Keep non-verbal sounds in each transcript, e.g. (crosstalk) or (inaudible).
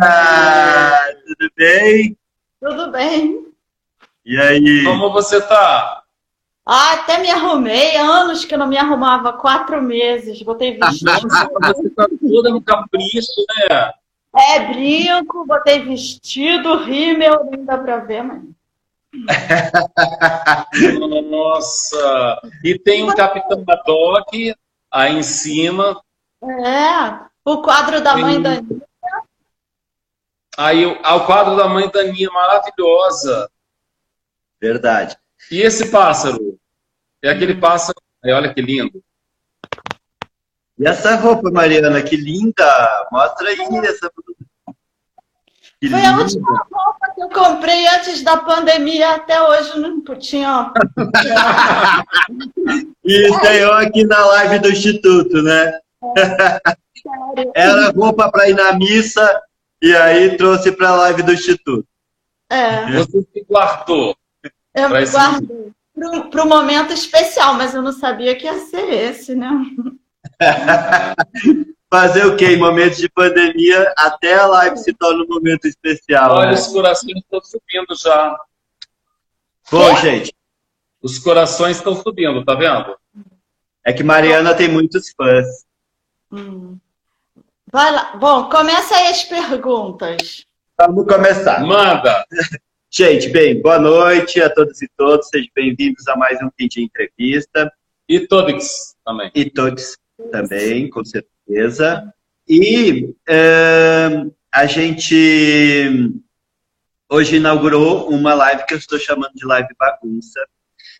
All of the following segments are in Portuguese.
Mariana! Tudo bem? Tudo bem. E aí? Como você tá? Ah, até me arrumei. Anos que eu não me arrumava. Quatro meses. Botei vestido. (laughs) você tá toda no capricho, né? é, brinco, botei vestido, rímel. Nem dá pra ver, mas... (laughs) Nossa! E tem um Capitão Haddock aí em cima. É, o quadro da mãe Tem- da Aí o- ah, o quadro da mãe Daninha, maravilhosa. Verdade. E esse pássaro? É aquele pássaro. Aí, olha que lindo. E essa roupa, Mariana, que linda! Mostra aí essa Que Foi a última roupa que eu comprei antes da pandemia. Até hoje não tinha. (laughs) E estreou aqui na live do Instituto, né? Era roupa para ir na missa e aí trouxe para a live do Instituto. É, Você se guardou. eu esse- guardei para o momento especial, mas eu não sabia que ia ser esse, né? (laughs) Fazer o quê? Em momentos de pandemia, até a live se torna um momento especial. Olha, né? os corações estão subindo já. Bom, gente, Os corações estão subindo, tá vendo? é que Mariana tem muitos fãs. Hum. Vai lá. Bom, começa aí as perguntas. Vamos começar. Manda! (laughs) Gente, bem, boa noite a todos e todas. Sejam bem-vindos a mais um Kid Entrevista. E todos também. E todos também, com certeza. E eh, a gente hoje inaugurou uma live que eu estou chamando de live bagunça.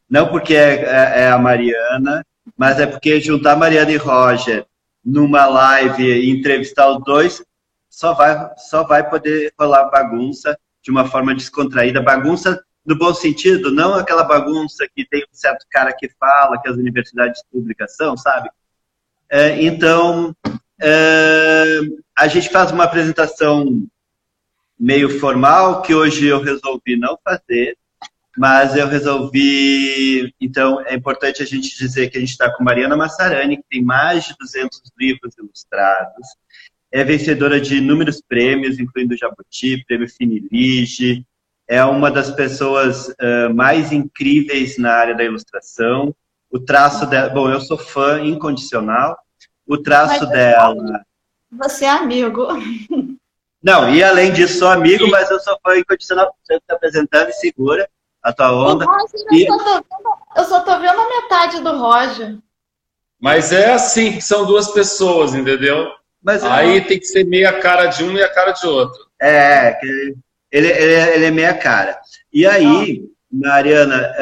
Não porque é, é- é a Mariana, mas é porque juntar Mariana e Roger numa live e entrevistar os dois só vai, só vai poder rolar bagunça de uma forma descontraída. Bagunça no bom sentido, não aquela bagunça que tem um certo cara que fala que as universidades públicas são, sabe? É, então, é, a gente faz uma apresentação meio formal, que hoje eu resolvi não fazer, mas eu resolvi. Então, é importante a gente dizer que a gente está com Mariana Massarani, que tem mais de 200 livros ilustrados, é vencedora de inúmeros prêmios, incluindo o Jabuti, Prêmio Finilige, é uma das pessoas eh, mais incríveis na área da ilustração. O traço dela. Bom, eu sou fã incondicional. O traço Mas- dela. Você é amigo. Não, e além disso, sou amigo, mas eu sou fã incondicional. Você está apresentando e segura a tua onda. Roger, E- eu, só tô vendo, eu só tô vendo a metade do Roger. Mas é assim, são duas pessoas, entendeu? Mas Aí tem que ser meia cara de um e a cara de outro. É, ele, ele, ele é meia cara. E aí, Mariana,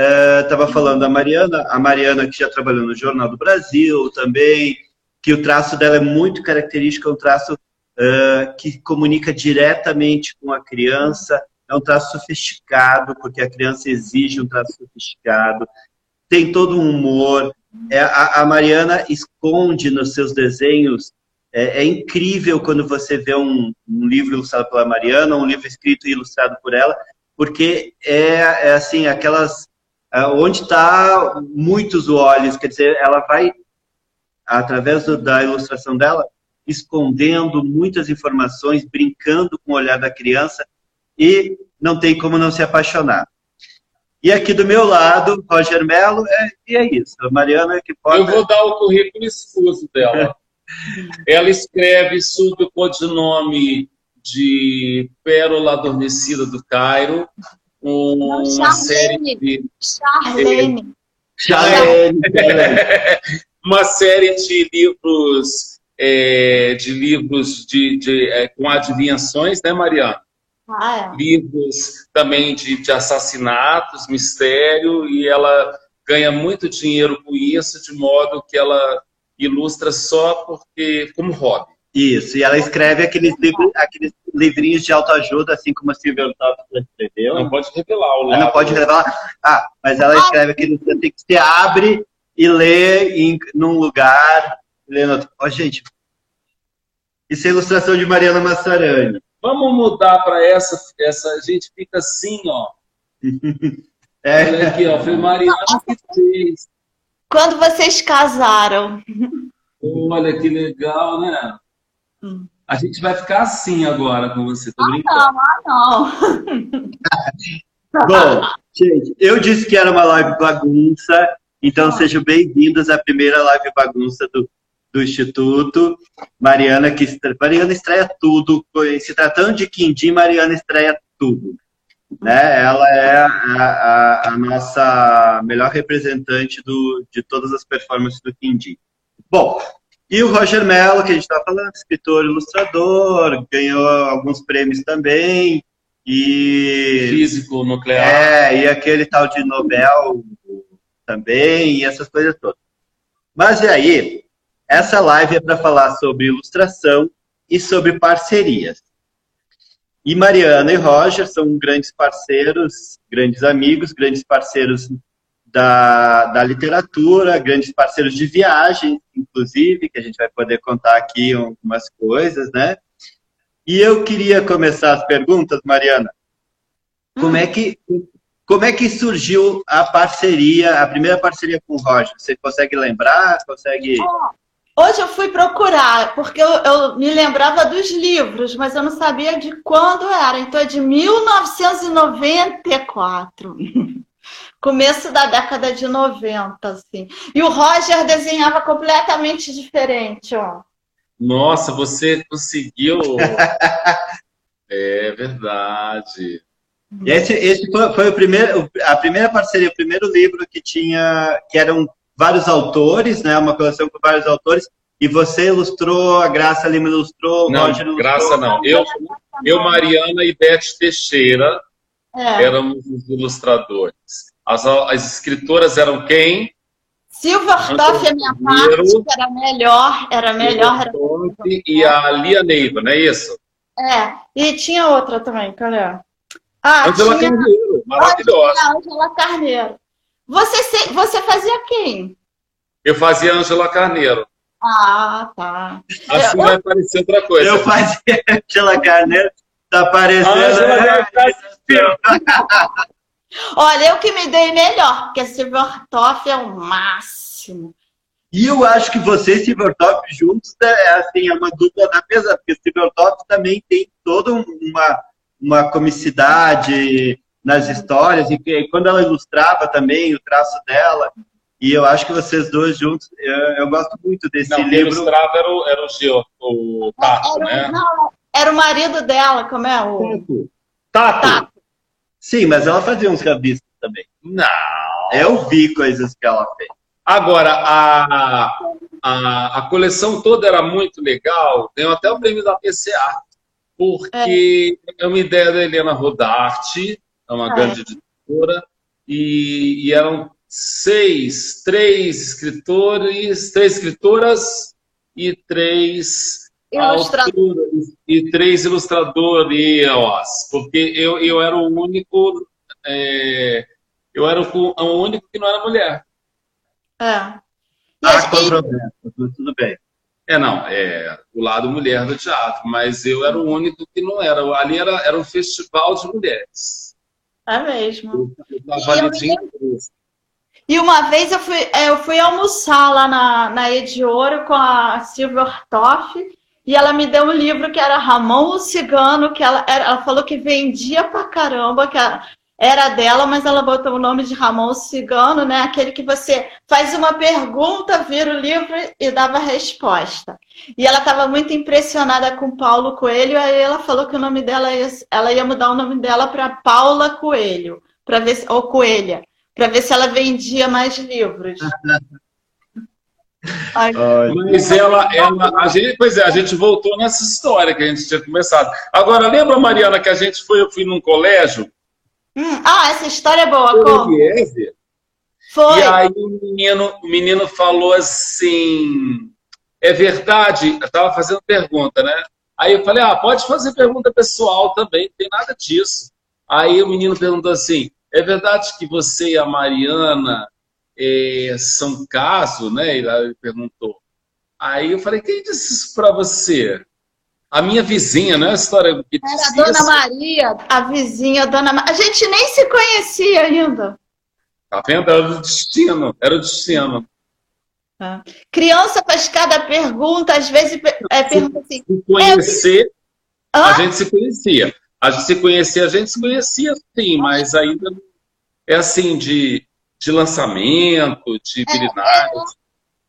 estava falando da Mariana, a Mariana que já trabalhou no Jornal do Brasil também, que o traço dela é muito característico, é um traço eh, que comunica diretamente com a criança, é um traço sofisticado, porque a criança exige um traço sofisticado, tem todo um humor. É, a, a Mariana esconde nos seus desenhos é, é incrível quando você vê um, um livro ilustrado pela Mariana, um livro escrito e ilustrado por ela, porque é, é assim, aquelas. ah, Onde está muitos olhos, quer dizer, ela vai, através da ilustração dela, escondendo muitas informações, brincando com o olhar da criança, e não tem como não se apaixonar. E aqui do meu lado, Roger Mello, é, e é isso. A Mariana que pode. Eu vou dar o currículo escuso dela. (laughs) Ela escreve sob o codinome de Pérola Adormecida do Cairo, Não, uma série de Charlene. Charlene, (laughs) uma série de livros é, de livros de, de, é, com adivinhações, né, Mariana? Ah, é. Livros também de, de assassinatos, mistério, e ela ganha muito dinheiro com isso, de modo que ela ilustra só porque como hobby. Isso, e ela escreve aqueles, livros, aqueles livrinhos de autoajuda, assim como a Silvia escreveu. Não pode revelar o Ela lado. não pode revelar. Ah, mas ela escreve aqueles assim, que você abre e lê em, num lugar. Lê no outro. Ó, gente, isso é ilustração de Mariana Massarani. Vamos mudar para essa, essa. A gente fica assim, ó. (laughs) É, Olha aqui, ó. Foi Mariana que fez. Quando vocês casaram? Olha que legal, né? A gente vai ficar assim agora com você, tô brincando. Ah, não, ah, não. (laughs) Bom, gente, eu disse que era uma live bagunça, então ah. sejam bem-vindos à primeira live bagunça do, do Instituto. Mariana, que Mariana estreia tudo. Se tratando de Quindim, Mariana estreia tudo. Né? Ela é a, a, a nossa melhor representante do, de todas as performances do Quindim. Bom, e o Roger Mello, que a gente está falando, escritor ilustrador, ganhou alguns prêmios também. E. Físico nuclear. É, e aquele tal de Nobel também, e essas coisas todas. Mas e aí? Essa live é para falar sobre ilustração e sobre parcerias. E Mariana e Roger são grandes parceiros, grandes amigos, grandes parceiros da, da literatura, grandes parceiros de viagem, inclusive, que a gente vai poder contar aqui algumas coisas, né? E eu queria começar as perguntas, Mariana. Como é que como é que surgiu a parceria, a primeira parceria com o Roger? Você consegue lembrar? Consegue? Hoje eu fui procurar, porque eu, eu, me lembrava dos livros, mas eu não sabia de quando era. Então é de 1994. (laughs) começo da década de 90, assim. E o Roger desenhava completamente diferente, ó. Nossa, você conseguiu. (laughs) é verdade. Esse, esse foi, foi, o primeiro, a primeira parceria, o primeiro livro que tinha, que eram vários autores, né? Uma coleção com vários autores. E você ilustrou, a Graça Lima ilustrou, não, Roger ilustrou. Graça não. Eu, eu Mariana e Beth Teixeira é. éramos os ilustradores. As, as escritoras eram quem? Silvertoff é minha parte, que era melhor, era melhor. Era... E a Lia Neiva, não é isso? É, e tinha outra também, cadê? Ah, Angela tinha... Carneiro, maravilhosa. Angela Carneiro. Você, se... você fazia quem? Eu fazia Angela Carneiro. Ah, tá. Assim eu, vai aparecer outra coisa. Eu fazia Angela Carneiro, tá aparecendo. Angela Carneiro. (laughs) Olha, eu que me dei melhor, porque Silvertop é o máximo. E eu acho que você e Silvertop juntos é, assim, é uma dupla da mesa, porque Silvertop também tem toda uma, uma comicidade nas histórias, e quando ela ilustrava também o traço dela, e eu acho que vocês dois juntos, eu, eu gosto muito desse não, livro. Quem ilustrava era o, era o, Gio, o Tato, era, né? Não, era o marido dela, como é o... Tato. Tato. Sim, mas ela fazia uns rabiscos também. Não. Eu vi coisas que ela fez. Agora, a, a, a coleção toda era muito legal. Ganhou até o prêmio da PCA. Porque é, é uma ideia da Helena Rodarte, é uma é. grande editora, e, e eram seis, três escritores, três escritoras e três Ilustradores. E três ilustradores, porque eu, eu era o único. É, eu era o, o, único que não era mulher. É. Ah, e... tudo bem. É, não, é o lado mulher do teatro, mas eu era o único que não era. Ali era, era um festival de mulheres. É mesmo. Eu, eu e, e uma vez eu fui, é, eu fui almoçar lá na, na Edioro com a Silver Toff e ela me deu um livro que era Ramon o Cigano, que ela, ela falou que vendia pra caramba, que era dela, mas ela botou o nome de Ramon o Cigano, né? Aquele que você faz uma pergunta, vira o livro e dava a resposta. E ela estava muito impressionada com Paulo Coelho, aí ela falou que o nome dela ia, ela ia mudar o nome dela para Paula Coelho, para ver ou Coelha, para ver se ela vendia mais livros. (laughs) Ai, Mas ela, ela, a gente, pois é, a gente voltou nessa história que a gente tinha começado. Agora, lembra, Mariana, que a gente foi, eu fui num colégio? Hum, ah, essa história é boa, como? Foi. E aí o menino, o menino falou assim: é verdade? Eu estava fazendo pergunta, né? Aí eu falei: ah, pode fazer pergunta pessoal também, não tem nada disso. Aí o menino perguntou assim: é verdade que você e a Mariana é, São Caso, né? Ele perguntou. Aí eu falei, quem disse isso para você? A minha vizinha, né? A história que Era a Dona Maria, a vizinha, a Dona Maria. A gente nem se conhecia ainda. Tá vendo? Era o destino, era o destino. Ah. Criança faz cada pergunta, às vezes é, pergunta assim. Se conhecer, é, a gente se conhecia. A gente se conhecia, a gente se conhecia sim, mas ainda é assim, de, de lançamento, de bilinário.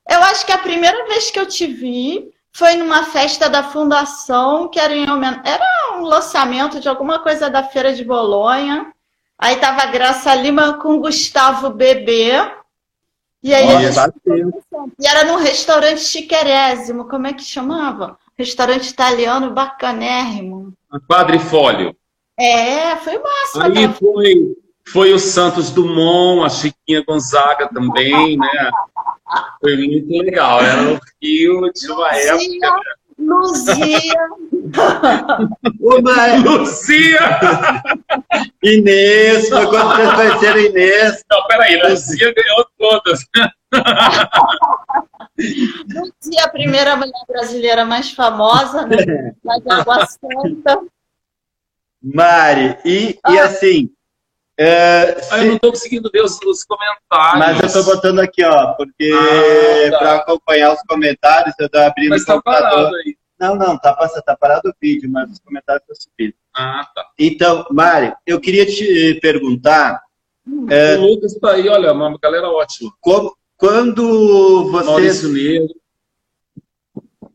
É, eu acho que a primeira vez que eu te vi foi numa festa da fundação, que era em era um lançamento de alguma coisa da Feira de Bolonha. Aí tava a Graça Lima com Gustavo Bebê. E aí Nossa, e era num restaurante chiquerésimo, como é que chamava? Restaurante italiano bacanérrimo. Quadrifólio. É, foi massa. Aí tá? foi, foi o Santos Dumont, a Chiquinha Gonzaga também, né? (laughs) Foi muito legal. Era no Rio de uma época. Luzia. Uma... (laughs) Luzia! Inês, foi quando vocês conheceram Inês. Não, peraí, Luzia ganhou todas. Luzia, a primeira mulher brasileira mais famosa, né? Lá de Água Santa. Mari, e, ah. e assim. É, se... Eu não estou conseguindo ver os, os, comentários. Mas eu estou botando aqui, ó, porque ah, tá. para acompanhar os comentários, eu estou abrindo mas o tá computador. Parado aí. Não, não, tá, tá parado o vídeo, mas os comentários estão subindo. Ah, tá. Então, Mari, eu queria te perguntar. Hum, é, o Lucas está aí, olha, uma galera ótima. Como, quando você. Maurício Negro.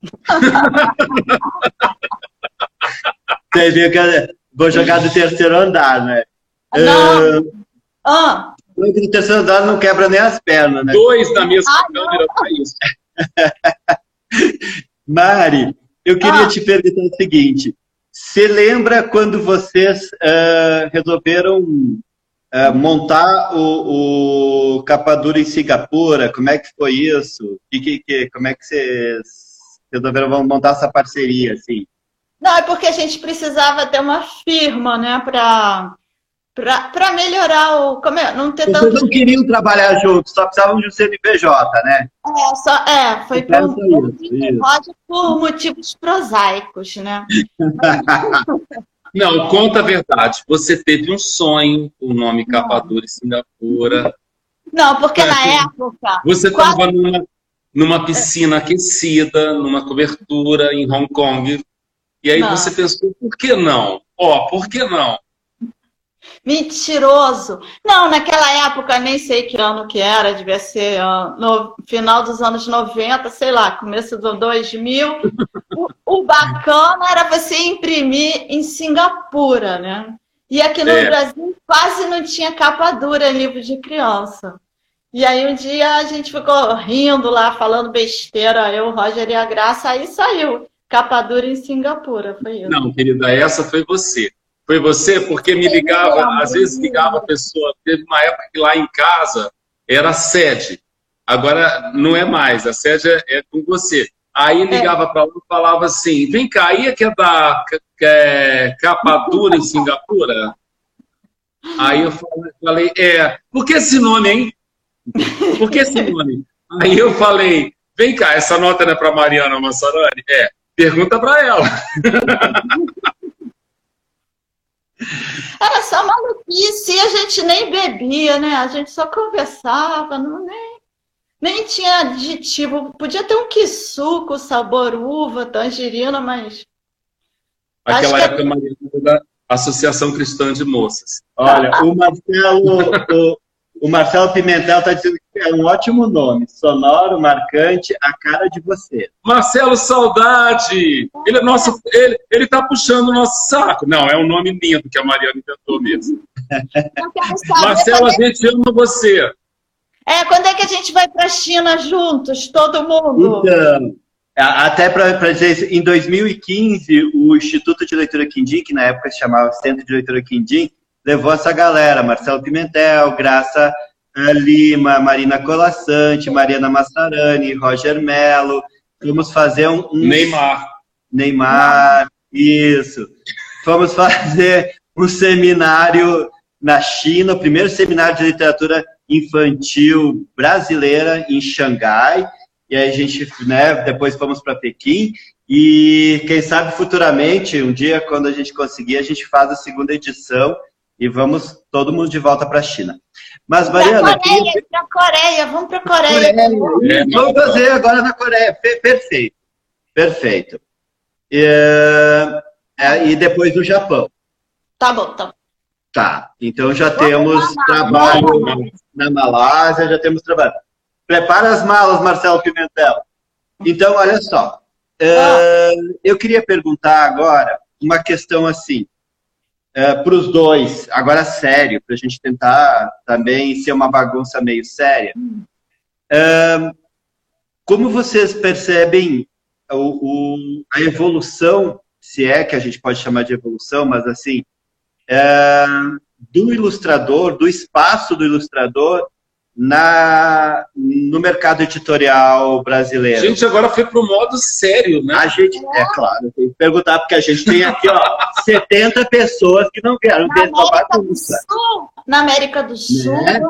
(laughs) você viu que vou jogar do terceiro andar, né? Não. Uh, ah. Do terceiro andar não quebra nem as pernas, né? Dois na mesma ah, câmera para isso. (laughs) Mari, eu queria ah. te perguntar o seguinte: você lembra quando vocês uh, resolveram uh, montar o, o Capa Dura em Singapura? Como é que foi isso? Que, que, que, como é que vocês resolveram montar essa parceria? Assim? Não, é porque a gente precisava ter uma firma, né, para para melhorar o. Como é, não ter Vocês tanto... não queriam trabalhar juntos, só precisavam de um CNPJ, né? É, só, é foi por, isso, por motivos prosaicos, né? (laughs) não, conta a verdade. Você teve um sonho, o nome Capadura em Singapura. Não, porque na época. Você estava quase... numa, numa piscina aquecida, numa cobertura em Hong Kong. E aí não. você pensou, por que não? Ó, oh, por que não? Mentiroso. Não, naquela época, nem sei que ano que era, devia ser uh, no final dos anos 90, sei lá, começo do 2000. o, o bacana era você imprimir em Singapura, né? E aqui no é. Brasil quase não tinha capa dura livro de criança. E aí um dia a gente ficou rindo lá, falando besteira, eu, Roger e a Graça, aí saiu. Capa dura em Singapura, foi isso. Não, querida, essa foi você. Foi você? Porque me ligava, às vezes ligava a pessoa. Teve uma época que lá em casa era sede. Agora não é mais, a sede é, é com você. Aí é. ligava para lá e falava assim: vem cá, aí é que é da que é capa dura em Singapura? Aí eu falei: é, por que esse nome, hein? Por que esse nome? Aí eu falei: vem cá, essa nota não é para Mariana Massarani? É, pergunta para ela. (laughs) Era só maluquice, e a gente nem bebia, né? A gente só conversava, não, nem, nem tinha aditivo. Podia ter um quisuco, sabor uva, tangerina, mas. Aquela época que... da Associação Cristã de Moças. Olha, o Marcelo, o, Marcelo Pimentel está dizendo que é um ótimo nome. Sonoro, marcante, a cara de você. Marcelo Saudade! Ele é nosso. Ele, ele tá puxando o nosso saco. Não, é um nome lindo que a Mariana inventou mesmo. Marcelo, a gente ama você. É, quando é que a gente vai para a China juntos, todo mundo? Então, até para dizer, em 2015, o Instituto de Leitura Quindim, que na época se chamava Centro de Leitura Quindim, levou essa galera, Marcelo Pimentel, Graça eh, Lima, Marina Colassante, Mariana Massarani, Roger Melo. Vamos fazer um, um... Neymar. Neymar, isso. Vamos fazer um seminário na China, o primeiro seminário de literatura infantil brasileira em Xangai. E aí a gente, né, depois fomos para Pequim. E quem sabe futuramente, um dia, quando a gente conseguir, a gente faz a segunda edição e vamos todo mundo de volta para a China. Mas, Mariana. Pra Coreia, queria... pra Coreia, vamos para Coreia. Coreia. É, vamos fazer agora na Coreia. Perfeito. Perfeito. E, é, e depois do Japão. Tá bom, tá Tá. Então já vamos temos trabalho na Malásia, já temos trabalho. Prepara as malas, Marcelo Pimentel. Então, olha só. Uh, eu queria perguntar agora uma questão assim. Uh, para os dois, agora sério, para a gente tentar também ser uma bagunça meio séria. Uh, como vocês percebem o, o, a evolução, se é que a gente pode chamar de evolução, mas assim, do ilustrador, do espaço do ilustrador na, no mercado editorial brasileiro? A gente agora foi para o modo sério, né? A gente, é claro, tem que perguntar, porque a gente tem aqui, ó, (laughs) 70 pessoas que não querem ver essa bagunça. Na América do Sul? Né?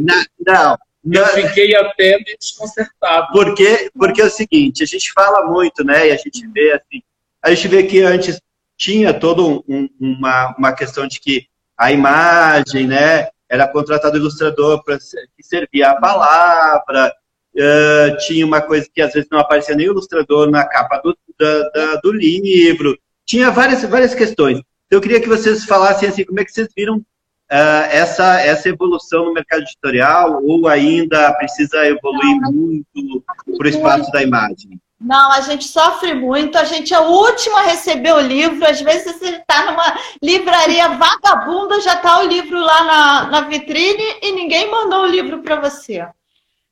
Na, não. Eu fiquei até desconcertado. Porque, porque é o seguinte, a gente fala muito, né? E a gente vê assim, a gente vê que antes tinha toda um, uma, uma questão de que a imagem, né? Era contratado ilustrador para que servia a palavra, uh, tinha uma coisa que às vezes não aparecia nem o ilustrador na capa do, da, da, do livro, tinha várias, várias questões. Então, eu queria que vocês falassem assim, como é que vocês viram uh, essa, essa evolução no mercado editorial, ou ainda precisa evoluir muito para o espaço da imagem? Não, a gente sofre muito, a gente é o último a receber o livro. Às vezes você está numa livraria vagabunda, já está o livro lá na, na vitrine e ninguém mandou o livro para você.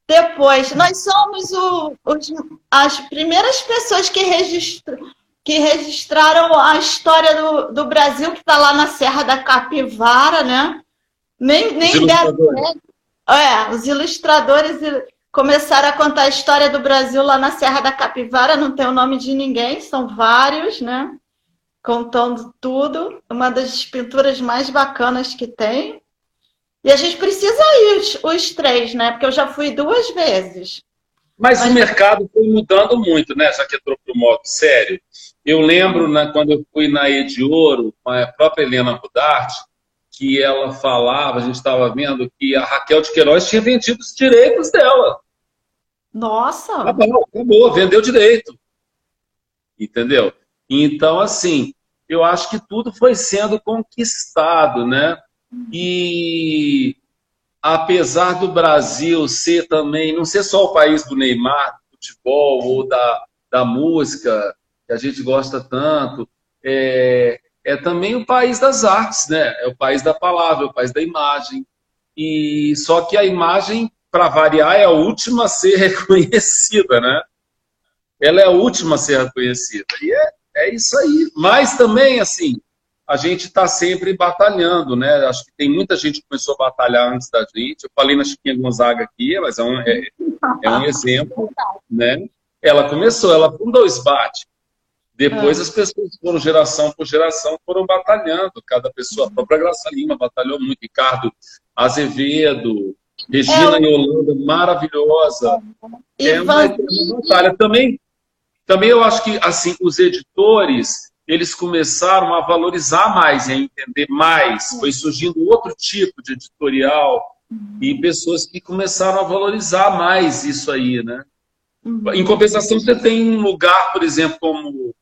Depois, nós somos o, os, as primeiras pessoas que, que registraram a história do, do Brasil, que está lá na Serra da Capivara, né? Nem, nem deram. É, os ilustradores começaram a contar a história do Brasil lá na Serra da Capivara, não tem o nome de ninguém, são vários, né? Contando tudo, uma das pinturas mais bacanas que tem. E a gente precisa ir os, os três, né? Porque eu já fui duas vezes. Mas, Mas, o mercado foi mudando muito, né? Já que entrou para o modo sério. Eu lembro né, quando eu fui na Ed Ouro, com a própria Helena Rudarte, que ela falava, a gente estava vendo que a Raquel de Queiroz tinha vendido os direitos dela. Nossa! Acabou, acabou, vendeu direito. Entendeu? Então, assim, eu acho que tudo foi sendo conquistado, né? E apesar do Brasil ser também, não ser só o país do Neymar, do futebol ou da, da música, que a gente gosta tanto, é, é também o país das artes, né? É o país da palavra, é o país da imagem. E só que a imagem, para variar, é a última a ser (laughs) reconhecida, né? Ela é a última a ser reconhecida. E é, é isso aí. Mas também, assim, a gente está sempre batalhando, né? Acho que tem muita gente que começou a batalhar antes da gente. Eu falei na Chiquinha Gonzaga aqui, mas é um, é, é um (laughs) exemplo, né? Ela começou, ela fundou o SBAT. Depois é. as pessoas foram, geração por geração, foram batalhando. Cada pessoa, a própria Graça Lima batalhou muito, Ricardo Azevedo, Regina é. Yolanda, maravilhosa. É, é uma, uma batalha. Também, também eu acho que assim os editores eles começaram a valorizar mais e a entender mais. Foi surgindo outro tipo de editorial e pessoas que começaram a valorizar mais isso aí, né? Uhum. Em compensação, você tem um lugar, por exemplo, como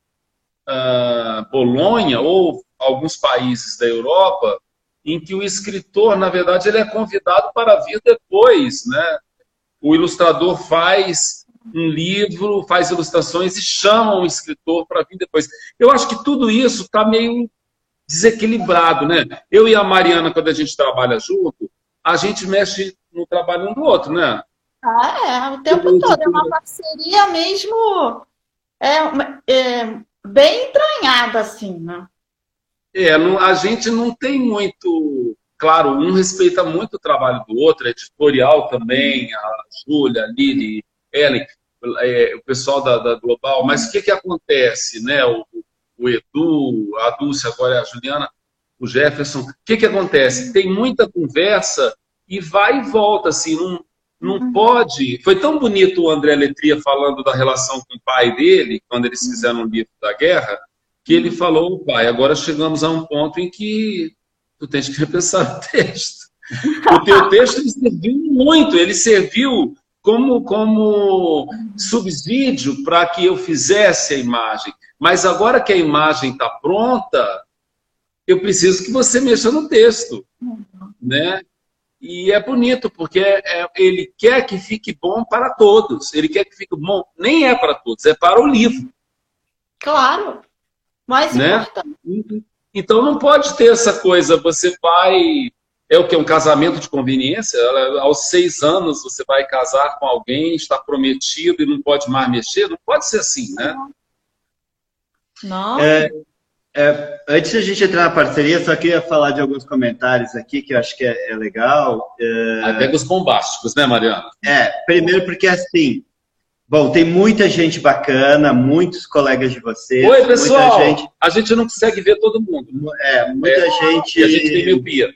uh, Bolonha ou alguns países da Europa, em que o escritor, na verdade, ele é convidado para vir depois, né? O ilustrador faz um livro, faz ilustrações e chama o escritor para vir depois. Eu acho que tudo isso está meio desequilibrado, né? Eu e a Mariana, quando a gente trabalha junto, a gente mexe no trabalho um do outro, né? Ah, é, o tempo todo. É uma parceria mesmo. É, é, bem entranhada, assim, né? É, não, a gente não tem muito. Claro, um respeita muito o trabalho do outro, editorial também, a Júlia, a Lili, Ellen, é, o pessoal da, da, Global, mas o que, que acontece, né? O, o Edu, a Dulce, agora a Juliana, o Jefferson, o que, que acontece? Tem muita conversa e vai e volta, assim, não, não uhum. pode. Foi tão bonito o André Letria falando da relação com o pai dele, quando eles fizeram o livro da guerra, que ele falou: pai, agora chegamos a um ponto em que tu tens que repensar o texto. (laughs) O teu texto ele serviu muito, ele serviu como, como subsídio para que eu fizesse a imagem. Mas agora que a imagem está pronta, eu preciso que você mexa no texto, né? E é bonito, porque é, ele quer que fique bom para todos. Ele quer que fique bom, nem é para todos, é para o livro. Claro, mais né? importante. Então não pode ter essa coisa, você vai. É o que? Um casamento de conveniência? Aos seis anos você vai casar com alguém, está prometido e não pode mais mexer? Não pode ser assim, né? Não. É, é, antes da gente entrar na parceria, só queria falar de alguns comentários aqui que eu acho que é, é legal. É... pega os bombásticos, né, Mariana? É, primeiro porque assim, bom, tem muita gente bacana, muitos colegas de vocês. Oi, pessoal! Gente... A gente não consegue ver todo mundo. É, muita é, gente. E a gente tem miopia.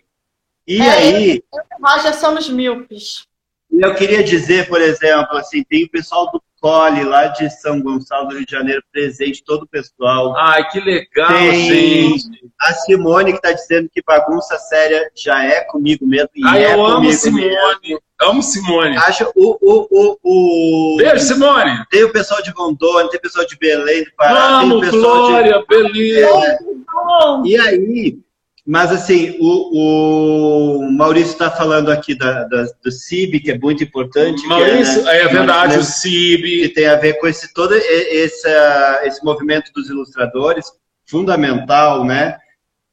E é, aí. Nós já somos míopes. E eu queria dizer, por exemplo, assim, tem o pessoal do Cole, lá de São Gonçalo do Rio de Janeiro, presente, todo o pessoal. Ai, que legal, Tem gente. A Simone que está dizendo que bagunça séria já é comigo mesmo. Ai, é eu amo Simone. Mesmo. Amo Simone. Acho o, o, o, o... Beijo, Simone. Tem o pessoal de Rondônia, tem o pessoal de Belém do Pará. Amo, tem o pessoal Glória, de... beleza. É. E aí, mas, assim, o, o Maurício está falando aqui da, da, do CIB, que é muito importante. Maurício, é, né, é verdade, o CIB. Que tem a ver com esse, todo esse, esse movimento dos ilustradores, fundamental, né?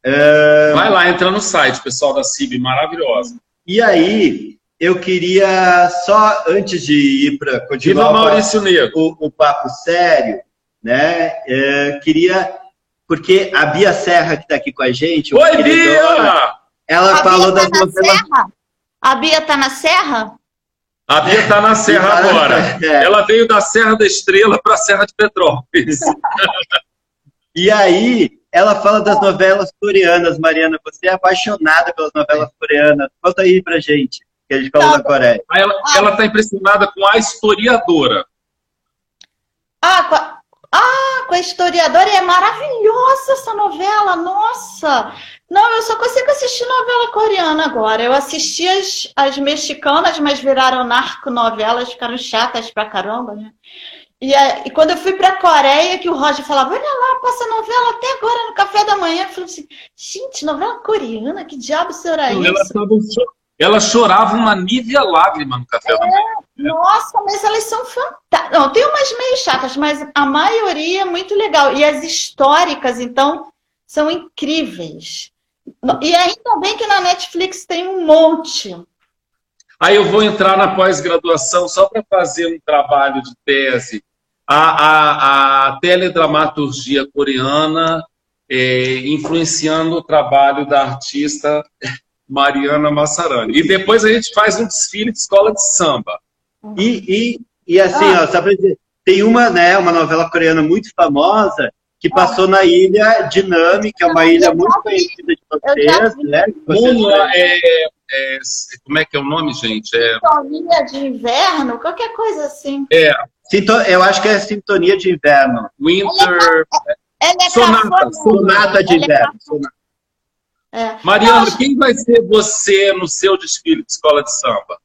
É... Vai lá, entra no site, pessoal da CIB, maravilhosa. E aí, eu queria, só antes de ir para continuar Maurício o, o, papo sério, né? É, queria porque a Bia Serra, que está aqui com a gente. Oi, Bia! Ela a falou Bia tá das novelas. Serra? A Bia está na Serra? A Bia está na Serra tá agora. É. Ela veio da Serra da Estrela para a Serra de Petrópolis. (laughs) e aí, ela fala das novelas coreanas, Mariana. Você é apaixonada pelas novelas coreanas. Conta aí pra gente, que a gente falou da Coreia. Ela está impressionada com a historiadora. Ah, ah, com a historiadora, é maravilhosa essa novela, nossa! Não, eu só consigo assistir novela coreana agora. Eu assisti as, as mexicanas, mas viraram narco-novelas, ficaram chatas pra caramba, né? E, e quando eu fui pra Coreia, que o Roger falava, olha lá, passa novela até agora no café da manhã. Eu falei assim, gente, novela coreana? Que diabo será isso? Ela chorava uma nívea lágrima no café é, da manhã. Nossa, mas elas são fantásticas. Não, tem umas meio chatas, mas a maioria é muito legal. E as históricas, então, são incríveis. E ainda bem que na Netflix tem um monte. Aí eu vou entrar na pós-graduação só para fazer um trabalho de tese. A, a, a teledramaturgia coreana é, influenciando o trabalho da artista Mariana Massarani. E depois a gente faz um desfile de escola de samba. E, e, e assim, ah. ó, só pra dizer, tem uma, né, uma novela coreana muito famosa que ah. passou na ilha de Nami, que é uma ilha muito conhecida de vocês, né? Vocês é, é, como é que é o nome, gente? É... Sintonia de inverno, qualquer coisa assim. É. Sinto, eu acho que é Sintonia de Inverno. Winter. Ela é, sonata, sonata de inverno. Sonata. É. Mariana, Não, quem vai ser você no seu desfile de escola de samba?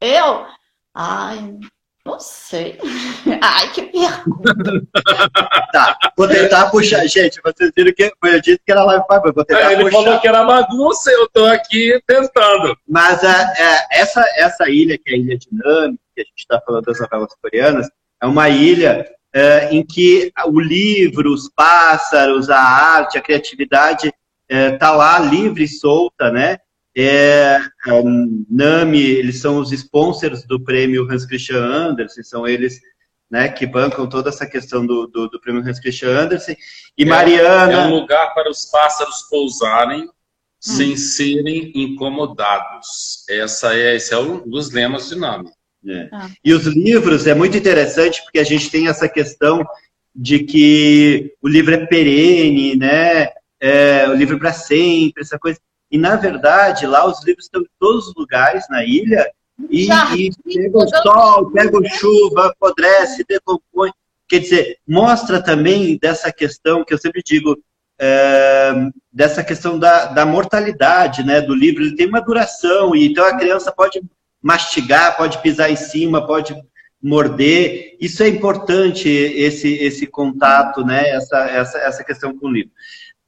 Eu? Ai, não sei. (laughs) Ai, que pergunta. (laughs) tá, vou tentar puxar. Gente, vocês viram que eu disse que era live para vou tentar é, Ele puxar. falou que era bagunça, eu estou aqui tentando. Mas a, é, essa, essa ilha, que é a Ilha Dinâmica, que a gente está falando das novelas coreanas, é uma ilha é, em que o livro, os pássaros, a arte, a criatividade é, tá lá livre e solta, né? É, é, Nami, eles são os sponsors do prêmio Hans Christian Andersen, são eles né, que bancam toda essa questão do, do, do prêmio Hans Christian Andersen. E é, Mariana. É um lugar para os pássaros pousarem hum. sem serem incomodados. Essa é, esse é um dos lemas de Nami. É. Ah. E os livros é muito interessante porque a gente tem essa questão de que o livro é perene, né? É, o livro para sempre, essa coisa. E, na verdade, lá os livros estão em todos os lugares na ilha, e, e pega o sol, pega chuva, apodrece, decompõe. Quer dizer, mostra também dessa questão que eu sempre digo, é, dessa questão da, da mortalidade né, do livro. Ele tem uma duração, e então a criança pode mastigar, pode pisar em cima, pode morder. Isso é importante, esse, esse contato, né, essa, essa, essa questão com o livro.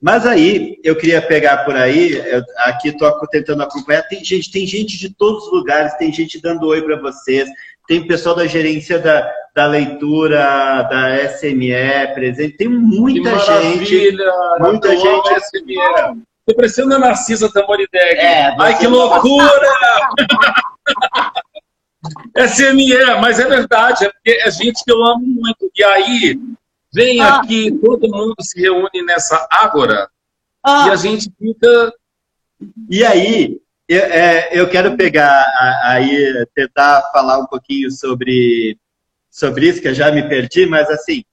Mas aí, eu queria pegar por aí, eu, aqui estou tentando acompanhar, tem gente, tem gente de todos os lugares, tem gente dando oi para vocês, tem pessoal da gerência da, da leitura, da SME presente, tem muita gente. Muita gente. SME. Estou parecendo a Narcisa Tamorideg. É, Ai, que loucura! (laughs) SME, mas é verdade, é porque é gente que eu amo muito. E aí, vem ah. aqui, todo mundo se reúne nessa ágora ah. e a gente fica. E aí, eu, é, eu quero pegar aí, tentar falar um pouquinho sobre, sobre isso, que eu já me perdi, mas assim.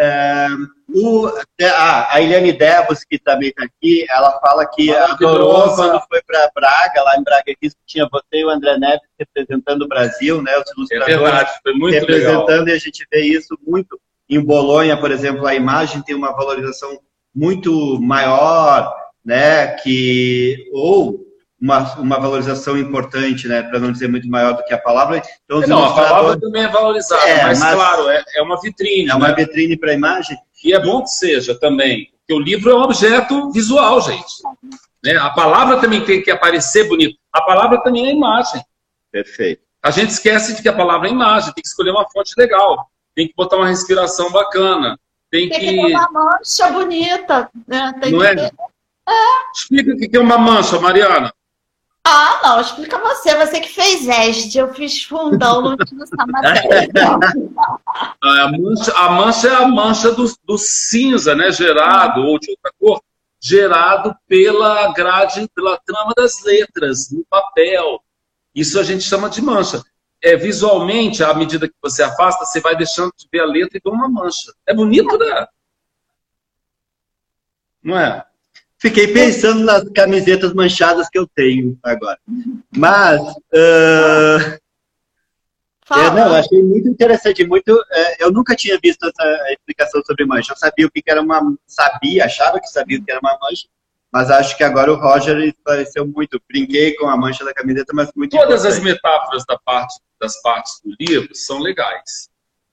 É, o, ah, a Eliane Devos, que também está aqui, ela fala que ah, adorou quando foi para Braga, lá em Braga tinha você e o André Neves representando o Brasil, né, os ilustradores é verdade, foi muito representando, legal. e a gente vê isso muito em Bolonha, por exemplo, a imagem tem uma valorização muito maior, né, que ou uma, uma valorização importante, né, para não dizer muito maior do que a palavra. Então, não, a palavra também é valorizada, é, mas, mas, claro, é, é uma vitrine. É uma né? vitrine para a imagem. E é bom que seja também, porque o livro é um objeto visual, gente. Né? A palavra também tem que aparecer bonito. A palavra também é imagem. Perfeito. A gente esquece de que a palavra é imagem, tem que escolher uma fonte legal tem que botar uma respiração bacana. Tem, tem que... ter uma mancha bonita. Né? Tem não é? Ter... é? Explica o que é uma mancha, Mariana. Ah, não, explica você. Você que fez ESD, eu fiz fundão, não tinha essa matéria. a, mancha, a mancha é a mancha do, do cinza, né? Gerado, ou de outra cor, gerado pela grade, pela trama das letras, no papel. Isso a gente chama de mancha é, visualmente, à medida que você afasta, você vai deixando de ver a letra e vê uma mancha. É bonito, né? Não é? Fiquei pensando nas camisetas manchadas que eu tenho agora. Mas. Uh... É, não, achei muito interessante, muito. É, eu nunca tinha visto essa explicação sobre mancha. Eu sabia o que era uma. Sabia, achava que sabia o que era uma mancha, mas acho que agora o Roger esclareceu muito. Brinquei com a mancha da camiseta, mas muito Todas importante. as metáforas da parte, das partes do livro são legais.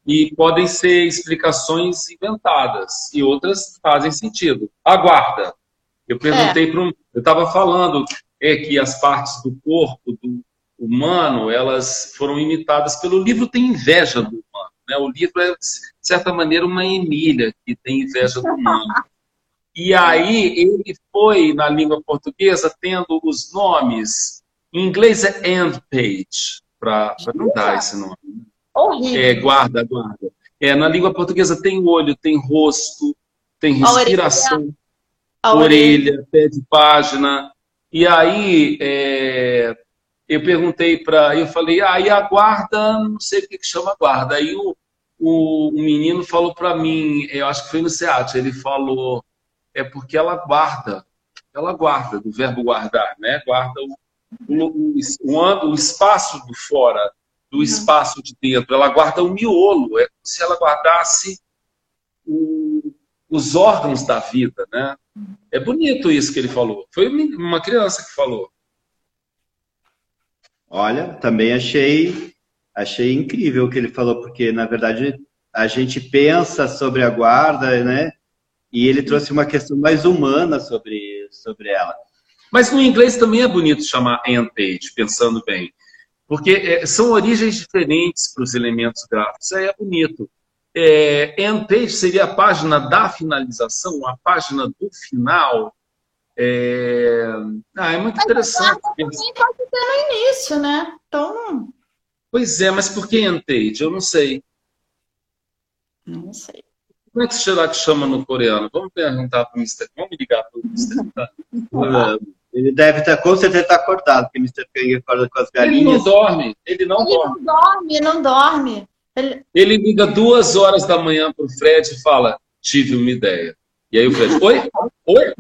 E podem ser explicações inventadas, e outras fazem sentido. Aguarda. Eu perguntei é. para um. Eu estava falando é, que as partes do corpo do humano elas foram imitadas pelo livro, tem inveja do humano. Né? O livro é, de certa maneira, uma Emília que tem inveja do humano. (laughs) E aí ele foi, na língua portuguesa, tendo os nomes. Em inglês é end page, para não dar esse nome. Horrível. É, guarda, guarda. É, na língua portuguesa tem olho, tem rosto, tem respiração, orelha, orelha pé de página. E aí é, eu perguntei para. Eu falei, ah, e a guarda, não sei o que, que chama guarda. Aí o, o, o menino falou para mim, eu acho que foi no SEAT, ele falou é porque ela guarda, ela guarda, do verbo guardar, né? Guarda o, o, o, o espaço do fora, do uhum. espaço de dentro. Ela guarda o miolo, é como se ela guardasse o, os órgãos da vida, né? É bonito isso que ele falou. Foi uma criança que falou. Olha, também achei achei incrível o que ele falou, porque na verdade a gente pensa sobre a guarda, né? E ele trouxe uma questão mais humana sobre, sobre ela. Mas no inglês também é bonito chamar end page, pensando bem, porque é, são origens diferentes para os elementos gráficos, aí é bonito. É, end page seria a página da finalização, a página do final. É, ah, é muito mas interessante. Também pode ter no início, né? Então. Pois é, mas por que end page? Eu não sei. Não sei. Como é que será que chama no coreano? Vamos perguntar para o Mr. Vamos ligar para o Mr. Ele deve estar, com certeza estar cortado, porque o Mr. Kang acorda com as galinhas. Ele não dorme, ele não ele dorme. Não dorme, não dorme. Ele... ele liga duas horas da manhã para o Fred e fala, tive uma ideia. E aí o Fred, oi? Oi?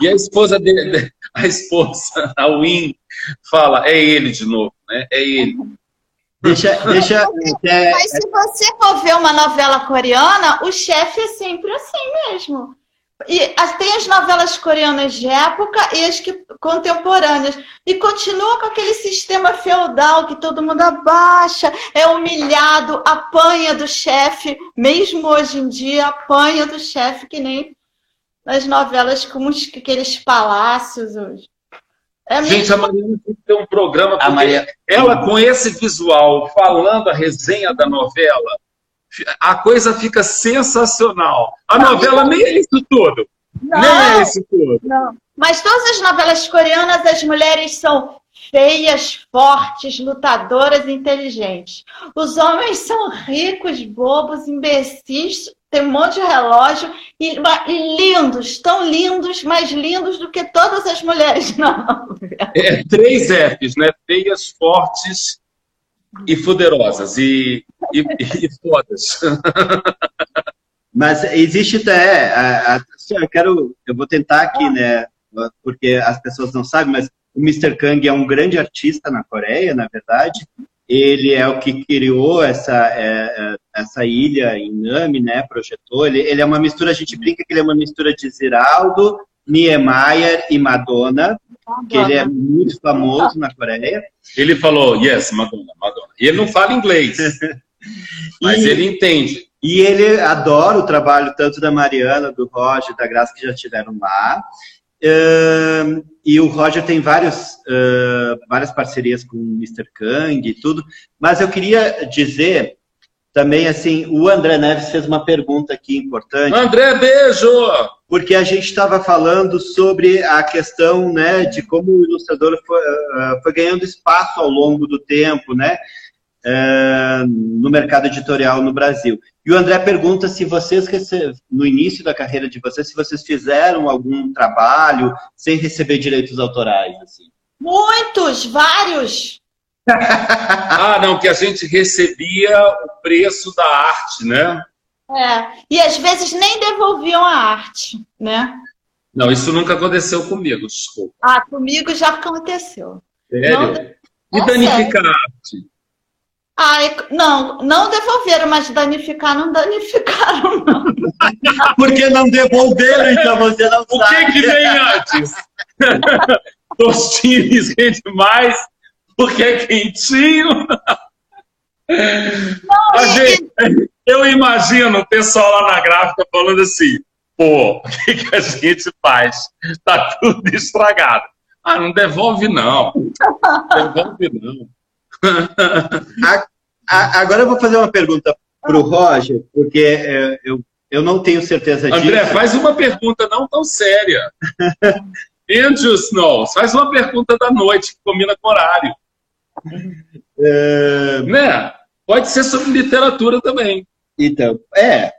E a esposa dele, a esposa, (laughs) a Win, fala, é ele de novo, né? É ele. Deixa, deixa. É, Mas se você for ver uma novela coreana, o chefe é sempre assim mesmo. E tem as novelas coreanas de época e as que, contemporâneas. E continua com aquele sistema feudal que todo mundo abaixa, é humilhado, apanha do chefe, mesmo hoje em dia, apanha do chefe, que nem nas novelas com aqueles palácios hoje. É Gente, a Mariana tem que ter um programa, porque Maria... ela com esse visual, falando a resenha da novela, a coisa fica sensacional. A não, novela nem é isso tudo. Não, nem é isso tudo. Não. Mas todas as novelas coreanas, as mulheres são feias, fortes, lutadoras, inteligentes. Os homens são ricos, bobos, imbecis, tem um monte de relógio e, e, lindos, tão lindos, mais lindos do que todas as mulheres (laughs) na. É, três Fs, né? Feias, fortes, e poderosas e, e, e fodas. (laughs) Mas existe até. A, a, assim, eu quero. Eu vou tentar aqui, né? Porque as pessoas não sabem, mas o Mr. Kang é um grande artista na Coreia, na verdade. Ele é o que criou essa, é, é essa ilha em Nami, né? Projetou. Ele, ele é uma mistura, a gente brinca que ele é uma mistura de Ziraldo, Niemeyer e Madonna que ele é muito famoso na Coreia. Ele falou, yes, Madonna, Madonna. E ele não fala inglês, (laughs) mas e, ele entende. E ele adora o trabalho tanto da Mariana, do Roger, da Graça, que já estiveram lá. Uh, e o Roger tem vários, uh, várias parcerias com o Mr. Kang e tudo. Mas eu queria dizer também, assim, o André Neves fez uma pergunta aqui importante. André, beijo! Porque a gente estava falando sobre a questão né, de como o ilustrador foi, uh, foi ganhando espaço ao longo do tempo, né? Uh, no mercado editorial no Brasil. E o André pergunta se vocês, no início da carreira de vocês, se vocês fizeram algum trabalho sem receber direitos autorais. Assim. Muitos, vários (laughs) ah, não, que a gente recebia o preço da arte, né? É, e às vezes nem devolviam a arte, né? Não, isso nunca aconteceu comigo, desculpa. Ah, comigo já aconteceu. Sério? Não, e danificar a arte? Ah, não, não devolveram, mas danificar não danificaram, não. (laughs) Por que não devolveram, então você não o sabe? O que, que vem antes? (laughs) Tostines rende mais porque é quentinho. Não, gente, eu imagino o pessoal lá na gráfica falando assim, pô, o que, que a gente faz? Tá tudo estragado. Ah, não devolve não. Devolve não. Agora eu vou fazer uma pergunta para o Roger, porque é, eu, eu não tenho certeza disso. André, faz uma pergunta não tão séria. (laughs) Andrew Snow, faz uma pergunta da noite que combina com horário. É... Né? Pode ser sobre literatura também. Então, é,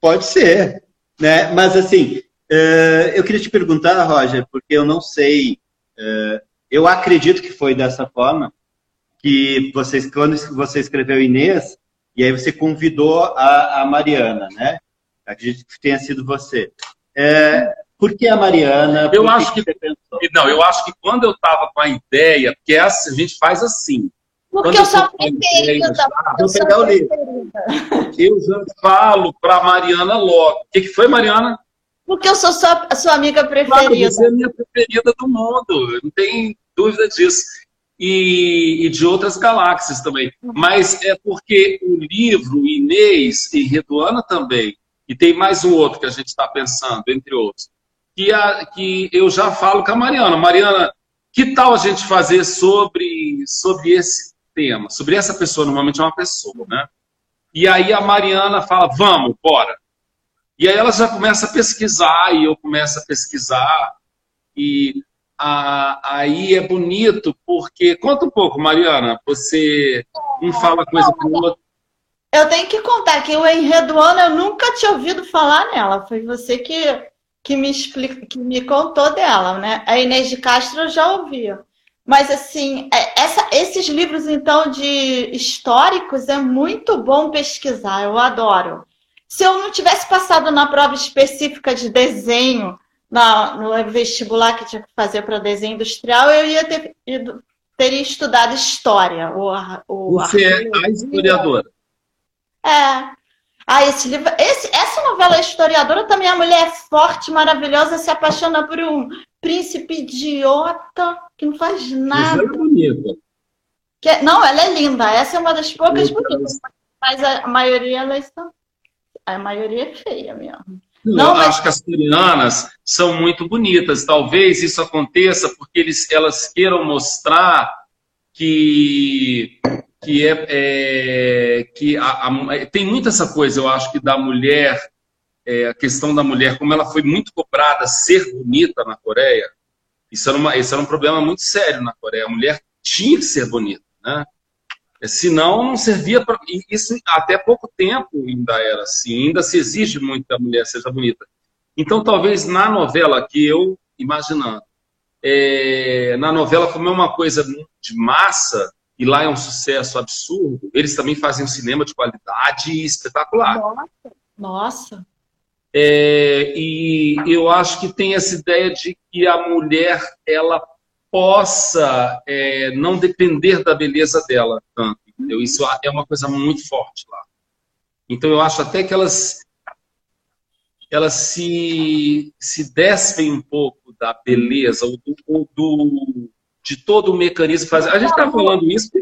pode ser. Né? Mas assim, uh, eu queria te perguntar, Roger, porque eu não sei, uh, eu acredito que foi dessa forma, que vocês, quando você escreveu Inês, e aí você convidou a, a Mariana, né? Acredito que tenha sido você. É, por que a Mariana? Eu acho que, que não, eu acho que quando eu estava com a ideia, porque é assim, a gente faz assim. Porque eu sou preferida. Vou pegar o livro. Eu já falo para a Mariana logo. O que, que foi, Mariana? Porque eu sou sua, sua amiga preferida. Claro, você é a minha preferida do mundo, não tem dúvida disso. E, e, de outras galáxias também. Mas é porque o livro, Inês e Reduana também, e tem mais um outro que a gente está pensando, entre outros, que, a, que eu já falo com a Mariana. Mariana, que tal a gente fazer sobre, sobre esse tema? Sobre essa pessoa, normalmente é uma pessoa, né? E aí a Mariana fala, vamos, bora. E aí ela já começa a pesquisar, e eu começo a pesquisar, e a, aí é bonito, porque... Conta um pouco, Mariana, você um fala coisa com outro. Eu tenho que contar que o Enredo Ano eu nunca tinha ouvido falar nela. Foi você que que me, explica, que me contou dela, né? A Inês de Castro eu já ouvia. Mas, assim, é, essa, esses livros, então, de históricos, é muito bom pesquisar, eu adoro. Se eu não tivesse passado na prova específica de desenho, na, no vestibular que tinha que fazer para desenho industrial, eu ia ter ido, teria estudado história. O, o Você é a historiadora. É. Ah, esse livro, esse, essa novela novela historiadora também a mulher é forte, maravilhosa, se apaixona por um príncipe idiota que não faz nada. Ela é bonita. Que, é, não, ela é linda. Essa é uma das poucas bonitas. Mas a, a maioria elas são. A maioria é feia mesmo. Não, eu mas... acho que as coreanas são muito bonitas. Talvez isso aconteça porque eles, elas queiram mostrar que que é, é que a, a, tem muito essa coisa, eu acho que da mulher, é, a questão da mulher, como ela foi muito cobrada ser bonita na Coreia, isso era, uma, isso era um problema muito sério na Coreia. A mulher tinha que ser bonita, né? Senão não servia para. Isso até pouco tempo ainda era assim, ainda se exige muito que a mulher seja bonita. Então, talvez na novela que eu imaginando, é, na novela, como é uma coisa de massa, e lá é um sucesso absurdo, eles também fazem um cinema de qualidade espetacular. Nossa! Nossa. É, e eu acho que tem essa ideia de que a mulher ela possa é, não depender da beleza dela tanto. Entendeu? Isso é uma coisa muito forte lá. Então eu acho até que elas elas se, se despem um pouco da beleza ou do, ou do de todo o mecanismo. A gente está falando isso é.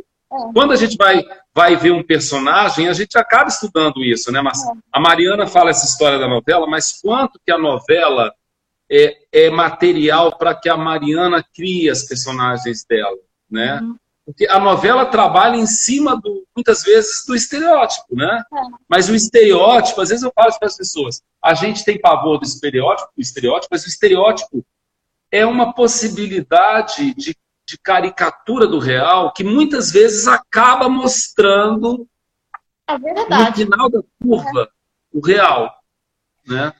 quando a gente vai, vai ver um personagem, a gente acaba estudando isso, né? Mas é. a Mariana fala essa história da novela, mas quanto que a novela é, é material para que a Mariana crie as personagens dela, né? Uhum. Porque a novela trabalha em cima, do, muitas vezes, do estereótipo, né? É. Mas o estereótipo, às vezes eu falo para as pessoas, a gente tem pavor do estereótipo, do estereótipo, mas o estereótipo é uma possibilidade de, de caricatura do real que muitas vezes acaba mostrando é no final da curva é. o real, né?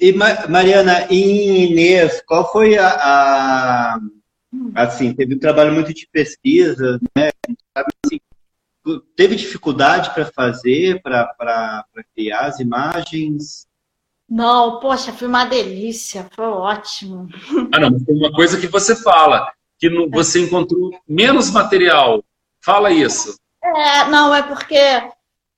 E Mariana, em Inês, qual foi a, a assim, teve um trabalho muito de pesquisa, né? Assim, teve dificuldade para fazer, para criar as imagens? Não, poxa, foi uma delícia, foi ótimo. Ah, não, foi uma coisa que você fala, que você encontrou menos material. Fala isso. É, não, é porque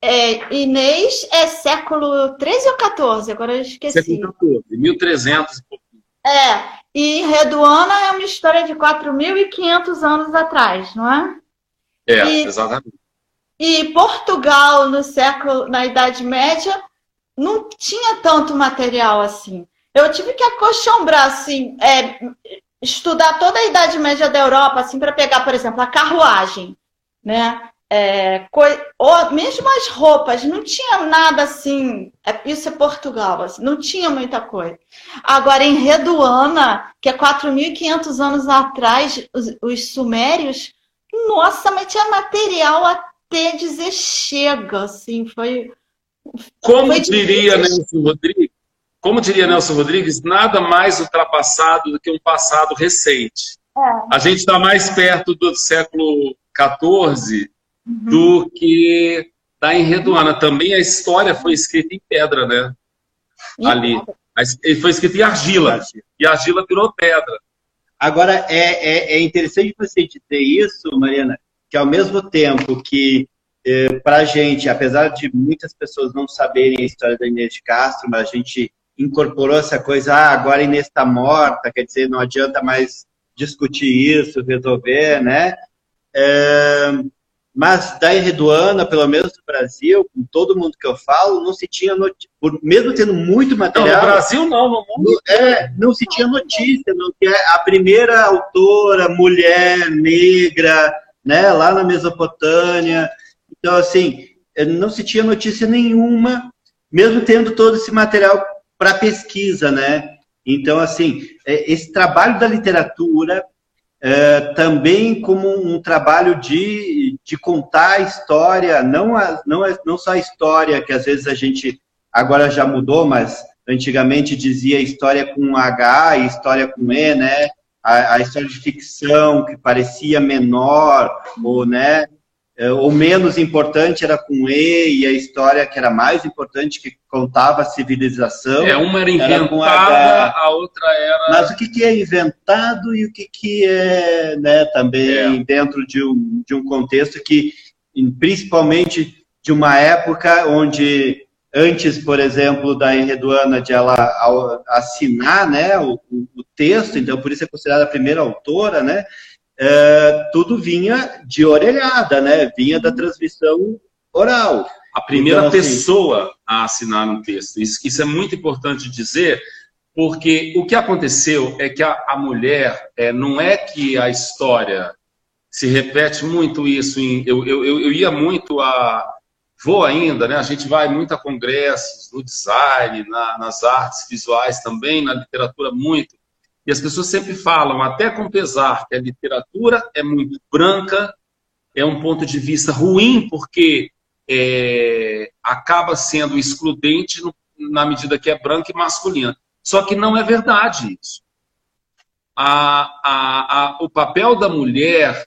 é, Inês é século 13 ou 14? Agora eu esqueci. Século 14, 1300 e pouquinho. É, e Reduana é uma história de 4.500 anos atrás, não é? É, e, exatamente. E Portugal, no século, na Idade Média, não tinha tanto material assim. Eu tive que acostumbrar, assim, é, estudar toda a Idade Média da Europa, assim, para pegar, por exemplo, a carruagem, né? É, ou mesmo as roupas, não tinha nada assim. É, isso é Portugal, assim, não tinha muita coisa. Agora, em Reduana, que é 4.500 anos atrás, os, os, sumérios, nossa, mas tinha material até dizer chega, assim, foi. Como foi diria Nelson Rodrigues? Como diria Nelson Rodrigues, nada mais ultrapassado do que um passado recente. É. A gente está mais perto do século XIV uhum. do que da Enredoana. Também a história foi escrita em pedra, né? Ali. Foi escrita em argila. E a argila virou pedra. Agora, é, é, é interessante você dizer isso, Mariana, que ao mesmo tempo que eh, para a gente, apesar de muitas pessoas não saberem a história da Inês de Castro, mas a gente incorporou essa coisa, ah, agora a Inês está morta, quer dizer, não adianta mais discutir isso, resolver, né? É, mas da Herreduana, pelo menos no Brasil, com todo mundo que eu falo, não se tinha notícia. Mesmo tendo muito material. Não, no Brasil não, no mundo. É, não se tinha notícia. Não, que é a primeira autora mulher negra, né, lá na Mesopotâmia. Então, assim, eh, não se tinha notícia nenhuma, mesmo tendo todo esse material para pesquisa, né? Então, assim, eh, esse trabalho da literatura é, também como um trabalho de, de contar a história, não, a, não, a, não só a história que às vezes a gente agora já mudou, mas antigamente dizia história com H e história com E, né? A, a história de ficção que parecia menor, ou, né? É, o menos importante era com E, e a história que era mais importante, que contava a civilização. É, uma era inventada, era a outra era. Mas o que, que é inventado e o que, que é né, também é. dentro de um, de um contexto que, principalmente de uma época onde antes, por exemplo, da Enreduana de ela assinar né, o, o, texto, então por isso é considerada a primeira autora, né? É, tudo vinha de orelhada, né? Vinha da transmissão oral. A primeira então, assim, pessoa a assinar um texto. Isso, isso, é muito importante dizer, porque o que aconteceu é que a, a mulher, é, não é que a história se repete muito isso. Em, eu, eu, eu ia muito a vou ainda, né? A gente vai muito a congressos, no design, na, nas artes visuais também, na literatura muito. E as pessoas sempre falam, até com pesar, que a literatura é muito branca, é um ponto de vista ruim, porque é, acaba sendo excludente no, na medida que é branca e masculina. Só que não é verdade isso. A, a, a, o papel da mulher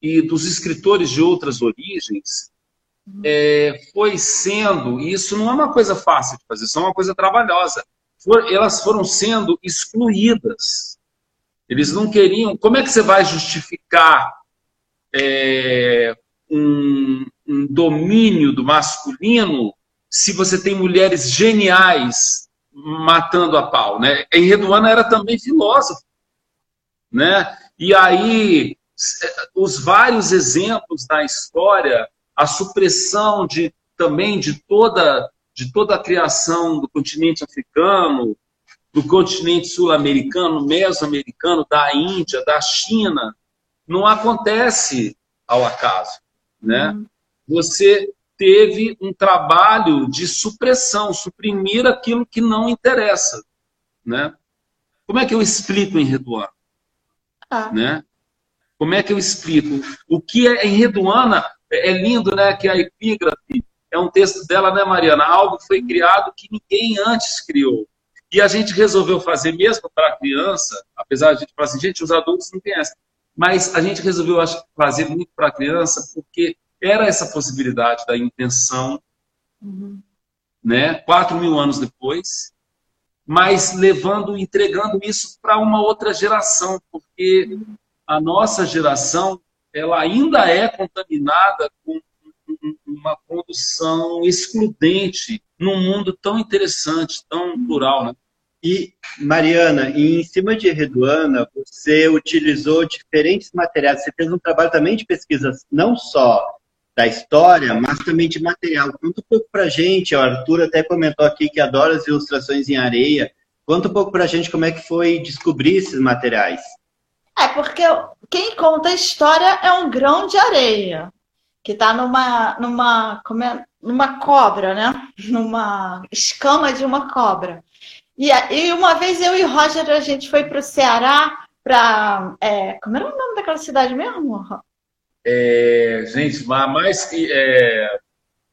e dos escritores de outras origens é, foi sendo, e isso não é uma coisa fácil de fazer, isso é uma coisa trabalhosa, for, elas foram sendo excluídas. Eles não queriam. Como é que você vai justificar é, um, um domínio do masculino se você tem mulheres geniais matando a pau? Né? Enreduana era também filósofo. Né? E aí, os vários exemplos na história a supressão de também de toda de toda a criação do continente africano, do continente sul-americano, mesoamericano, da Índia, da China, não acontece ao acaso, né? Uhum. Você teve um trabalho de supressão, suprimir aquilo que não interessa, né? Como é que eu explico em Reduana? Ah. Né? Como é que eu explico? O que é em Reduana é, é lindo, né, que a epígrafe é um texto dela, né, Mariana? Algo foi criado que ninguém antes criou. E a gente resolveu fazer mesmo para a criança, apesar de a gente falar assim, gente, os adultos não conhecem, mas a gente resolveu acho, fazer muito para a criança porque era essa possibilidade da intenção, uhum. né? Quatro mil anos depois, mas levando, entregando isso para uma outra geração, porque a nossa geração ela ainda é contaminada com uma condução excludente num mundo tão interessante, tão plural, né? E, Mariana, em cima de Reduana, você utilizou diferentes materiais. Você fez um trabalho também de pesquisa, não só da história, mas também de material. Conta um pouco para gente. O Arthur até comentou aqui que adora as ilustrações em areia. Conta um pouco para gente como é que foi descobrir esses materiais. É, porque quem conta a história é um grão de areia, que está numa, numa, é, numa cobra, né? (laughs) Numa escama de uma cobra. E, e uma vez eu e Roger, a gente foi para o Ceará, para. É, como era o nome daquela cidade mesmo? É, gente, mais que. É,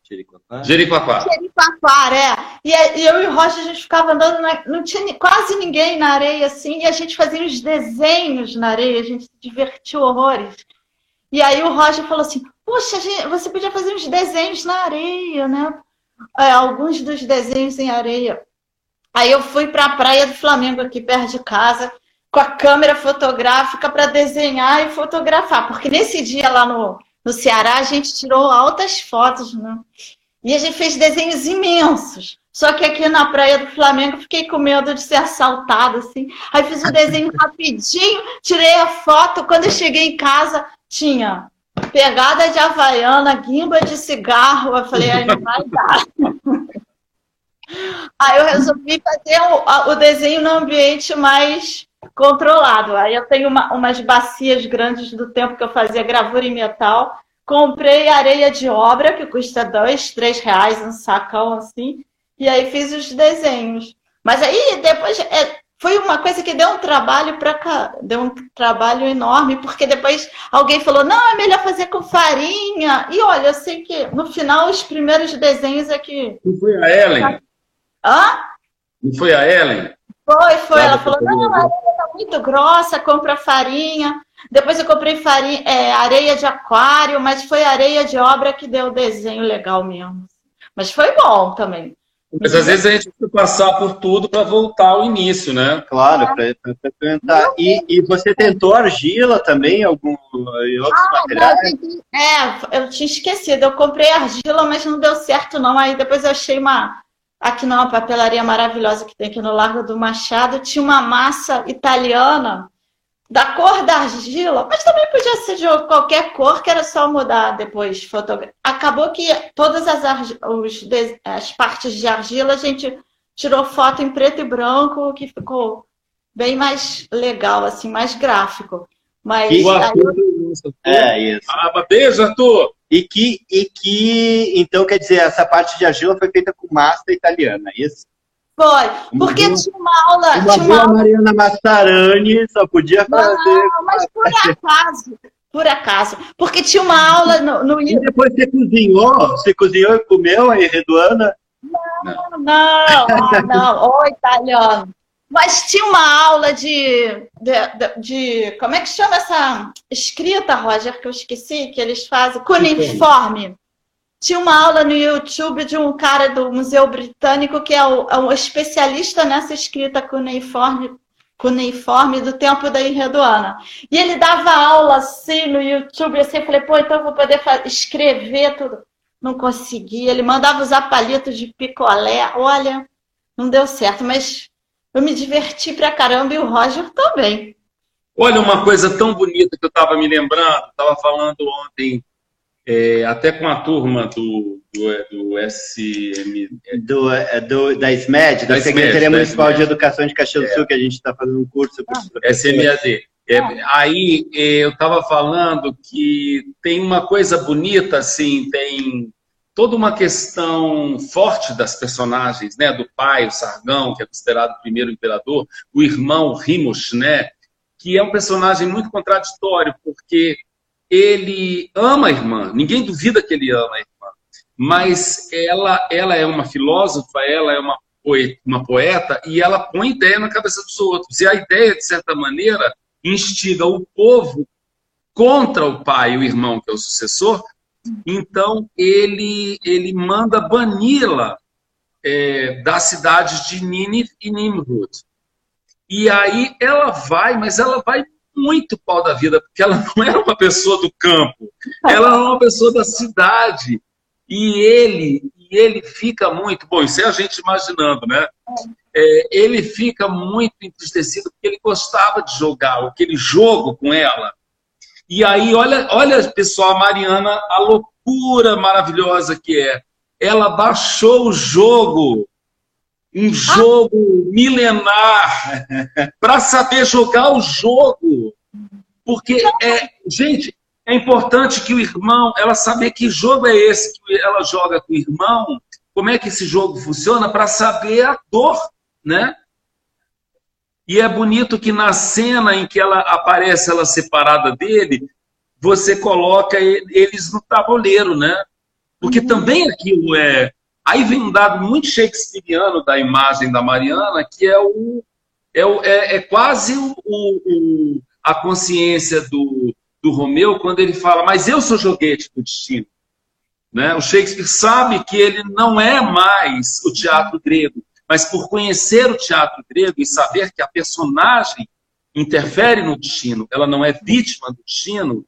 Jericoacoara. Jericoacoara. Jericoacoara, é. E, e eu e o Rocha, a gente ficava andando, na, não tinha quase ninguém na areia, assim, e a gente fazia uns desenhos na areia, a gente se divertiu horrores. E aí o Roger falou assim, puxa, gente, você podia fazer uns desenhos na areia, né? É, alguns dos desenhos em areia. Aí eu fui para a praia do Flamengo, aqui perto de casa, com a câmera fotográfica para desenhar e fotografar, porque nesse dia lá no, no Ceará, a gente tirou altas fotos, né? E a gente fez desenhos imensos. Só que aqui na praia do Flamengo fiquei com medo de ser assaltada, assim. Aí fiz um desenho (laughs) rapidinho, tirei a foto. Quando eu cheguei em casa, tinha pegada de havaiana, guimba de cigarro. Eu falei, aí não vai dar. (laughs) Aí eu resolvi fazer o, o desenho no ambiente mais controlado. Aí eu tenho uma, umas bacias grandes do tempo que eu fazia gravura em metal. Comprei areia de obra, que custa dois, três reais, um sacão assim. E aí fiz os desenhos. Mas aí depois é, foi uma coisa que deu um trabalho para cá, deu um trabalho enorme, porque depois alguém falou: não, é melhor fazer com farinha. E olha, eu sei que no final os primeiros desenhos é que. Não foi a Ellen? Hã? Não foi a Ellen? Foi, foi. Ela falou: não, a areia tá muito grossa, compra farinha. Depois eu comprei farinha, é, areia de aquário, mas foi areia de obra que deu o desenho legal mesmo. Mas foi bom também. Mas às vezes a gente precisa passar por tudo para voltar ao início, né? Claro, para experimentar. E, e você tentou argila também, algum, em outros ah, materiais? é, eu tinha esquecido. Eu comprei argila, mas não deu certo não. Aí depois eu achei uma... Aqui numa papelaria maravilhosa que tem aqui no Largo do Machado, tinha uma massa italiana da cor da argila, mas também podia ser de qualquer cor, que era só mudar depois fotografia. Acabou que todas as, os, as partes de argila a gente tirou foto em preto e branco, que ficou bem mais legal, assim, mais gráfico. Mas e aí... É isso. Ah, beijo, Arthur! E que, e que, então, quer dizer, essa parte de argila foi feita com massa italiana, é isso? Foi, porque tinha uma aula. Uma tinha uma aula... Mariana Massarani só podia fazer. Não, mas por acaso, por acaso. Porque tinha uma aula no. no... E depois você cozinhou? Você cozinhou e comeu aí, Reduana? Não, não, não, não. (laughs) Ô, italiano. Mas tinha uma aula de, de, de, Como é que chama essa escrita, Roger, que eu esqueci, que eles fazem? Cuneiforme. Tinha uma aula no YouTube de um cara do Museu Britânico que é, é um especialista nessa escrita cuneiforme, cuneiforme do tempo da Enredoana. E ele dava aula assim no YouTube, assim, eu falei, pô, então eu vou poder escrever tudo. Não consegui. Ele mandava usar palitos de picolé. Olha, não deu certo, mas eu me diverti pra caramba e o Roger também. Olha uma coisa tão bonita que eu estava me lembrando, estava falando ontem é, até com a turma do, do, do SM... Do, é, do, da SMED, da, da Secretaria SMED, Municipal de Educação de Caxias do é. Sul, que a gente está fazendo um curso. Ah, SMAD. É, aí eu estava falando que tem uma coisa bonita, assim, tem toda uma questão forte das personagens, né? Do pai, o Sargão, que é considerado o primeiro imperador, o irmão Rimos, né? Que é um personagem muito contraditório, porque ele ama a irmã, ninguém duvida que ele ama a irmã, mas ela, ela é uma filósofa, ela é uma poeta, uma poeta e ela põe ideia na cabeça dos outros. E a ideia, de certa maneira, instiga o povo contra o pai, o irmão, que é o sucessor. Então, ele, ele manda bani-la é, das cidades de Nínive e Nimrud. E aí ela vai, mas ela vai muito pau da vida, porque ela não era uma pessoa do campo, ela era uma pessoa da cidade. E ele, e ele fica muito, bom, isso é a gente imaginando, né? É, ele fica muito entristecido porque ele gostava de jogar aquele jogo com ela. E aí, olha, olha, pessoal, a Mariana, a loucura maravilhosa que é. Ela baixou o jogo um jogo milenar (laughs) para saber jogar o jogo. Porque, é, gente, é importante que o irmão, ela saber que jogo é esse que ela joga com o irmão, como é que esse jogo funciona, para saber a dor, né? E é bonito que na cena em que ela aparece, ela separada dele, você coloca eles no tabuleiro, né? Porque uhum. também aquilo é Aí vem um dado muito shakespeariano da imagem da Mariana, que é, o, é, o, é, é quase o, o, a consciência do, do Romeu quando ele fala, mas eu sou joguete do destino. Né? O Shakespeare sabe que ele não é mais o teatro grego, mas por conhecer o teatro grego e saber que a personagem interfere no destino, ela não é vítima do destino,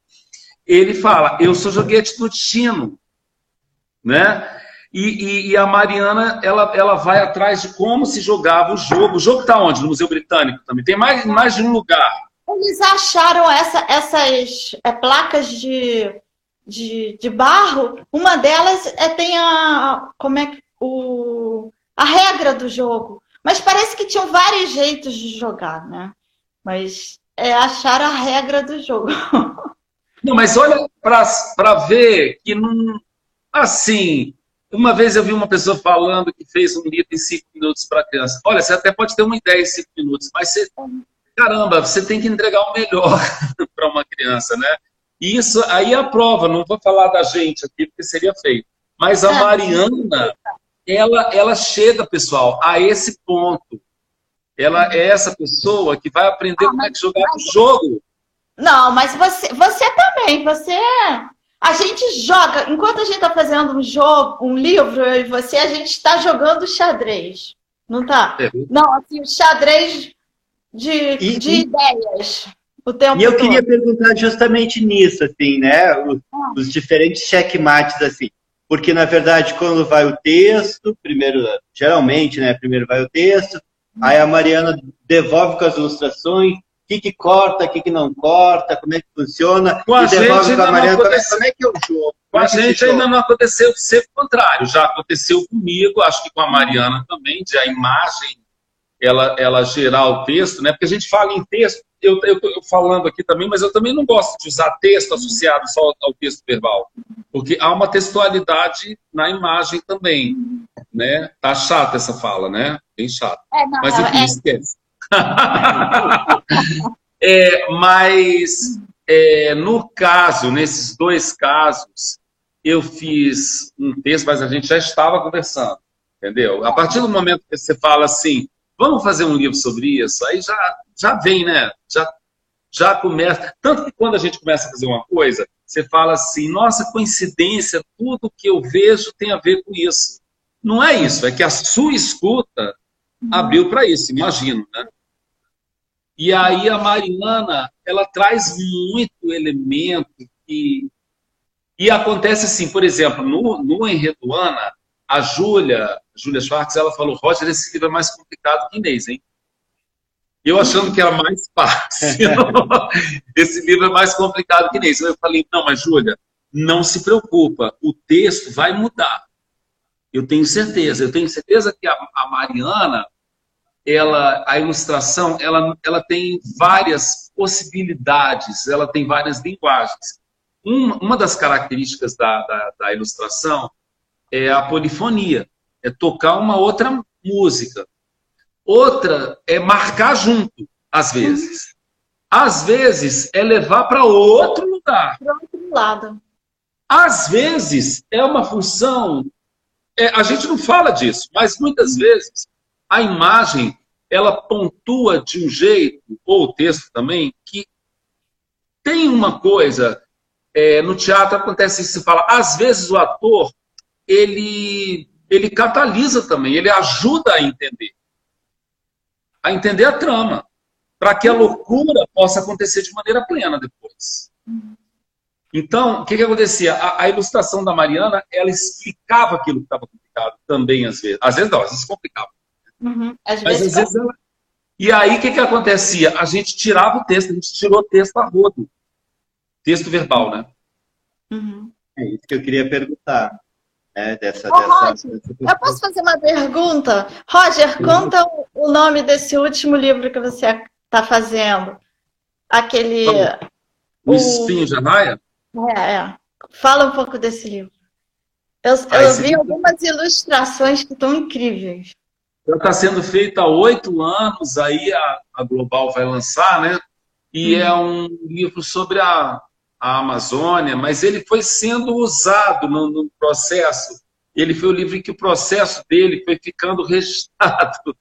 ele fala, eu sou joguete do destino. Né? E, e, e, a Mariana, ela, ela vai atrás de como se jogava o jogo. O jogo está onde? No Museu Britânico também. Tem mais, mais de um lugar. Eles acharam essa, essas é, placas de, de, de, barro. Uma delas é, tem a, como é que, o, a regra do jogo. Mas parece que tinham vários jeitos de jogar, né? Mas é, acharam a regra do jogo. (laughs) Não, mas olha para ver que não. Assim, uma vez eu vi uma pessoa falando que fez um livro em cinco minutos para criança. Olha, você até pode ter uma ideia em cinco minutos, mas você, caramba, você tem que entregar o melhor (laughs) para uma criança, né? E isso aí é a prova, não vou falar da gente aqui, porque seria feio. Mas a é. Mariana, ela, ela chega, pessoal, a esse ponto. Ela é essa pessoa que vai aprender ah, como é que jogar o jogo. Não, mas você, você também, você A gente joga, enquanto a gente está fazendo um jogo, um livro, eu e você, a gente está jogando xadrez. Não tá? É. Não, assim, xadrez de, e, de e, ideias. O tempo e eu todo. queria perguntar justamente nisso, assim, né? Os, ah. os diferentes checkmates, assim. Porque, na verdade, quando vai o texto, primeiro, geralmente, né? Primeiro vai o texto, aí a Mariana devolve com as ilustrações, que, que corta, o que, que não corta, como é que funciona. Com a gente ainda como, é, como é que é o jogo? Com a é gente ainda não aconteceu ser o contrário, já aconteceu comigo, acho que com a Mariana também, de a imagem ela, ela gerar o texto, né? Porque a gente fala em texto, eu estou falando aqui também, mas eu também não gosto de usar texto associado só ao texto verbal, porque há uma textualidade na imagem também, né? Tá chata essa fala, né? Bem chata. É, não, mas enfim, é... esquece. (laughs) é, mas é, no caso, nesses dois casos, eu fiz um texto, mas a gente já estava conversando, entendeu? A partir do momento que você fala assim, vamos fazer um livro sobre isso, aí já, já vem, né? Já, já começa. Tanto que quando a gente começa a fazer uma coisa, você fala assim, nossa, coincidência, tudo que eu vejo tem a ver com isso. Não é isso, é que a sua escuta abriu para isso, imagino, né? E aí a Mariana, ela traz muito elemento que... E acontece assim, por exemplo, no, no Enredo Ana, a Júlia, Júlia Schwartz, ela falou, Roger, esse livro é mais complicado que Inês, hein? Eu achando que era mais (laughs) fácil. (laughs) esse livro é mais complicado que Inês. Eu falei, não, mas Júlia, não se preocupa, o texto vai mudar. Eu tenho certeza. Eu tenho certeza que a, a Mariana, ela, a ilustração, ela, ela tem várias possibilidades, ela tem várias linguagens. Uma, uma das características da, da, da, ilustração é a polifonia, é tocar uma outra música. Outra é marcar junto, às vezes. Às vezes é levar para outro lugar. Para outro lado. Às vezes é uma função. É, a gente não fala disso, mas muitas vezes a imagem ela pontua de um jeito, ou o texto também, que tem uma coisa. É, no teatro acontece isso, se fala, às vezes o ator ele, ele catalisa também, ele ajuda a entender. A entender a trama, para que a loucura possa acontecer de maneira plena depois. Então, o que, que acontecia? A, a, ilustração da Mariana, ela explicava aquilo que estava complicado também, às vezes. Às vezes não, às vezes complicava. Uhum. Às Mas vezes, às vezes ela... E aí, o que, que acontecia? A gente tirava o texto, a gente tirou o texto a rodo. Texto verbal, né? Uhum. É isso que eu queria perguntar. Né, dessa, Ô, dessa, Roger, dessa... Eu posso fazer uma pergunta? Roger, conta o nome desse último livro que você está fazendo. Aquele. O, o Espinho de Anaia? É, é. Fala um pouco desse livro. Eu, ah, eu vi livro... algumas ilustrações que estão incríveis. Já está sendo feito há oito anos, aí a, a, Global vai lançar, né? E hum. é um livro sobre a, a Amazônia, mas ele foi sendo usado no, no, processo. Ele foi o livro em que o processo dele foi ficando (laughs) registrado.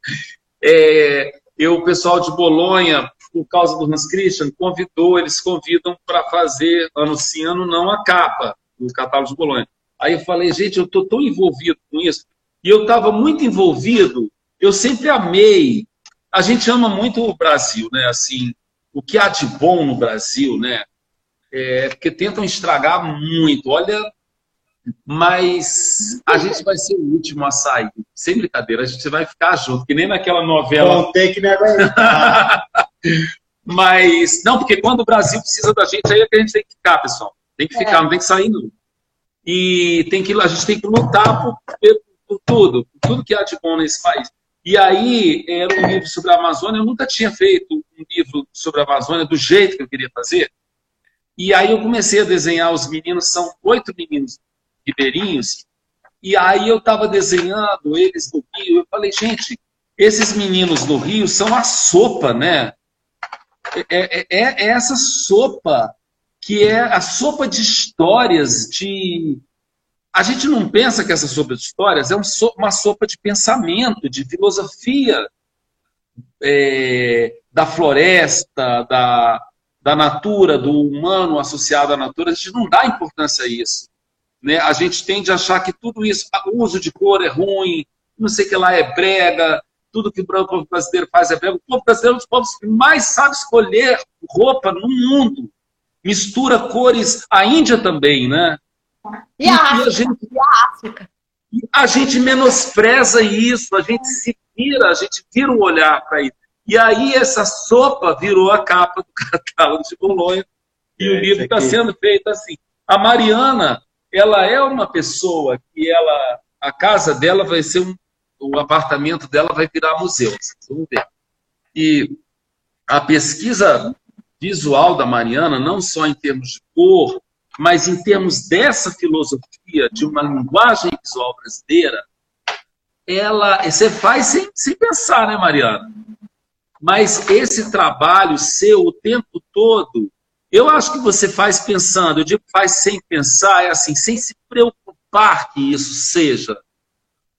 É, eu, o pessoal de Bolonha, por causa do Hans Christian, convidou, eles convidam para fazer, anunciando não a capa do catálogo de Bolonha. Aí eu falei, gente, eu estou tão envolvido com isso. E eu estava muito envolvido eu sempre amei. A gente ama muito o Brasil, né? Assim, o que há de bom no Brasil, né? É porque tentam estragar muito. Olha, mas a gente vai ser o último a sair. Sem brincadeira, a gente vai ficar junto, que nem naquela novela. Não tem que me aguentar. (laughs) mas, não, porque quando o Brasil precisa da gente, aí é que a gente tem que ficar, pessoal. Tem que ficar, é. não tem que sair, não. E tem que, a gente tem que lutar por, por tudo, por tudo que há de bom nesse país. E aí era um livro sobre a Amazônia. Eu nunca tinha feito um livro sobre a Amazônia do jeito que eu queria fazer. E aí eu comecei a desenhar os meninos, são oito meninos ribeirinhos. E aí eu estava desenhando eles no Rio. Eu falei, gente, esses meninos no Rio são a sopa, né? É, é, é, é essa sopa que é a sopa de histórias, de a gente não pensa que essa sopa de histórias é uma sopa de pensamento, de filosofia é, da floresta, da, da natura, do humano associado à natura, a gente não dá importância a isso. Né? A gente tende a achar que tudo isso, o uso de cor é ruim, não sei o que lá é brega, tudo que o povo brasileiro faz é brega. O povo brasileiro é um dos povos que mais sabe escolher roupa no mundo. Mistura cores, a Índia também, né? E, e, a, África, a gente, e a África. A gente menospreza isso, a gente se vira, a gente vira o olhar para isso. E aí essa sopa virou a capa do (laughs) catálogo de Bolonha e é, o livro está sendo feito assim. A Mariana, ela é uma pessoa que ela, a casa dela vai ser um, o apartamento dela vai virar museu. Vamos ver. E a pesquisa visual da Mariana, não só em termos de cor, mas em termos dessa filosofia de uma linguagem visual brasileira, ela você faz sem, sem pensar, né, Mariana? Mas esse trabalho seu o tempo todo, eu acho que você faz pensando, eu digo faz sem pensar, é assim, sem se preocupar que isso seja.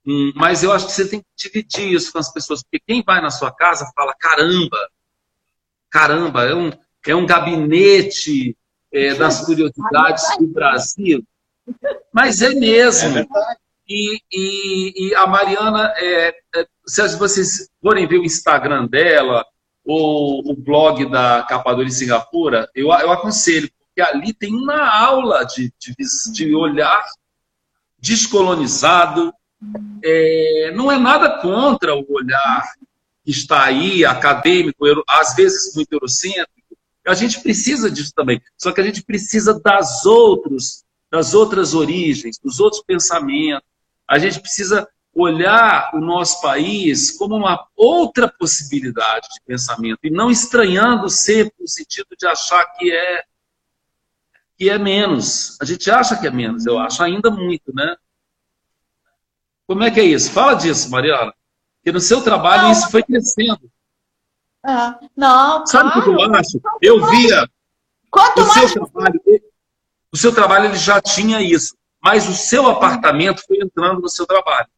Hum, mas eu acho que você tem que dividir isso com as pessoas, porque quem vai na sua casa fala: caramba, caramba, é um, é um gabinete é, das curiosidades do Brasil. Mas é mesmo. É e, e, e, a Mariana, é, é, se vocês forem ver o Instagram dela, ou o blog da Capadora em Singapura, eu, eu aconselho, porque ali tem uma aula de, de, de olhar descolonizado. É, não é nada contra o olhar que está aí, acadêmico, às vezes muito eurocêntrico. A gente precisa disso também. Só que a gente precisa das outros, das outras origens, dos outros pensamentos, a gente precisa olhar o nosso país como uma outra possibilidade de pensamento e não estranhando sempre no sentido de achar que é que é menos. A gente acha que é menos, eu acho ainda muito, né? Como é que é isso? Fala disso, Mariana. Que no seu trabalho não, isso foi crescendo. É, não, Sabe o que eu acho? Eu via Quanto o mais seu trabalho, o seu trabalho ele já tinha isso mas o seu apartamento foi entrando no seu trabalho.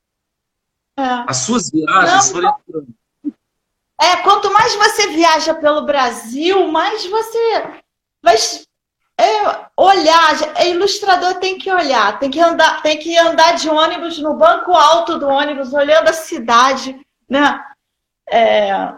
É. As suas viagens Não, foram entrando. É, quanto mais você viaja pelo Brasil, mais você vai é, olhar. É, ilustrador tem que olhar, tem que andar, tem que andar de ônibus no banco alto do ônibus, olhando a cidade, né? É,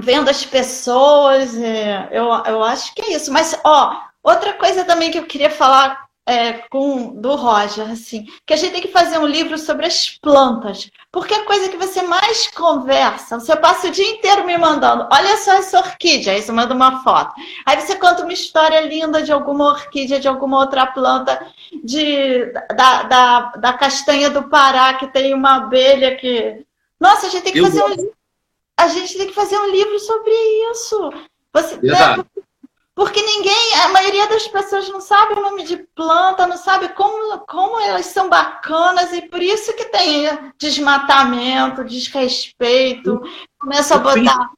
vendo as pessoas. É, eu, eu acho que é isso. Mas, ó, outra coisa também que eu queria falar é, com do Roger, assim, que a gente tem que fazer um livro sobre as plantas, porque é a coisa que você mais conversa, você passa o dia inteiro me mandando, olha só essa orquídea, aí você manda uma foto, aí você conta uma história linda de alguma orquídea, de alguma outra planta, de, da, da, da castanha do Pará, que tem uma abelha que... Nossa, a gente tem que Eu fazer um a gente tem que fazer um livro sobre isso. Você, né, porque ninguém, a maioria das pessoas não sabe o nome de planta, não sabe como, como elas são bacanas, e por isso que tem desmatamento, desrespeito, começa a botar.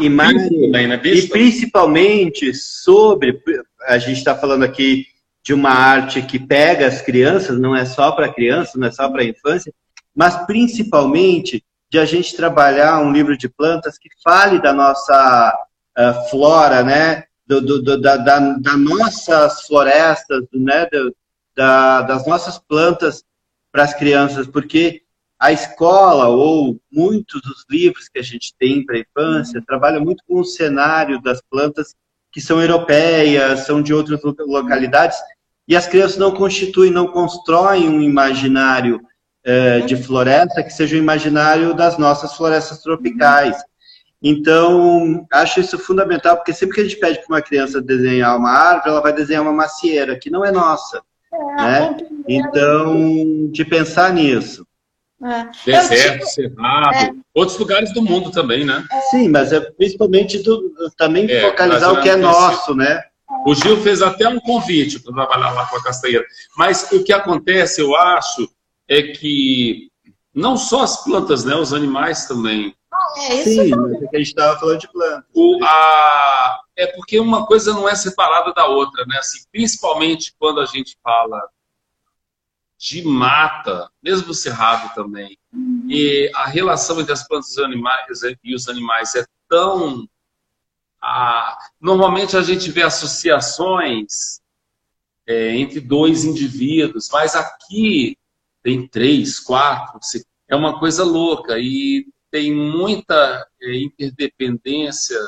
E, e, mais, e principalmente sobre, a gente está falando aqui de uma arte que pega as crianças, não é só para criança, não é só para infância, mas principalmente de a gente trabalhar um livro de plantas que fale da nossa uh, flora, né? Do, do, da, da, da, nossas florestas, né? Do, da, das nossas plantas para as crianças, porque a escola ou muitos dos livros que a gente tem para a infância trabalham muito com o cenário das plantas que são europeias, são de outras localidades, e as crianças não constituem, não constroem um imaginário eh, de floresta que seja o imaginário das nossas florestas tropicais. Então, acho isso fundamental, porque sempre que a gente pede para uma criança desenhar uma árvore, ela vai desenhar uma macieira, que não é nossa. É, né? Então, de pensar nisso. É. Deserto, Cerrado, é. outros lugares do mundo também, né? Sim, mas é principalmente do, também é, focalizar o que é nosso, né? O Gil fez até um convite para trabalhar lá com a castanheira. Mas o que acontece, eu acho, é que não só as plantas, né, os animais também é, isso Sim, é que a gente estava falando de planta. O, a, é porque uma coisa não é separada da outra, né? Assim, principalmente quando a gente fala de mata, mesmo o cerrado também, uhum. e a relação entre as plantas e os animais, e os animais é tão a, normalmente a gente vê associações é, entre dois indivíduos, mas aqui tem três, quatro, é uma coisa louca e tem muita é, interdependência.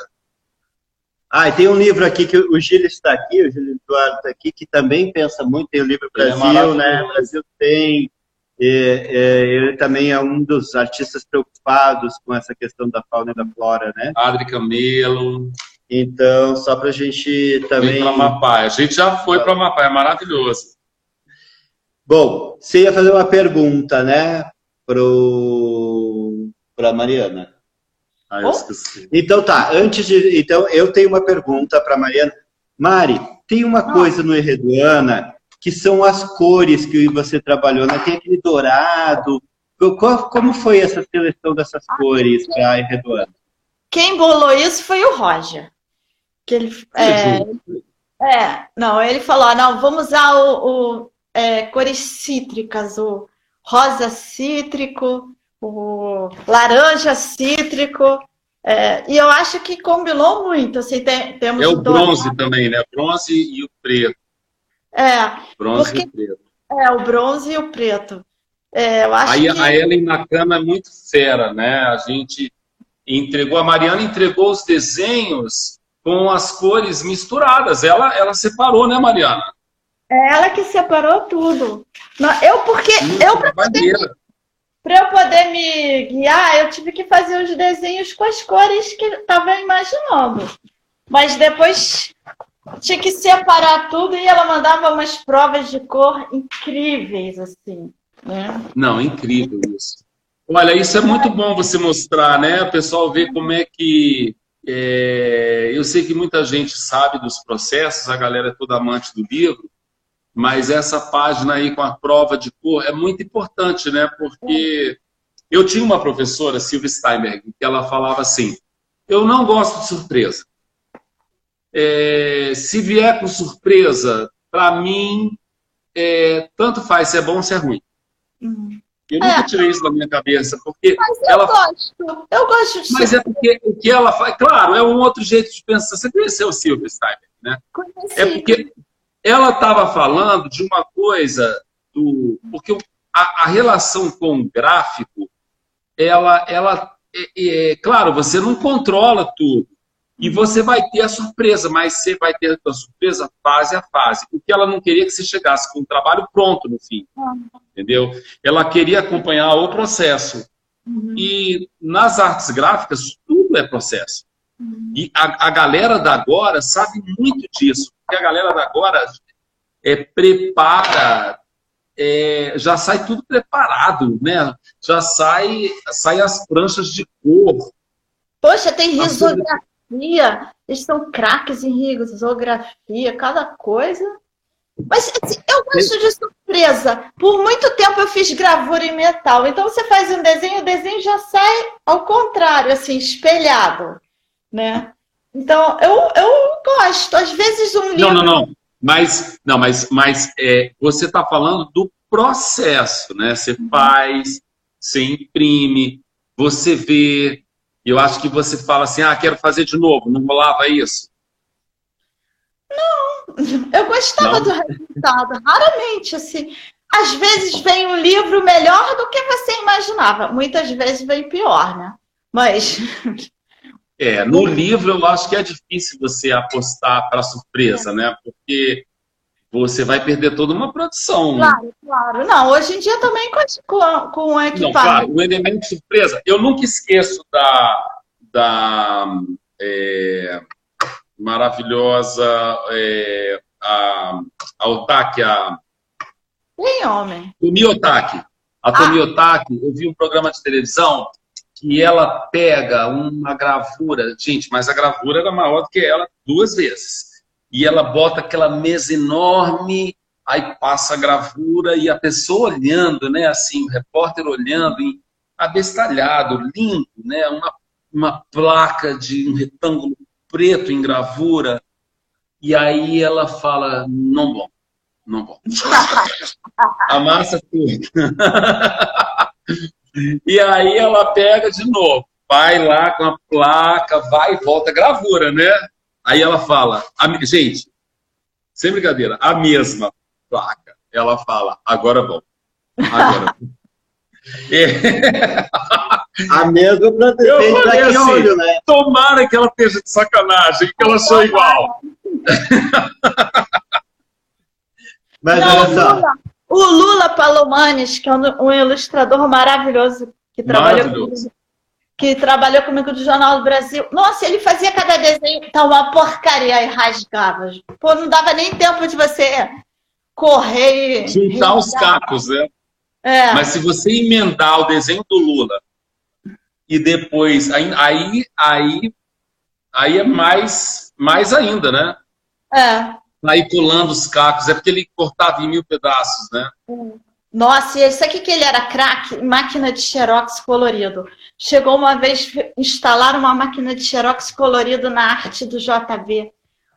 Ah, e tem um livro aqui que o Gil está aqui, o Gil Eduardo está aqui, que também pensa muito, tem o livro é Brasil, é né? O Brasil tem. E, ele também é um dos artistas preocupados com essa questão da fauna e da flora, né? Adri Camelo. Então, só para a gente também. Para Amapá. A gente já foi para Amapá, é maravilhoso. Bom, você ia fazer uma pergunta, né, para a Mariana. Ah, eu esqueci. Então tá, antes de. Então, eu tenho uma pergunta para Mariana. Mari, tem uma ah. coisa no Herreduana que são as cores que você trabalhou, né? Tem aquele dourado. Como foi essa seleção dessas ah, cores para a Herreduana? Quem bolou isso foi o Roger. Que ele, é, é, não, ele falou, não, vamos usar o, o é, cores cítricas, o rosa cítrico, o laranja cítrico, é, e eu acho que combinou muito. Assim, tem, temos é o bronze também, né? Bronze e o preto. É. Bronze porque, e o preto. É, o bronze e o preto. É, eu acho Aí, que... A Ellen Nakama é muito fera, né? A gente entregou, a Mariana entregou os desenhos com as cores misturadas. Ela, ela separou, né, Mariana? É ela que separou tudo. Eu, porque eu para poder, eu poder me guiar, eu tive que fazer os desenhos com as cores que estava imaginando. Mas depois tinha que separar tudo e ela mandava umas provas de cor incríveis, assim. Né? Não, incrível isso. Olha, isso é muito bom você mostrar, né? O pessoal ver como é que é, eu sei que muita gente sabe dos processos, a galera é toda amante do livro, mas essa página aí com a prova de cor é muito importante, né? Porque eu tinha uma professora, Silvia Steinberg, que ela falava assim: eu não gosto de surpresa. É, se vier com surpresa, para mim, é, tanto faz se é bom ou se é ruim. Uhum. Eu nunca é. tirei isso da minha cabeça, porque mas eu ela. Gosto. Eu gosto de Mas é porque o que ela faz. Claro, é um outro jeito de pensar. Você conheceu o Silvio Steiner, né? Conheci. É porque ela estava falando de uma coisa do. Porque a, a relação com o gráfico, ela. ela é, é, claro, você não controla tudo. E você vai ter a surpresa, mas você vai ter a surpresa fase a fase. Porque ela não queria que você chegasse com o trabalho pronto no fim. Entendeu? Ela queria acompanhar o processo. Uhum. E nas artes gráficas, tudo é processo. Uhum. E a, a galera da agora sabe muito disso. Porque a galera da agora é, prepara, é, já sai tudo preparado, né? Já sai, sai as pranchas de cor. Poxa, tem risografia eles são craques em risografia, cada coisa. Mas assim, eu gosto de surpresa. Por muito tempo eu fiz gravura em metal. Então você faz um desenho, o desenho já sai ao contrário, assim, espelhado, né? Então eu, eu gosto. Às vezes um livro. Não, não, não. Mas não, mas, mas é, você está falando do processo, né? Você faz, você imprime, você vê, eu acho que você fala assim, ah, quero fazer de novo. Não rolava isso? Não, eu gostava Não. do resultado. Raramente, assim. Às vezes vem um livro melhor do que você imaginava. Muitas vezes vem pior, né? Mas... (laughs) É, no livro eu acho que é difícil você apostar para surpresa, né? Porque você vai perder toda uma produção. Claro, claro. Não, hoje em dia também com, com equipamento. Não, claro, o elemento surpresa. Eu nunca esqueço da, da é, maravilhosa é, a, a Otaki, a... Quem homem? Tomi Otaki. A Tomi ah. Otaki, eu vi um programa de televisão que ela pega uma gravura, gente, mas a gravura era maior do que ela duas vezes e ela bota aquela mesa enorme, aí passa a gravura e a pessoa olhando, né, assim, o repórter olhando, abestalhado, lindo, né, uma, uma placa de um retângulo preto em gravura, e aí ela fala, não bom, não bom. (laughs) Amassa tudo. (laughs) e aí ela pega de novo, vai lá com a placa, vai e volta, gravura, né? Aí ela fala, gente, sem brincadeira, a mesma placa. Ela fala, agora vamos. Agora (laughs) é. A mesma pra ter feito assim, olho, né? Tomara que ela esteja de sacanagem, que ela sou igual. Mas Não, olha só. Lula, o Lula Palomanes, que é um, um ilustrador maravilhoso que trabalhou comigo, que trabalhou comigo do Jornal do Brasil. Nossa, ele fazia cada desenho tá uma porcaria e rasgava. Pô, não dava nem tempo de você correr e juntar os cacos, né? É. Mas se você emendar o desenho do Lula e depois aí aí aí, aí é mais mais ainda, né? É aí pulando os cacos, é porque ele cortava em mil pedaços, né? Nossa, e isso aqui que ele era craque, máquina de xerox colorido. Chegou uma vez instalar uma máquina de xerox colorido na arte do JV.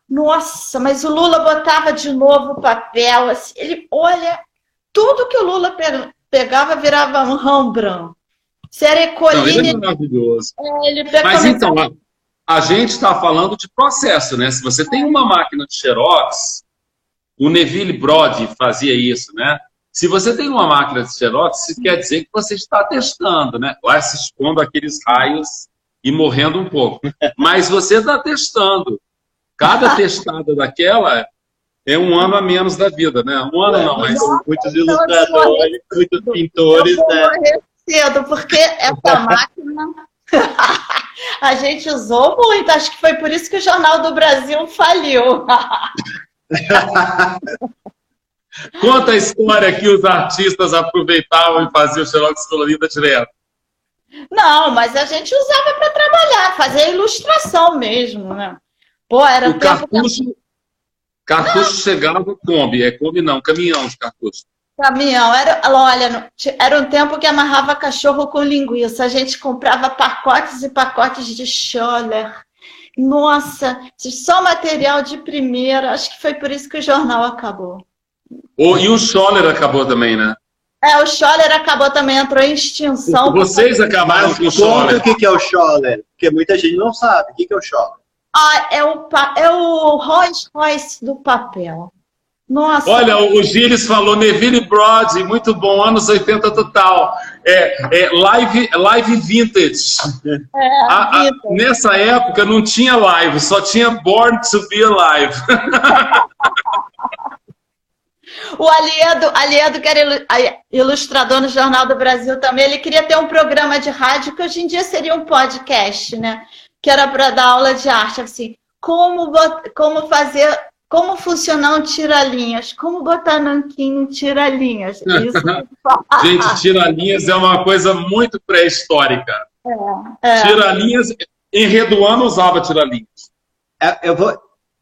Nossa, mas o Lula botava de novo o papel, assim, ele, olha, tudo que o Lula pegava virava um Rembrandt. Serecoline. Não, ele é maravilhoso. É, ele mas então, a gente está falando de processo, né? Se você tem uma máquina de xerox, o Neville Brody fazia isso, né? Se você tem uma máquina de xerox, isso quer dizer que você está testando, né? Vai se expondo aqueles raios e morrendo um pouco. Mas você está testando. Cada testada daquela é um ano a menos da vida, né? Um ano não, mas muitos ilustradores, muitos pintores, eu vou né? cedo, porque essa (laughs) máquina (laughs) a gente usou muito, acho que foi por isso que o Jornal do Brasil faliu. (laughs) Conta a história que os artistas aproveitavam e faziam xerox colorida direto. Não, mas a gente usava para trabalhar, fazer ilustração mesmo, né? Pô, era o cartucho, que... cartucho chegava Kombi, é Kombi não, caminhão de cartucho. Caminhão, era, olha, era um tempo que amarrava cachorro com linguiça. A gente comprava pacotes e pacotes de Scholler. Nossa, só material de primeira. Acho que foi por isso que o jornal acabou. Oh, e o Scholler acabou também, né? É, o Scholler acabou também, entrou em extinção. Vocês acabaram com o Scholler. o que é o Scholler, porque muita gente não sabe. O que é o Scholler? Ah, é o, é o Rolls Royce do papel. Nossa. Olha, o Gilles falou Neville Brody, muito bom, anos 80 total. É, é live, live vintage. É, a, a, nessa época não tinha live, só tinha Born to be Alive. (laughs) o Aliedo, Aliedo, que era ilustrador no Jornal do Brasil também, ele queria ter um programa de rádio que hoje em dia seria um podcast, né? Que era para dar aula de arte, assim, como, como fazer como funcionar um tira-linhas? Como botar nanquinho tira-linhas? (laughs) Gente, tira-linhas é uma coisa muito pré-histórica. É, é. Tira-linhas, Enredoano usava tira-linhas. É, eu, vou,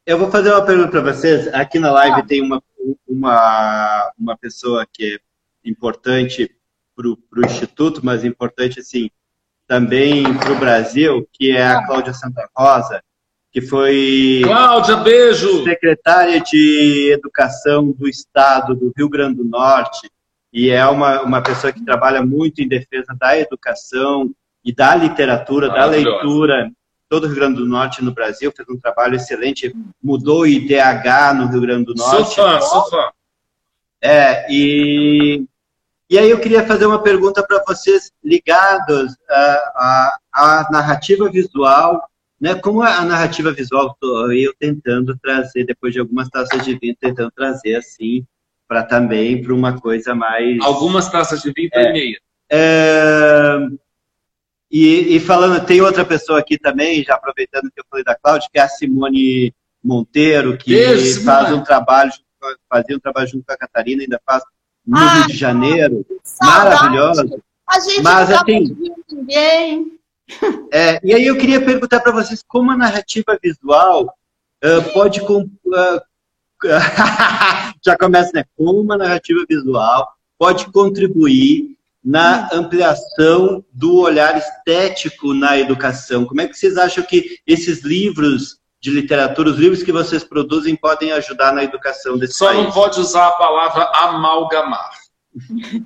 eu vou fazer uma pergunta para vocês. Aqui na live ah. tem uma, uma, uma pessoa que é importante para o Instituto, mas importante assim também para o Brasil, que é a ah. Cláudia Santa Rosa que foi Cláudia, beijo! secretária de Educação do Estado do Rio Grande do Norte, e é uma, uma pessoa que trabalha muito em defesa da educação e da literatura, da leitura, todo o Rio Grande do Norte no Brasil, fez um trabalho excelente, mudou o IDH no Rio Grande do Norte. Sou fã, sou fã. É, e, e aí eu queria fazer uma pergunta para vocês ligados à, à, à narrativa visual né, como a narrativa visual, eu tentando trazer, depois de algumas taças de vinho, tentando trazer assim, para também para uma coisa mais. Algumas taças de vinho é, e meia. É, e, e, falando, tem outra pessoa aqui também, já aproveitando que eu falei da Cláudia, que é a Simone Monteiro, que Isso, faz um trabalho, fazia um trabalho junto com a Catarina, ainda faz no ah, Rio de Janeiro, maravilhoso. A gente Mas, não assim, ninguém. É, e aí eu queria perguntar para vocês como a narrativa visual uh, pode. Uh, (laughs) já começa, né? Como a narrativa visual pode contribuir na ampliação do olhar estético na educação. Como é que vocês acham que esses livros de literatura, os livros que vocês produzem, podem ajudar na educação desse Só país? não pode usar a palavra amalgamar.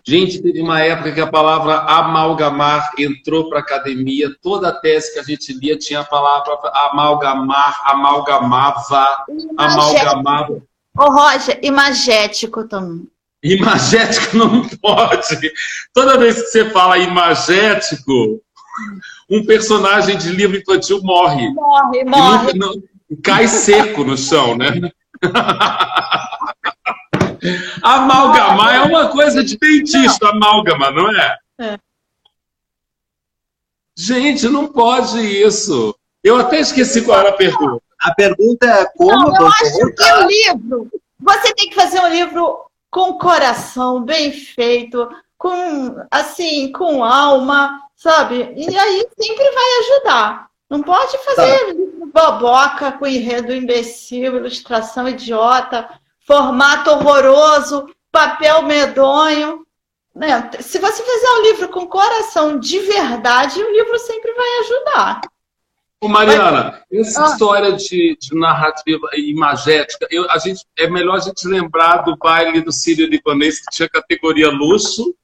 Gente, teve uma época que a palavra amalgamar entrou para a academia. Toda a tese que a gente lia tinha a palavra amalgamar, amalgamava, amalgamava. Ô, Roger, imagético também. Imagético não pode. Toda vez que você fala imagético, um personagem de livro infantil morre. Morre, morre. Não, não, cai seco no chão, né? (laughs) Amalgamar é uma coisa de dentista, não. amálgama, não é? é? Gente, não pode isso. Eu até esqueci qual era a pergunta. A pergunta é como. Não, eu acho que o livro. Você tem que fazer um livro com coração, bem feito, com assim, com alma, sabe? E aí sempre vai ajudar. Não pode fazer tá. livro boboca com enredo imbecil, ilustração idiota formato horroroso, papel medonho. Né? Se você fizer um livro com coração de verdade, o livro sempre vai ajudar. Ô Mariana, essa ah. história de, de, narrativa imagética, eu, a gente, é melhor a gente lembrar do baile do Sírio Libanês, que tinha categoria luxo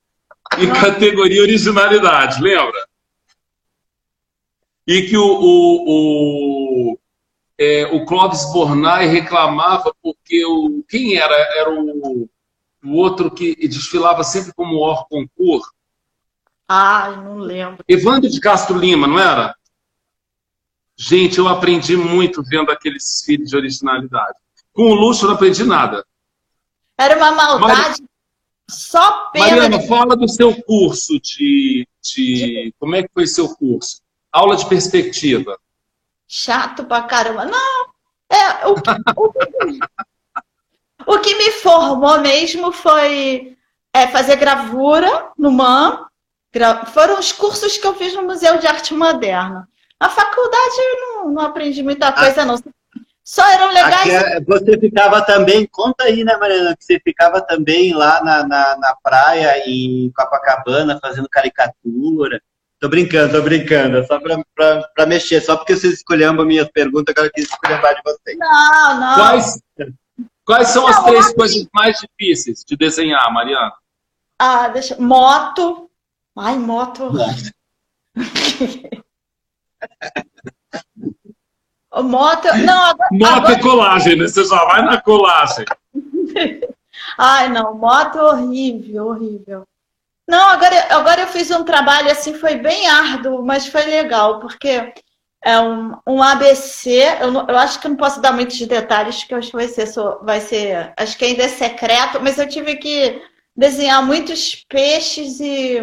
e ah. categoria originalidade, lembra? E que o, o, o é, o Clóvis Bornai reclamava porque o quem era era o, o outro que desfilava sempre como or concurso. Ah, não lembro. Evandro de Castro Lima, não era? Gente, eu aprendi muito vendo aqueles filhos de originalidade. Com o luxo eu não aprendi nada. Era uma maldade. Só pena. Mariana, de... fala do seu curso de, de. Como é que foi seu curso? Aula de perspectiva chato pra caramba. Não, é, o, o, (laughs) o que me formou mesmo foi é, fazer gravura no MAN. Gra, foram os cursos que eu fiz no Museu de Arte Moderna. Na faculdade eu não, não aprendi muita coisa, ah, não. Só eram legais. Aqui, você ficava também, conta aí, né, Mariana, que você ficava também lá na, na, na praia em Copacabana fazendo caricatura. Tô brincando, tô brincando. É só pra, pra, pra mexer. Só porque vocês escolheram a minha pergunta, eu quero que escolher de vocês. Não, não. Quais, quais são não, as três coisas mais difíceis de desenhar, Mariana? Ah, deixa. Moto. Ai, moto. (laughs) moto. Não, agora, moto agora... é colagem, né? Você só vai na colagem. (laughs) Ai, não, moto horrível, horrível. Não, agora, agora eu fiz um trabalho assim, foi bem árduo, mas foi legal, porque é um, um ABC, eu, não, eu acho que não posso dar muitos detalhes, que acho que vai ser, vai ser, acho que ainda é secreto, mas eu tive que desenhar muitos peixes e.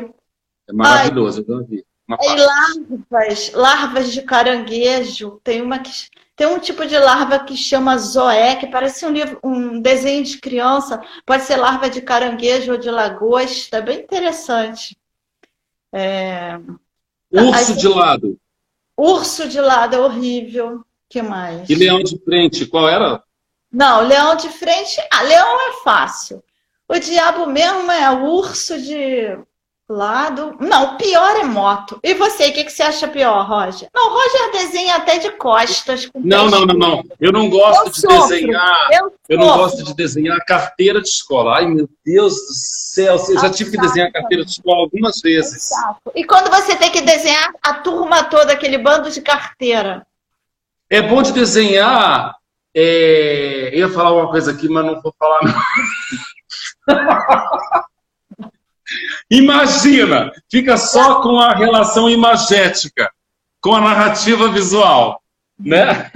É maravilhoso, eu vi. E larvas, larvas de caranguejo. Tem uma que tem um tipo de larva que chama zoé, que parece um, livro, um desenho de criança. Pode ser larva de caranguejo ou de lagosta. É bem interessante. É... Urso Aí, de lado. Urso de lado é horrível. que mais? E leão de frente, qual era? Não, leão de frente. Ah, leão é fácil. O diabo mesmo é urso de Lado. Não, pior é moto. E você, o que, que você acha pior, Roger? Não, Roger desenha até de costas. não, não, não, não. Eu não gosto eu de sofro. desenhar. Eu, eu, não gosto de desenhar carteira de escola. Ai, meu Deus do céu. Eu já tive que desenhar carteira de escola algumas vezes. E quando você tem que desenhar a turma toda, aquele bando de carteira? É bom de desenhar. É... Eu ia falar uma coisa aqui, mas não vou falar. Não. (laughs) Imagina, fica só com a relação imagética, com a narrativa visual, né?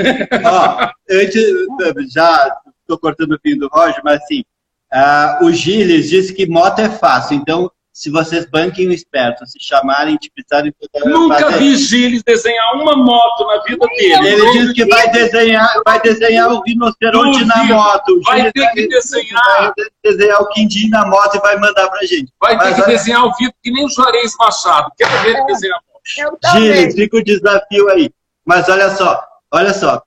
Antes, já estou cortando o fim do Roger, mas assim, uh, o Gilles disse que moto é fácil, então se vocês banquem o esperto, se chamarem, te precisarem... Nunca fazer... vi Gilles desenhar uma moto na vida dele. Ele disse que vai desenhar, vai desenhar o rinoceronte na moto. Vai ter que desenhar... Vai desenhar o quindim na moto e vai mandar pra gente. Vai Mas, ter que desenhar o Vitor que nem o Juarez Machado. Quer ver ele desenhar moto. Gilles, fica o desafio aí. Mas olha só, olha só,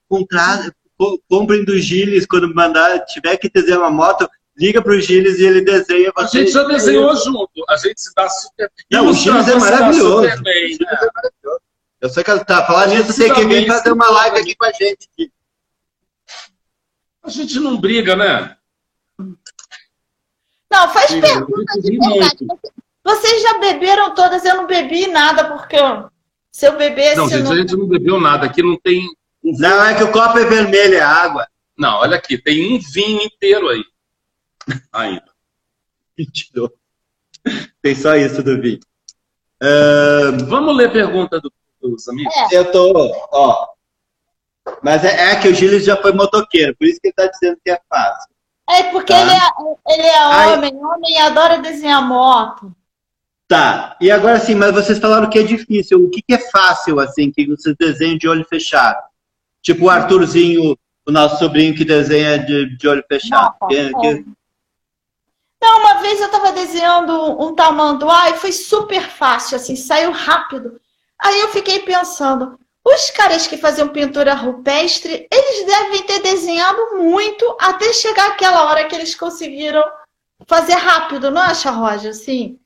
comprem do Gilles quando mandar, tiver que desenhar uma moto, liga pro Gilles e ele desenha. A gente já desenhou junto, a gente se dá super Não, o Gilles é maravilhoso. Bem, né? é maravilhoso. Eu sei que ela tá falando nisso, tem que vir fazer uma live aqui com a gente. A gente não briga, né? Não, Não, faz Sim, pergunta de verdade. Muito. Vocês já beberam todas? Eu não bebi nada, porque se eu bebesse. Não, gente, não... a gente não bebeu nada. Aqui não tem. Não, é que o copo é vermelho, é água. Não, olha aqui, tem um vinho inteiro aí. Ainda. Mentirou. Tem só isso do vinho. Uh... Vamos ler a pergunta do, dos amigos? É. Eu tô, ó. Mas é, é, que o Gilles já foi motoqueiro, por isso que ele tá dizendo que é fácil. É porque tá? ele, é, ele é homem, Ai. homem adora desenhar moto. Tá, e agora sim, mas vocês falaram que é difícil. O que, que é fácil, assim, que vocês desenham de olho fechado? Tipo o Arthurzinho, o nosso sobrinho que desenha de, de olho fechado. Não, que, que... Não, uma vez eu estava desenhando um tamanduá e foi super fácil, assim, saiu rápido. Aí eu fiquei pensando, os caras que faziam pintura rupestre, eles devem ter desenhado muito até chegar aquela hora que eles conseguiram fazer rápido, não acha, Roger? Assim,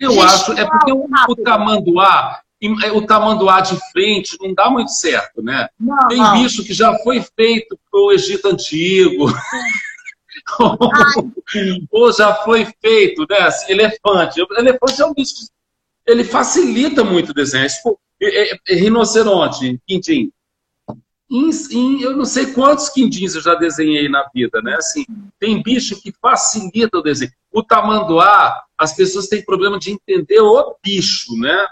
eu acho, é porque o, o tamanduá, é, o tamanduá de frente não dá muito certo, né? Não, Tem não. bicho que já foi feito pro Egito Antigo. (laughs) ou já foi feito, né? Assim, elefante. Elefante é um bicho ele facilita muito o desenho. Tipo, é, é, é, rinoceronte, quindim. Em, em, eu não sei quantos quindins eu já desenhei na vida, né? Assim, tem bicho que facilita o desenho. O tamanduá, as pessoas têm problema de entender o bicho, né?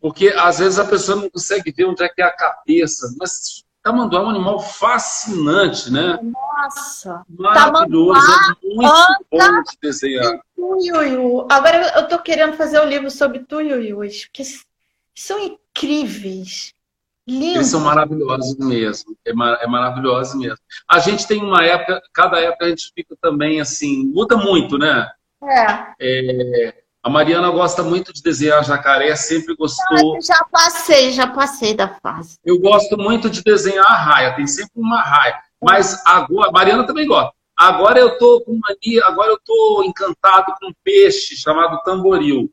Porque às vezes a pessoa não consegue ver onde é que é a cabeça. Mas tamanduá é um animal fascinante, né? Nossa! Maravilhoso, é muito bom de desenhar. Tuiuiu. Agora eu tô querendo fazer o um livro sobre tuiuius, porque são incríveis. Lindo. Eles são maravilhosos mesmo. É, mar é maravilhoso mesmo. A gente tem uma época, cada época a gente fica também assim, muda muito, né? É. é a Mariana gosta muito de desenhar jacaré, sempre gostou. já passei, já passei da fase. Eu gosto muito de desenhar a raia, tem sempre uma raia. Mas agora, a Mariana também gosta. Agora eu tô com mania, agora eu tô encantado com um peixe chamado tamboril,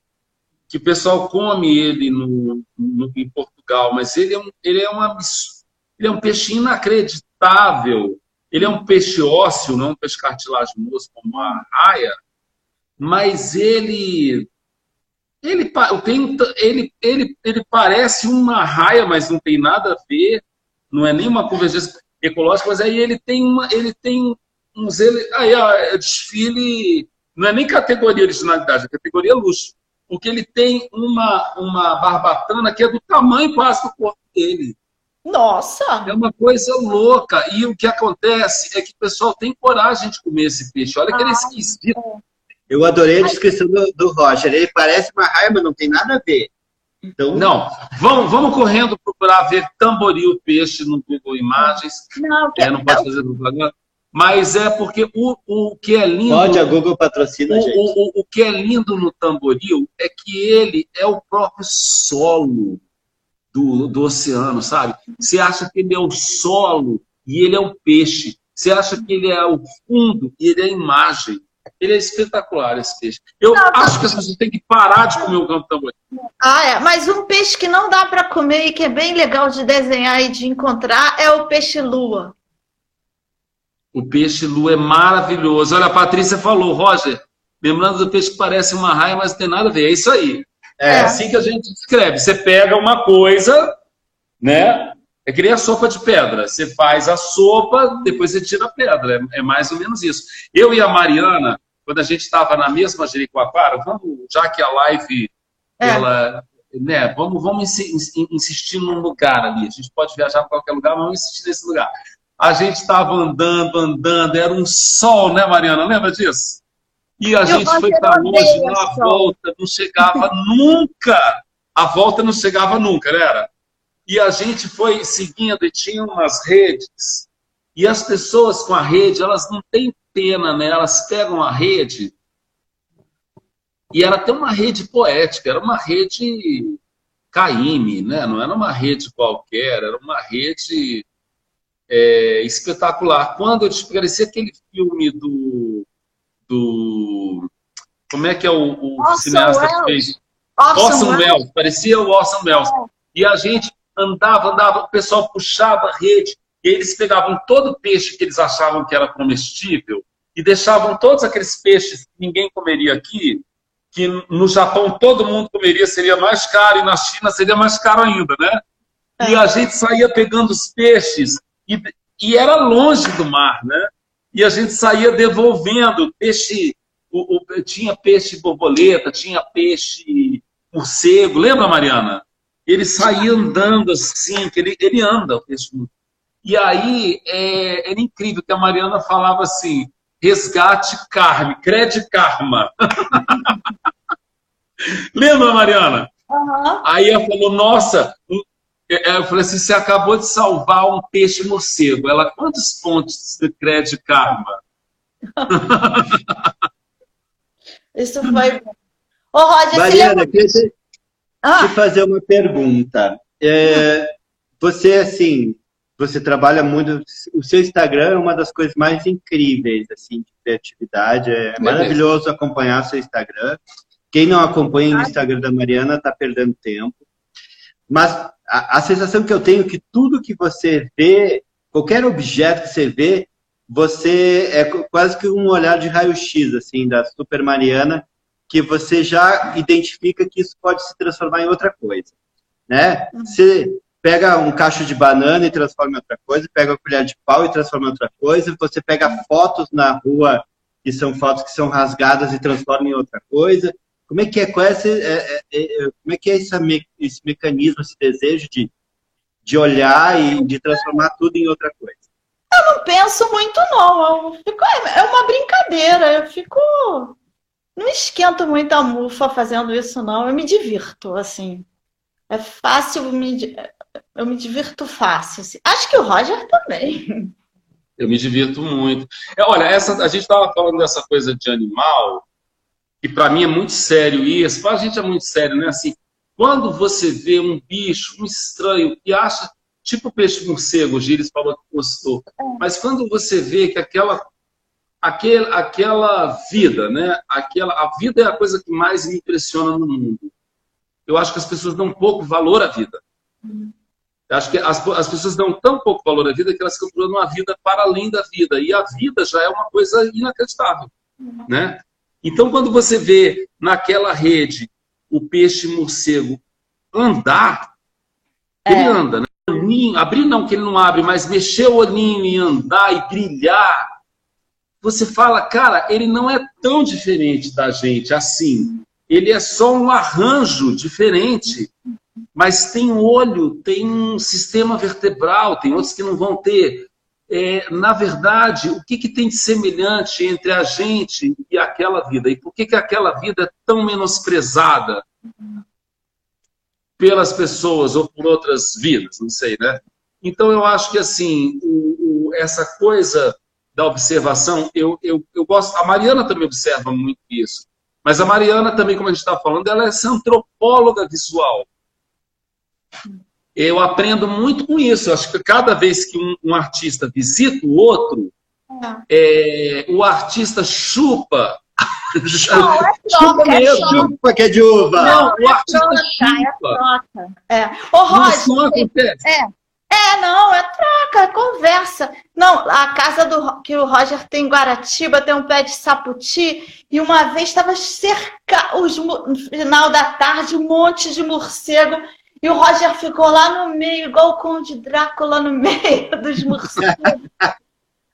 que o pessoal come ele no, no em Portugal, mas ele é um, ele é uma ele é um peixe inacreditável. Ele é um peixe ósseo, não um peixe cartilaginoso como a raia, mas ele ele, tem, ele, ele, ele parece uma raia, mas não tem nada a ver, não é nenhuma convergência ecológica, mas aí ele tem uma, ele tem uns ele, aí é desfile, não é nem categoria originalidade, é categoria luxo, porque ele tem uma uma barbatana que é do tamanho quase do corpo dele. Nossa! É uma coisa louca. E o que acontece é que o pessoal tem coragem de comer esse peixe. Olha que ele é esquisito. Eu adorei a descrição do, do Roger. Ele parece uma raia, mas não tem nada a ver. Então... Não, vamos, vamos correndo procurar ver tamboril peixe no Google Imagens. Não, que... é, não pode fazer propaganda. Mas é porque o, o que é lindo. Pode, a Google patrocina o, a gente. O, o, o que é lindo no tamboril é que ele é o próprio solo do, do oceano, sabe? Você acha que ele é o solo e ele é o peixe. Você acha que ele é o fundo e ele é a imagem. Ele é espetacular, esse peixe. Eu não, acho que as pessoas têm que parar de comer o campo tamboril. Ah, é. Mas um peixe que não dá para comer e que é bem legal de desenhar e de encontrar é o peixe-lua. O peixe-lua é maravilhoso. Olha, a Patrícia falou, Roger, lembrando do peixe que parece uma raia, mas não tem nada a ver. É isso aí. É, é. assim que a gente descreve. Você pega uma coisa, né? É que nem a sopa de pedra. Você faz a sopa, depois você tira a pedra. É, é mais ou menos isso. Eu e a Mariana, quando a gente estava na mesma Jericoacoara, vamos, já que a live, é. ela, né, vamos, vamos insistir num lugar ali. A gente pode viajar para qualquer lugar, mas vamos insistir nesse lugar. A gente estava andando, andando, era um sol, né, Mariana? Lembra disso? E a Eu gente foi para longe, na volta não chegava (laughs) nunca. A volta não chegava nunca, não era? E a gente foi seguindo e tinha umas redes. E as pessoas com a rede, elas não têm pena, né? Elas pegam a rede e ela tem uma rede poética, era uma rede Caime, né? Não era uma rede qualquer, era uma rede é, espetacular. Quando eu te parecia aquele filme do, do como é que é o, o cineasta que fez? Orson Welles. Parecia o Orson Welles. É. E a gente andava, andava, o pessoal puxava a rede, e eles pegavam todo o peixe que eles achavam que era comestível, e deixavam todos aqueles peixes que ninguém comeria aqui, que no Japão todo mundo comeria, seria mais caro, e na China seria mais caro ainda, né? É. E a gente saía pegando os peixes, e, e era longe do mar, né? E a gente saía devolvendo peixe, o, o, tinha peixe borboleta, tinha peixe morcego, lembra, Mariana? Ele saía andando assim, que ele, ele anda, o peixe E aí é, era incrível que a Mariana falava assim: resgate carne, crede karma. (laughs) Lembra, Mariana? Uhum. Aí ela falou: nossa, eu falei assim: você acabou de salvar um peixe morcego. Ela, quantos pontos de crede karma? (laughs) Isso foi. Ô, Roger, Mariana, você ah. te fazer uma pergunta. É, você, assim, você trabalha muito. O seu Instagram é uma das coisas mais incríveis, assim, de criatividade. É, maravilhoso acompanhar seu Instagram. Quem não acompanha o Instagram da Mariana está perdendo tempo. Mas a, a, sensação que eu tenho é que tudo que você vê, qualquer objeto que você vê, você é quase que um olhar de raio-x, assim, da Super Mariana, que você já identifica que isso pode se transformar em outra coisa, né? Uhum. Você pega um cacho de banana e transforma em outra coisa, pega uma colher de pau e transforma em outra coisa, você pega fotos na rua que são fotos que são rasgadas e transforma em outra coisa. Como é que é, qual é, esse, é, é, é como é, que é esse, esse mecanismo, esse desejo de, de olhar e de transformar tudo em outra coisa? Eu não penso muito, não. Fico, é, é uma brincadeira. Eu fico não esquento muito a mufa fazendo isso, não. Eu me divirto, assim. É fácil, me, eu me divirto fácil. Assim. Acho que o Roger também. Eu me divirto muito. É, olha, essa, a gente estava falando dessa coisa de animal, e para mim é muito sério isso. Para a gente é muito sério, né? Assim, quando você vê um bicho, um estranho, e acha, tipo peixe morcego, o Gires falou que gostou, mas quando você vê que aquela aquele, aquela vida, né? Aquela, a vida é a coisa que mais me impressiona no mundo. Eu acho que as pessoas dão pouco valor à vida. Eu acho que as, as pessoas dão tão pouco valor à vida que elas ficam procurando uma vida para além da vida. E a vida já é uma coisa inacreditável, né? Então, quando você vê naquela rede o peixe morcego andar, é. ele anda, né? abrir não, que ele não abre, mas mexer o olhinho e andar e brilhar, você fala, cara, ele não é tão diferente da gente assim. Ele é só um arranjo diferente. Mas tem olho, tem um sistema vertebral, tem outros que não vão ter. É, na verdade, o que, que tem de semelhante entre a gente e aquela vida? E por que, que aquela vida é tão menosprezada pelas pessoas ou por outras vidas? Não sei, né? Então, eu acho que, assim, o, o, essa coisa da observação, eu, eu, eu gosto. A Mariana também observa muito isso. Mas a Mariana também, como a gente está falando, ela é essa antropóloga visual. Eu aprendo muito com isso. Eu acho que cada vez que um, um artista visita o outro, é, o artista chupa. (laughs) Não, é troca, chupa é Chupa que é de uva. Não, o artista é troca, chupa. É troca. É. Ô, Roger, é, é, não, é troca, é conversa. Não, a casa do, que o Roger tem em Guaratiba tem um pé de saputi e uma vez estava cerca, os, no final da tarde, um monte de morcego e o Roger ficou lá no meio, igual o Conde Drácula no meio (laughs) dos morcegos.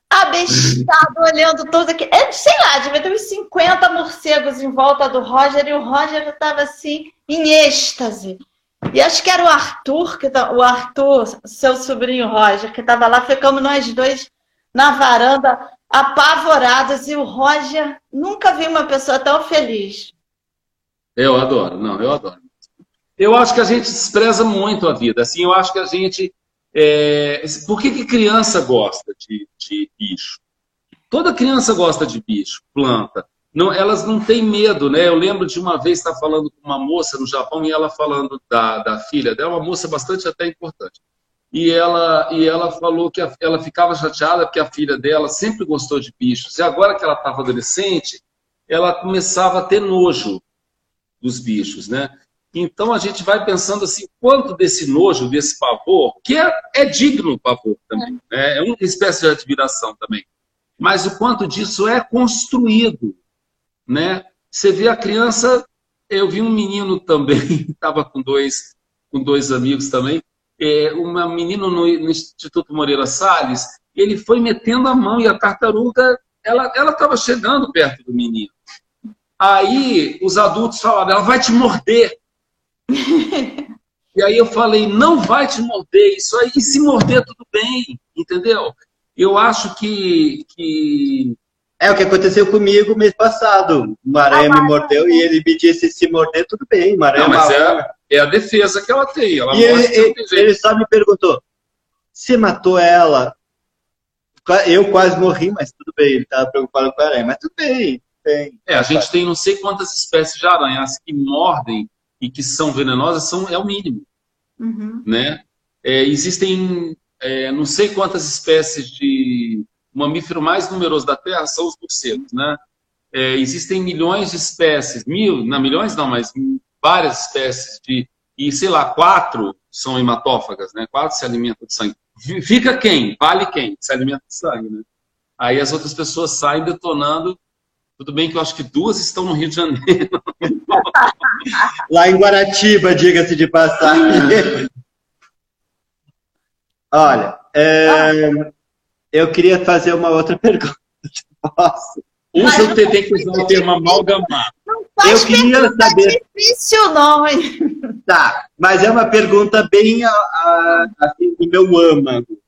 abestado, olhando todos aqui. É, sei lá, devia ter uns 50 morcegos em volta do Roger e o Roger estava assim, em êxtase. E acho que era o Arthur, que tá, o Arthur, seu sobrinho Roger, que estava lá, ficamos nós dois na varanda, apavorados, e o Roger nunca vi uma pessoa tão feliz. Eu adoro, não, eu adoro. Eu acho que a gente despreza muito a vida. Assim, eu acho que a gente. É... Por que, que criança gosta de, de bicho? Toda criança gosta de bicho, planta não, elas não têm medo, né? Eu lembro de uma vez estar falando com uma moça no Japão e ela falando da, da filha dela, uma moça bastante até importante. E ela, e ela falou que a, ela ficava chateada porque a filha dela sempre gostou de bichos. E agora que ela estava adolescente, ela começava a ter nojo dos bichos, né? Então a gente vai pensando assim, quanto desse nojo, desse pavor, que é, é digno o pavor também, né? é uma espécie de admiração também mas o quanto disso é construído, né? Você vê a criança, eu vi um menino também, (laughs) estava com dois, com dois amigos também, é, uma menino no, no, Instituto Moreira Salles, ele foi metendo a mão e a tartaruga, ela estava chegando perto do menino. Aí os adultos falaram, ela vai te morder. (laughs) e aí eu falei, não vai te morder, isso aí, e se morder tudo bem, entendeu? Eu acho que, que... É o que aconteceu comigo mês passado. O aranha me mordeu e ele me disse: se morder, tudo bem. Não, mas é, é, a defesa que ela tem. Ela e ele, ele, só me perguntou: se matou ela? Eu quase morri, mas tudo bem. Ele estava preocupado com a aranha, mas tudo bem. é, a gente tem não sei quantas espécies de aranha. As que mordem e que são venenosas são, é o mínimo. Uhum. Né? É, existem é, não sei quantas espécies de o mamífero mais numeroso da Terra são os morcegos, né? É, existem milhões de espécies, mil, não milhões não, mas várias espécies de e sei lá quatro são hematófagas, né? Quatro se alimentam de sangue. Fica quem? Vale quem? Se alimenta de sangue, né? Aí as outras pessoas saem detonando. Tudo bem que eu acho que duas estão no Rio de Janeiro. (laughs) Lá em Guaratiba, diga-se de passagem. Olha, é, eu queria fazer uma outra pergunta. Posso? Usa o TT que usar o termo amalgamar. Eu queria saber. difícil, não, hein? Tá, mas é uma pergunta bem assim, do meu âmago.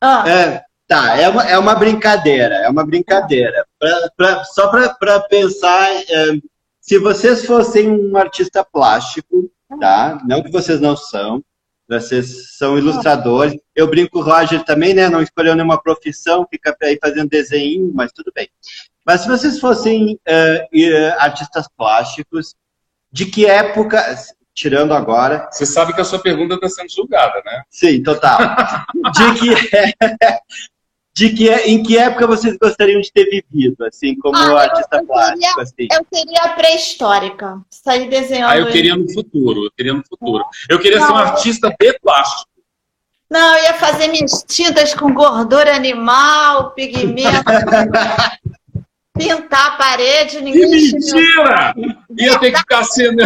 Ah. É, tá, é uma, é uma brincadeira, é uma brincadeira. Pra, pra, só para pensar, é, se vocês fossem um artista plástico, tá? Não que vocês não são, vocês são ilustradores. Eu brinco com o Roger também, né? Não escolheu nenhuma profissão, fica aí fazendo desenho, mas tudo bem. Mas se vocês fossem uh, artistas plásticos, de que época, tirando agora... Você sabe que a sua pergunta está sendo julgada, né? Sim, total. de que, de que em que época vocês gostariam de ter vivido, assim, como ah, artista eu, plástico? assim? Eu queria pré-histórica, sair desenhando. Ah, eu queria no futuro, eu queria no futuro. Eu queria Não. ser um artista de plástico. Não, eu ia fazer minhas tintas com gordura animal, pigmento. (laughs) pintar a parede, ninguém. Que mentira! Ia ter que ficar sendo.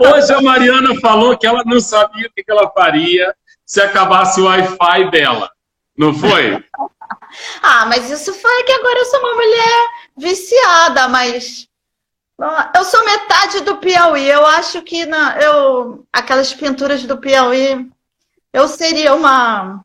Hoje a Mariana falou que ela não sabia o que ela faria se acabasse o Wi-Fi dela. Não foi? (laughs) ah, mas isso foi que agora eu sou uma mulher viciada, mas eu sou metade do Piauí. Eu acho que na, eu, aquelas pinturas do Piauí, eu seria uma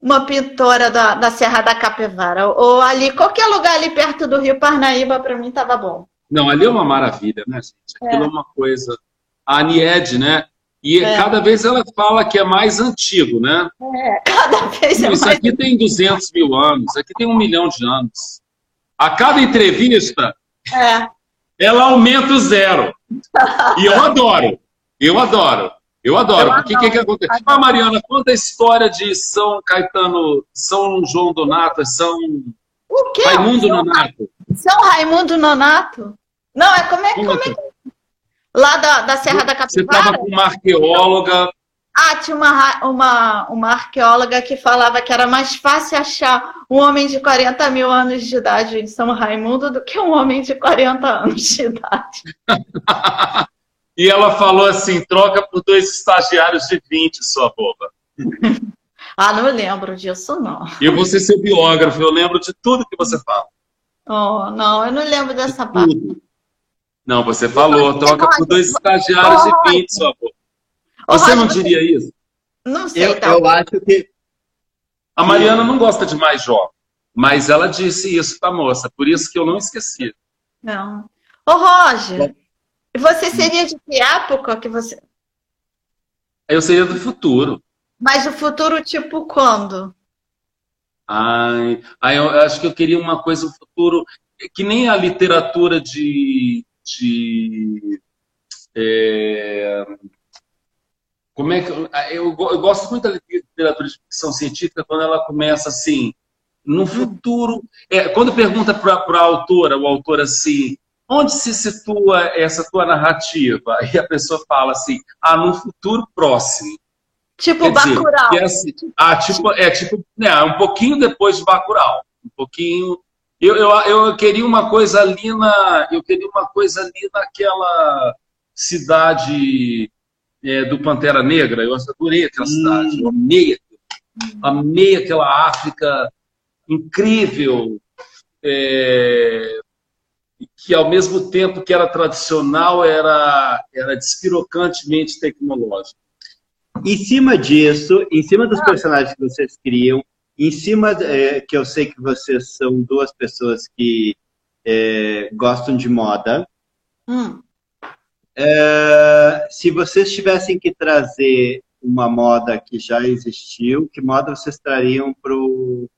uma pintora da, da Serra da Capivara. Ou ali, qualquer lugar ali perto do Rio Parnaíba, para mim estava bom. Não, ali é uma maravilha, né, gente? Aquilo é, é uma coisa. A Anied, né? E é. cada vez ela fala que é mais antigo, né? É, cada vez é Isso mais... aqui tem 200 mil anos, aqui tem um milhão de anos. A cada entrevista, é. ela aumenta o zero. E eu adoro, eu adoro, eu adoro. Porque o que, que acontece? Ah, Mariana, conta a história de São Caetano, São João Donato, São o quê? Raimundo São Nonato. São Raimundo Nonato? Não, é como é, como é que Lá da, da Serra da Capivara? Você estava com uma arqueóloga. Ah, tinha uma, uma, uma arqueóloga que falava que era mais fácil achar um homem de 40 mil anos de idade em São Raimundo do que um homem de 40 anos de idade. (laughs) e ela falou assim: troca por dois estagiários de 20, sua boba. (laughs) ah, não lembro disso, não. E eu vou ser seu biógrafo, eu lembro de tudo que você fala. Oh, não, eu não lembro dessa de parte. Não, você falou, troca por dois estagiários de 20, sua boca. Você não diria isso? Não sei, eu, eu acho que. A Mariana não gosta de mais jovem, mas ela disse isso pra moça, por isso que eu não esqueci. Não. Ô, Roger, você seria de que época que você. Eu seria do futuro. Mas o futuro, tipo, quando? Ai, ai, eu acho que eu queria uma coisa, o futuro, que nem a literatura de de é, como é que eu, eu, gosto muito da literatura de ficção científica quando ela começa assim no hum. futuro é, quando pergunta para a autora o autor assim onde se situa essa tua narrativa (laughs) e a pessoa fala assim ah no futuro próximo tipo Quer Bacurau dizer, é assim, ah, tipo, é tipo né, um pouquinho depois de Bacurau um pouquinho. Eu, eu, eu queria uma coisa ali na. Eu queria uma coisa ali naquela cidade é, do Pantera Negra. Eu adorei aquela cidade. Eu amei, amei aquela África incrível. É, que ao mesmo tempo que era tradicional, era, era despirocantemente tecnológico. Em cima disso, em cima dos ah. personagens que vocês criam, em cima é, que eu sei que vocês são duas pessoas que é, gostam de moda, hum. é, se vocês tivessem que trazer uma moda que já existiu, que moda vocês trariam para o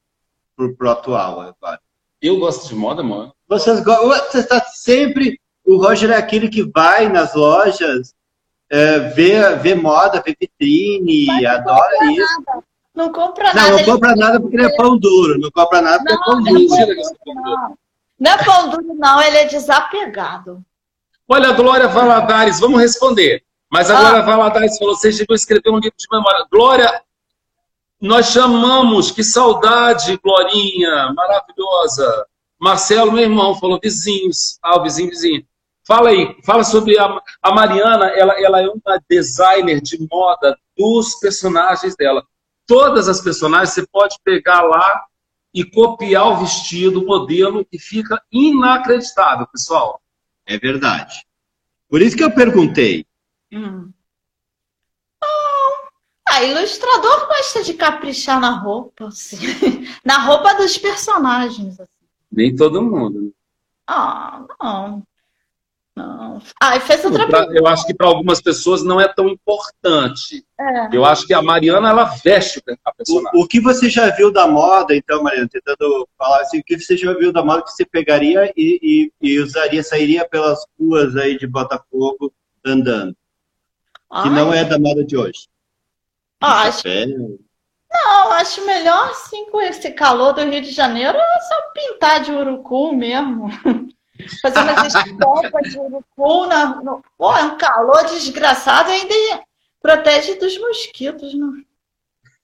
atual agora? Eu gosto de moda, mano. Vocês, você está sempre. O Roger é aquele que vai nas lojas, é, vê, vê moda, vê vitrine, Mas adora isso. Nada. Não compra nada. Não, não compra nada porque ele é pão duro. Não compra nada porque é não, é pão duro. Não. não é pão duro, não. Ele é desapegado. Olha, Glória Valadares, vamos responder. Mas a ah. Glória Valadares falou: vocês deviam escrever um livro de memória. Glória, nós chamamos, que saudade, Glorinha, maravilhosa. Marcelo, meu irmão, falou vizinhos. Ah, o vizinho, vizinho. Fala aí, fala sobre a, a Mariana, ela, ela é uma designer de moda dos personagens dela. Todas as personagens você pode pegar lá e copiar o vestido, o modelo, e fica inacreditável, pessoal. É verdade. Por isso que eu perguntei. Hum. Ah, ilustrador gosta de caprichar na roupa, assim. (laughs) na roupa dos personagens. Assim. Nem todo mundo. Ah, não. Não. Ah, fez outra pra, Eu acho que para algumas pessoas não é tão importante. É. Eu acho que a Mariana, ela veste a personagem. O, o, que você já viu da moda, então, Mariana, tentando falar assim, o que você já viu da moda que você pegaria e, e, e usaria, sairia pelas ruas aí de Botafogo andando? Ai. Que não é da moda de hoje. Ah, acho... Não, acho melhor assim com esse calor do Rio de Janeiro, é só pintar de urucu mesmo. (laughs) Fazer umas estampas (laughs) de urucu. Na, no... Pô, é um calor desgraçado e ainda protege dos mosquitos. Não?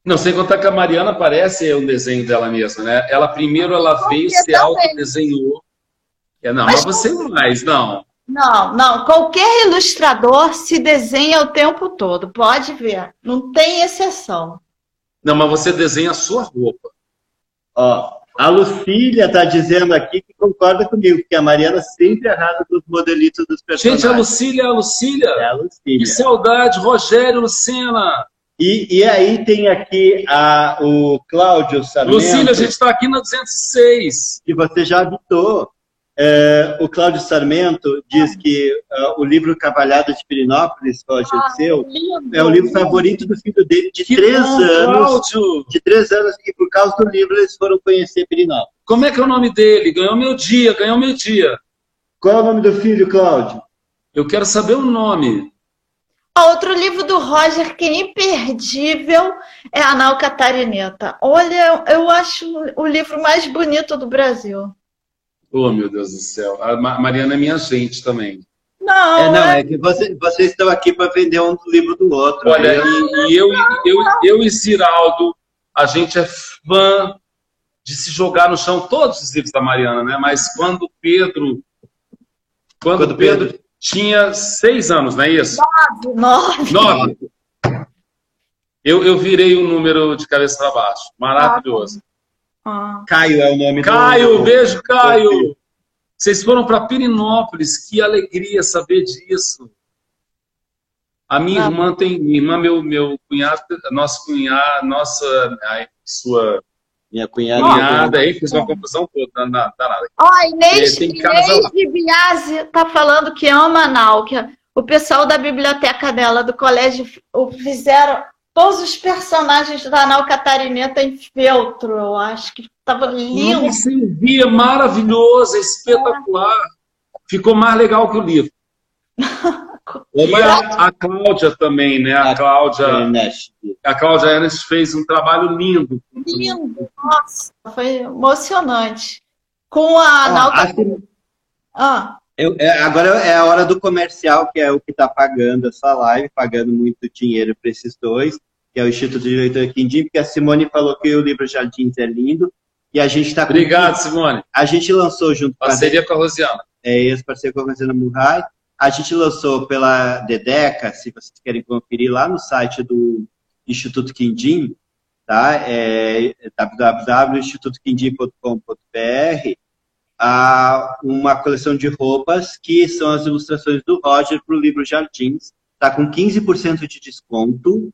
Não, sem contar que a Mariana parece um desenho dela mesma, né? Ela primeiro ela veio, se autodesenhou. É, não, mas, mas você mais, não. Não, não. Qualquer ilustrador se desenha o tempo todo. Pode ver. Não tem exceção. Não, mas você desenha a sua roupa. Ó, a Lucília está dizendo aqui que concorda comigo, que a Mariana sempre arrasa dos modelitos dos personagens. Gente, a Lucília, a Lucília. É a Lucília. Que saudade, Rogério, Lucena. E, e aí tem aqui a, o Cláudio Sarmento. Lucília, a gente está aqui na 206. Que você já habitou. É, o Cláudio Sarmento diz que uh, o livro Cavalhada de Pirinópolis, Roger ah, seu, é o livro favorito do filho dele de que três bom, anos. Cláudio. De três anos, e por causa do livro eles foram conhecer Pirinópolis. Como é que é o nome dele? Ganhou meu dia, ganhou meu dia. Qual é o nome do filho, Cláudio? Eu quero saber o nome. Outro livro do Roger que é imperdível é Anal Catarineta. Olha, eu acho o livro mais bonito do Brasil. Oh, meu Deus do céu. A Mariana é minha gente também. Não, é, não, é, é que você, vocês estão aqui para vender um livro do outro. Olha, e, e eu, eu, eu e Ciraldo, a gente é fã de se jogar no chão todos os livros da Mariana, né? Mas quando Pedro. Quando, quando Pedro, Pedro, tinha seis anos, não é isso? Nove. Nove. Nove. Eu, eu virei o um número de cabeça para baixo. Maravilhoso. Ah. Caio é o nome Caio, do... beijo, Caio! Vocês foram para Pirinópolis, que alegria saber disso. A minha ah. irmã tem, minha irmã, meu, meu cunhado, nosso cunhado, nossa, ai, sua minha cunhada, cunhada aí fez uma confusão toda, danada. Ó, Inês, Inês de Biase tá falando que ama Nau, que o pessoal da biblioteca dela, do colégio, fizeram todos os personagens da Anal Catarineta em feltro, eu acho que estava lindo. Você via maravilhoso, espetacular. Ficou mais legal que o livro. (laughs) E a, a Cláudia também, né? A, a Cláudia Ernest. A Cláudia Ernest fez um trabalho lindo. Lindo, nossa, foi emocionante. Com a Anal ah. Eu, é, agora é a hora do comercial, que é o que está pagando essa live, pagando muito dinheiro para esses dois, que é o Instituto de Leitura Quindim, porque a Simone falou que o livro Jardins é lindo, E a gente está. Obrigado, Simone. A gente lançou junto Parceria com a, com a Rosiana. É isso, parceria com a Rosiana Murray. A gente lançou pela Dedeca, se vocês querem conferir, lá no site do Instituto Quindim, tá? É www.institutoquindim.com.br, uma coleção de roupas que são as ilustrações do Roger para o livro Jardins. Está com 15% de desconto.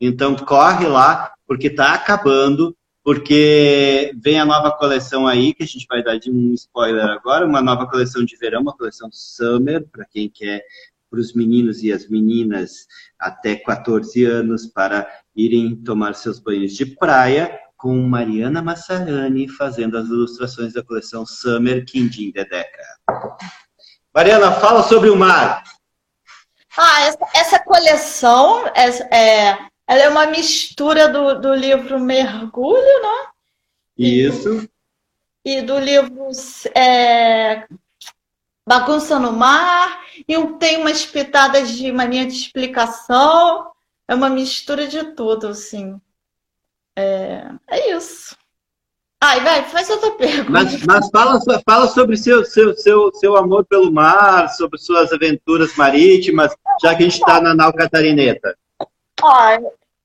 Então corre lá, porque está acabando, porque vem a nova coleção aí, que a gente vai dar de um spoiler agora, uma nova coleção de verão, uma coleção Summer, para quem quer, para os meninos e as meninas até 14 anos, para irem tomar seus banhos de praia, com Mariana Massarani fazendo as ilustrações da coleção Summer Quindim Dedeca. Mariana, fala sobre o mar. Ah, essa, essa coleção é, é, ela é uma mistura do, do livro Mergulho, né? Isso. E, e do livro é, Bagunça no Mar, e tem umas pitadas de mania de explicação. É uma mistura de tudo, assim. É, é isso. Ai, vai, faz outra pergunta. Mas, mas fala, fala sobre seu, seu, seu, seu amor pelo mar, sobre suas aventuras marítimas, já que a gente está na nau catarineta.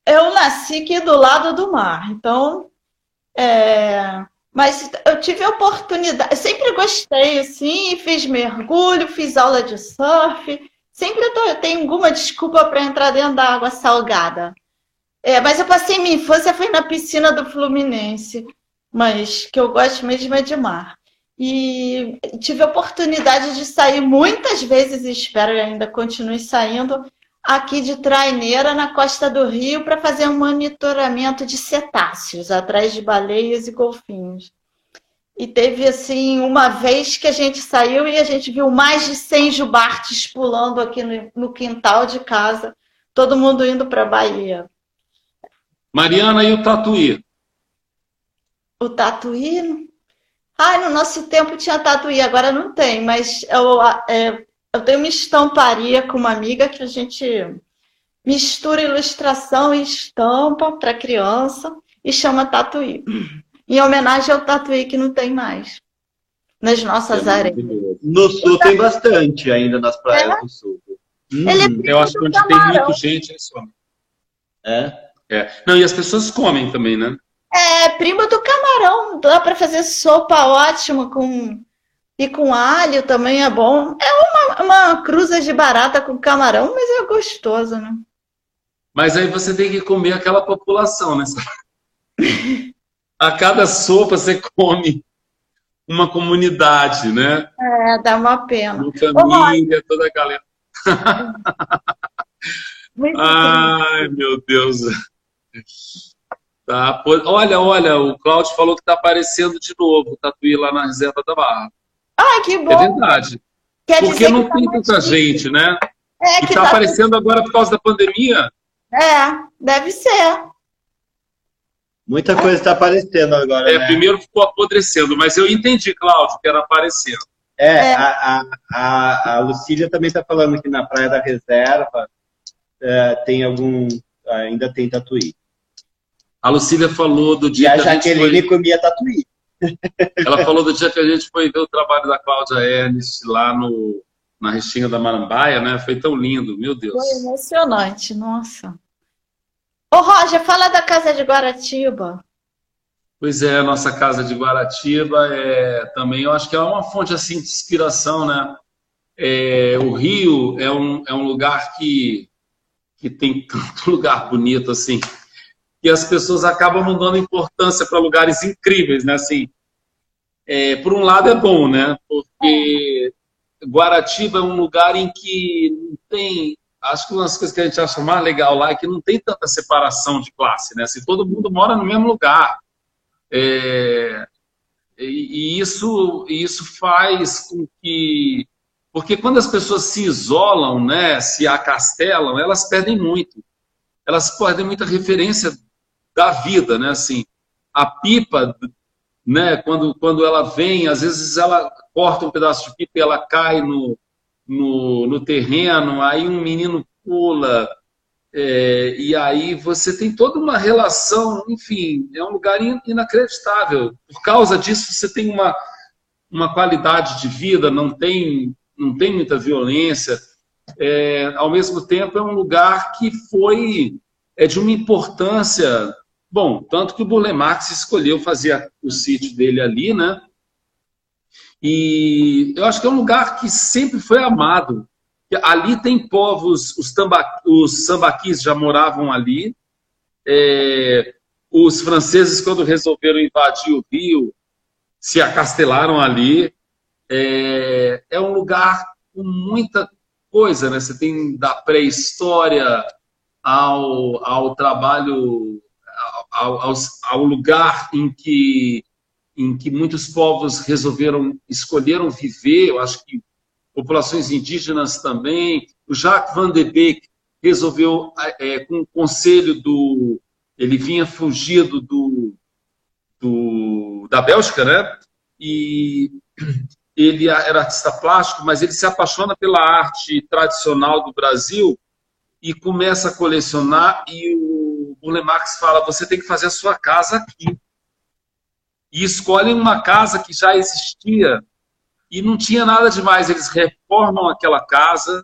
Eu nasci aqui do lado do mar, então. É... Mas eu tive a oportunidade, eu sempre gostei, assim, fiz mergulho, fiz aula de surf. Sempre eu, tô, eu tenho alguma desculpa para entrar dentro da água salgada. É, mas eu passei minha infância foi na piscina do Fluminense, mas que eu gosto mesmo é de mar. E tive a oportunidade de sair muitas vezes, e espero que ainda continue saindo, aqui de Traineira, na costa do Rio, para fazer um monitoramento de cetáceos, atrás de baleias e golfinhos. E teve, assim, uma vez que a gente saiu e a gente viu mais de 100 jubartes pulando aqui no, no quintal de casa, todo mundo indo para a Bahia. Mariana, e o Tatuí? O Tatuí? Ai, no nosso tempo tinha Tatuí, agora não tem, mas eu, é, eu tenho uma estamparia com uma amiga que a gente mistura ilustração e estampa para criança e chama Tatuí. Em homenagem ao Tatuí que não tem mais nas nossas é areias. No sul tem bastante ainda nas praias é? do sul. Hum, é eu acho que onde tem muita gente, é só. É? É. Não, e as pessoas comem também, né? É, prima do camarão. Dá para fazer sopa ótima com e com alho também é bom. É uma, uma cruza de barata com camarão, mas é gostoso, né? Mas aí você tem que comer aquela população, né? A cada sopa você come uma comunidade, né? É, dá uma pena. Uma família, Ô, toda a galera. (laughs) Ai, meu Deus. Tá, olha, olha, o Cláudio falou que está aparecendo de novo o Tatuí lá na reserva da Barra. Ah, que bom. É verdade. Quer Porque não tá tem tanta gente, né? É, que está tá aparecendo agora por causa da pandemia. É, deve ser. Muita coisa está aparecendo agora. É, né? primeiro ficou apodrecendo, mas eu entendi, Cláudio, que era aparecendo. É, é. A, a, a, Lucília também está falando que na Praia da Reserva é, tem algum. Ainda tem tatuí. A Lucília falou do dia e a que a Jaqueline foi... comia tatuí. (laughs) Ela falou do dia que a gente foi ver o trabalho da Cláudia Ernst lá no, na Restinga da Marambaia, né? Foi tão lindo, meu Deus. Foi emocionante, nossa. Ô, Roger, fala da Casa de Guaratiba. Pois é, a nossa Casa de Guaratiba é também, eu acho que é uma fonte assim de inspiração, né? É, o Rio é um, é um lugar que, que tem tanto (laughs) lugar bonito assim que as pessoas acabam não dando importância para lugares incríveis, né? Assim, é, por um lado é bom, né? Porque Guaratiba é um lugar em que não tem. Acho que uma das coisas que a gente acha mais legal lá é que não tem tanta separação de classe, né? Assim, todo mundo mora no mesmo lugar. É, e, e isso, isso faz com que. Porque quando as pessoas se isolam, né, se acastelam, elas perdem muito. Elas perdem muita referência da vida, né? Assim, a pipa, né? Quando, quando ela vem, às vezes ela corta um pedaço de pipa e ela cai no, no, no terreno, aí um menino pula. É, e aí você tem toda uma relação, enfim, é um lugar inacreditável. Por causa disso, você tem uma, uma qualidade de vida, não tem, não tem muita violência. É, ao mesmo tempo, é um lugar que foi é de uma importância. Bom, tanto que o Burle Marx escolheu fazer o sítio dele ali, né? E eu acho que é um lugar que sempre foi amado. Ali tem povos, os, tamba, os sambaquis já moravam ali. É, os franceses, quando resolveram invadir o Rio, se acastelaram ali. É, é um lugar com muita coisa, né? Você tem da pré-história ao, ao trabalho, ao, ao, lugar em que, em que muitos povos resolveram, escolheram viver, eu acho que populações indígenas também. O Jacques Van de Beek resolveu, é, com o conselho do. Ele vinha fugido do, do, da Bélgica, né? E ele era artista plástico, mas ele se apaixona pela arte tradicional do Brasil e começa a colecionar e o Burle Marx fala, você tem que fazer a sua casa aqui. E escolhem uma casa que já existia e não tinha nada demais. Eles reformam aquela casa,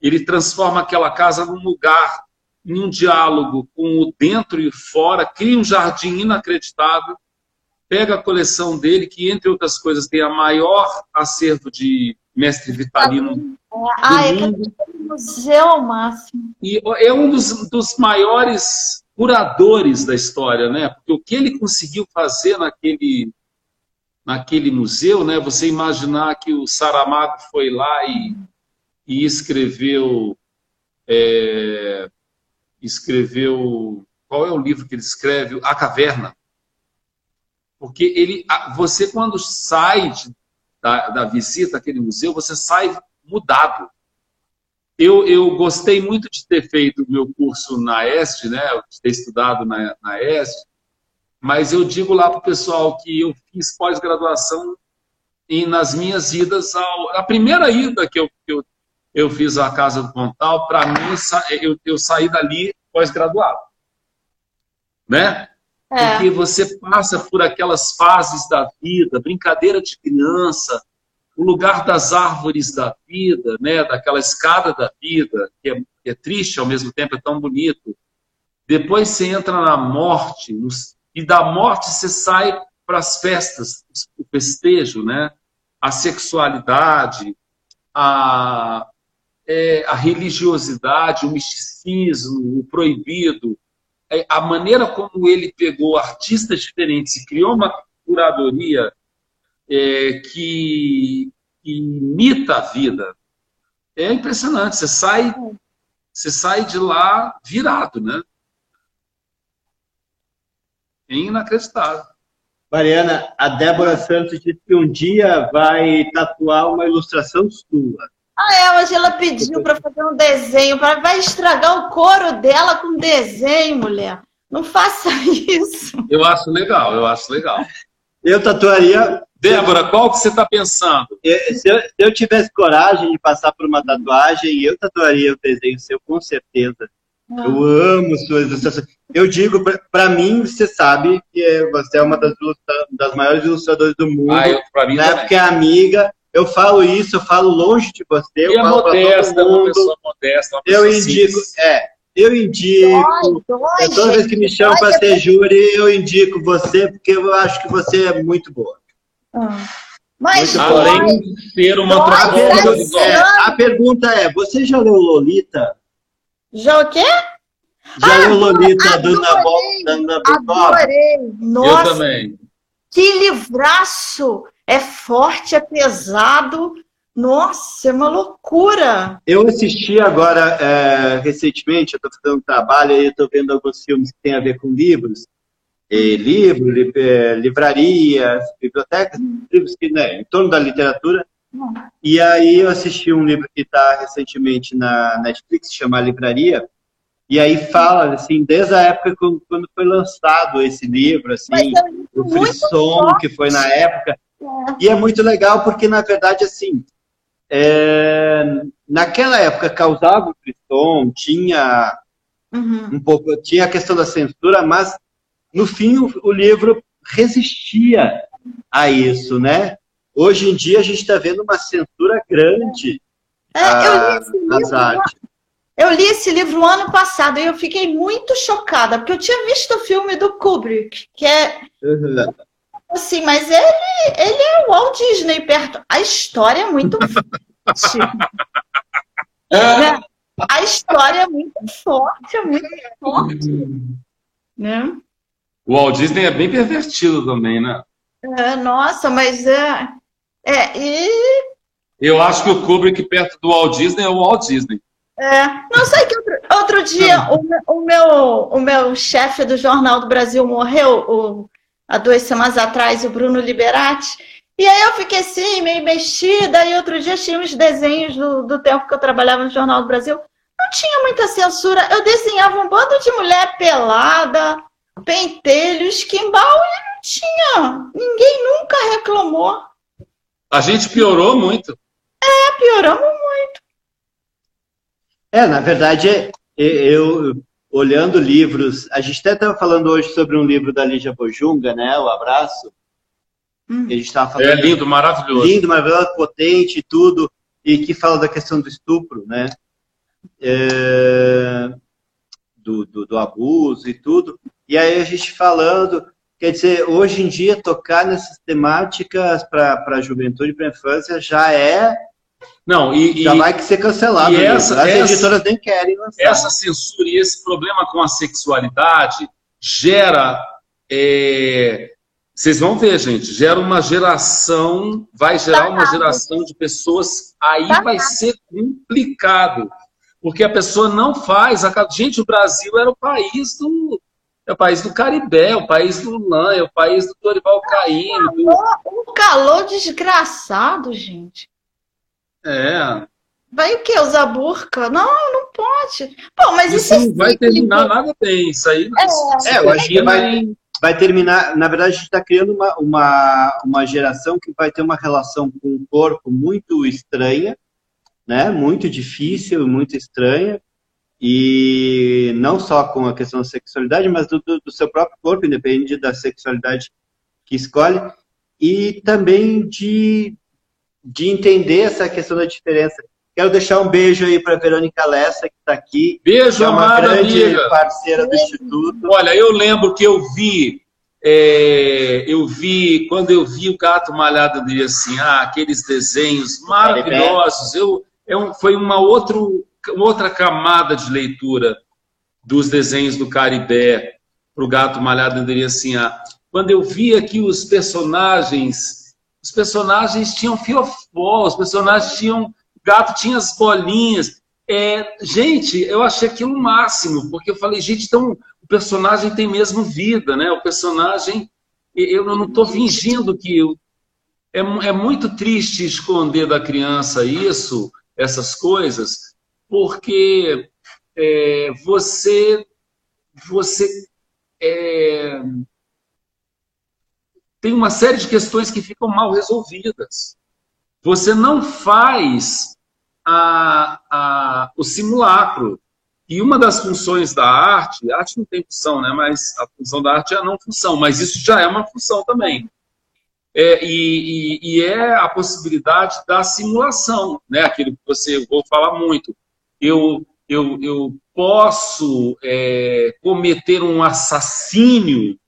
ele transforma aquela casa num lugar, em um diálogo com o dentro e o fora, cria um jardim inacreditável, pega a coleção dele, que entre outras coisas tem a maior acervo de mestre Vitalino ah, é museu máximo. E é um dos, dos maiores curadores da história, né? Porque o que ele conseguiu fazer naquele, naquele museu, né? Você imaginar que o Saramago foi lá e, e escreveu, é, escreveu, qual é o livro que ele escreve? A Caverna. Porque ele, você quando sai de, da, da visita àquele museu, você sai mudado. Eu, eu gostei muito de ter feito o meu curso na EST, né, de ter estudado na, na EST, mas eu digo lá para o pessoal que eu fiz pós-graduação e nas minhas idas ao... A primeira ida que eu, que eu, eu fiz à Casa do Pontal, para mim, eu, eu saí dali pós-graduado. Né? É. Porque você passa por aquelas fases da vida, brincadeira de criança, o lugar das árvores da vida, né, daquela escada da vida, que é, que é triste ao mesmo tempo, é tão bonito. Depois você entra na morte, e da morte você sai para as festas, o festejo, né? a sexualidade, a, é, a religiosidade, o misticismo, o proibido, é, a maneira como ele pegou artistas diferentes e criou uma curadoria é, que, que, imita a vida. É impressionante. Você sai, você sai de lá virado, né? É inacreditável. Mariana, a Débora Santos disse que um dia vai tatuar uma ilustração sua. Ah, é, hoje ela pediu para fazer um desenho, pra... vai estragar o couro dela com desenho, mulher. Não faça (laughs) isso. Eu acho legal, eu acho legal. Eu tatuaria Débora, qual que você está pensando? Se eu, se eu, tivesse coragem de passar por uma tatuagem, eu tatuaria o desenho seu, com certeza. Ah. Eu amo suas ilustrações. Eu digo, para mim, você sabe que você é uma das, das maiores ilustradoras do mundo. Ah, eu, pra mim né? Porque é amiga. Eu falo isso, eu falo longe de você. Eu e é modesta, uma pessoa modesta. Uma pessoa eu indico, é, eu indico. Dói, dói, é, toda vez que me chamam para ser júri, eu indico você, porque eu acho que você é muito boa. Mas além de ser uma transformadora é, A pergunta é: você já leu Lolita? Já o quê? Já ah, leu Lolita do Nabokov? Adorei. Nossa, Eu também. Que livraço! É forte, é pesado. Nossa, é uma loucura! Eu assisti agora, é, recentemente, eu estou fazendo um trabalho e estou vendo alguns filmes que têm a ver com livros livro, li, livrarias, bibliotecas, livros que, né, em torno da literatura. E aí eu assisti um livro que está recentemente na Netflix, chama Livraria, e aí fala, assim, desde a época quando foi lançado esse livro, assim, é o frisson que foi na época. É. E é muito legal porque, na verdade, assim, é, naquela época causava o frisson, tinha Uhum. Um pouco, tinha a questão da censura, mas no fim o, o livro resistia a isso, né? Hoje em dia a gente está vendo uma censura grande é, a, nas artes. Eu li esse livro ano passado e eu fiquei muito chocada, porque eu tinha visto o filme do Kubrick, que é. Uhum. Assim, mas ele, ele é o Walt Disney perto. A história é muito (laughs) forte. né? A história é muito forte, é muito forte. Né? O Walt Disney é bem pervertido também, né? É, nossa, mas é. É, e. Eu acho que o Kubrick perto do Walt Disney é o Walt Disney. É, não sei que outro, outro dia o, o, meu, o meu chefe do Jornal do Brasil morreu o, há duas semanas atrás, o Bruno Liberati. E aí eu fiquei assim, meio mexida, e outro dia tinha uns desenhos do, do tempo que eu trabalhava no Jornal do Brasil. Não tinha muita censura. Eu desenhava um bando de mulher pelada, pentelho, esquimbal, e não tinha. Ninguém nunca reclamou. A gente piorou muito. É, pioramos muito. É, na verdade, eu, olhando livros, a gente até estava falando hoje sobre um livro da Lígia Bojunga, né? O Abraço. Hum. A gente estava falando. É lindo, maravilhoso. Lindo, maravilhoso, potente e tudo, e que fala da questão do estupro, né? É, do, do, do abuso e tudo. E aí a gente falando, quer dizer, hoje em dia tocar nessas temáticas para a juventude e para a infância já é não, e, já e, vai ser cancelado. E essa, As essa, editoras nem querem lançar. Essa censura e esse problema com a sexualidade gera. É, vocês vão ver, gente, gera uma geração, vai gerar uma geração de pessoas, aí vai ser complicado. Porque a pessoa não faz. A, gente, o Brasil era o país do. É o país do Caribé, o país do Lã, é o país do Dorival Caymmi. Do... Um calor desgraçado, gente. É. Vai o quê? Usar burca? Não, não pode. Pô, mas isso, isso não vai terminar nada bem. Isso aí. É, é eu acho que vai, vai terminar. Na verdade, a gente está criando uma, uma, uma geração que vai ter uma relação com o corpo muito estranha, né? Muito difícil, muito estranha. E não só com a questão da sexualidade, mas do, do, seu próprio corpo, independente da sexualidade que escolhe. E também de de entender essa questão da diferença. Quero deixar um beijo aí para Verônica Lessa, que está aqui. Beijo, é uma grande amiga. parceira do Instituto. Olha, eu lembro que eu vi, é, eu vi, quando eu vi o Gato Malhado, eu diria assim, ah, aqueles desenhos maravilhosos. Eu, é um, foi uma, outro, uma outra camada de leitura dos desenhos do Caribé para o Gato Malhado, eu diria assim, ah, quando eu vi aqui os personagens os personagens tinham fiofó, os personagens tinham. O gato tinha as bolinhas. É, gente, eu achei aquilo o máximo, porque eu falei, gente, então o personagem tem mesmo vida, né? O personagem. Eu não estou fingindo que. Eu, é, é muito triste esconder da criança isso, essas coisas, porque é, você. Você. É, tem uma série de questões que ficam mal resolvidas. Você não faz a, a, o simulacro. E uma das funções da arte, a arte não tem função, né? mas a função da arte é a não função, mas isso já é uma função também. É, e, e, e, é a possibilidade da simulação, né? aquilo que você, eu vou falar muito. Eu, eu, eu posso é, cometer um assassínio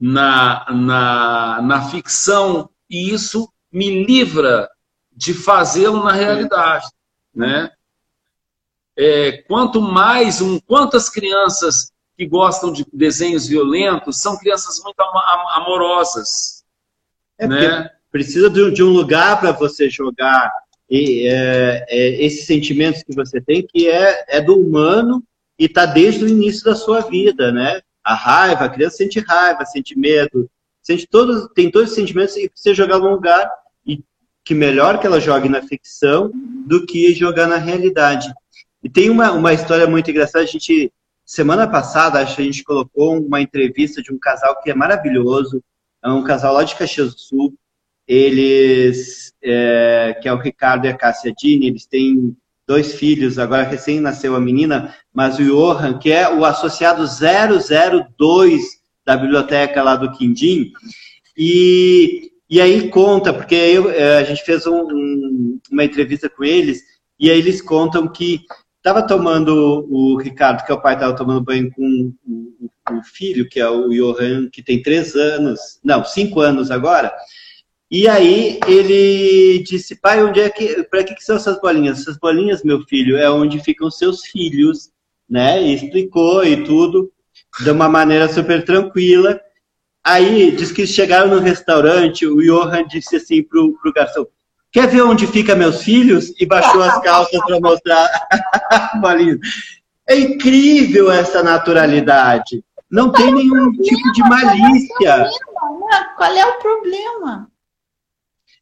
na, na, na ficção e isso me livra de fazê-lo na realidade, né? É, quanto mais um, quantas crianças que gostam de desenhos violentos são crianças muito amorosas, é né? Precisa de um lugar para você jogar e, é, é, esses sentimentos que você tem, que é, é do humano e está desde o início da sua vida, né? a raiva, a criança sente raiva, sente medo, sente todos, tem todos os sentimentos e precisa jogar num lugar e que melhor que ela jogue na ficção do que jogar na realidade. E tem uma, uma história muito engraçada, a gente, semana passada, acho que a gente colocou uma entrevista de um casal que é maravilhoso, é um casal lá de Caxias do Sul, eles, é, que é o Ricardo e a Cássia Dini, eles têm dois filhos, agora recém nasceu a menina, mas o Johan, que é o associado 002 da biblioteca lá do Quindim, e, e aí conta, porque eu, é, a gente fez um, um, uma entrevista com eles, e aí eles contam que estava tomando, o Ricardo, que é o pai, estava tomando banho com o, o, filho, que é o Johan, que tem três anos, não, cinco anos agora, e aí ele disse, pai, onde é que, para que, que são essas bolinhas? Essas bolinhas, meu filho, é onde ficam seus filhos, né? E explicou e tudo, de uma maneira super tranquila. Aí, diz que chegaram no restaurante, o Johan disse assim pro, pro garçom, quer ver onde ficam meus filhos? E baixou as calças para mostrar (laughs) a bolinha. É incrível essa naturalidade. Não tem nenhum tipo de malícia. Qual é o problema?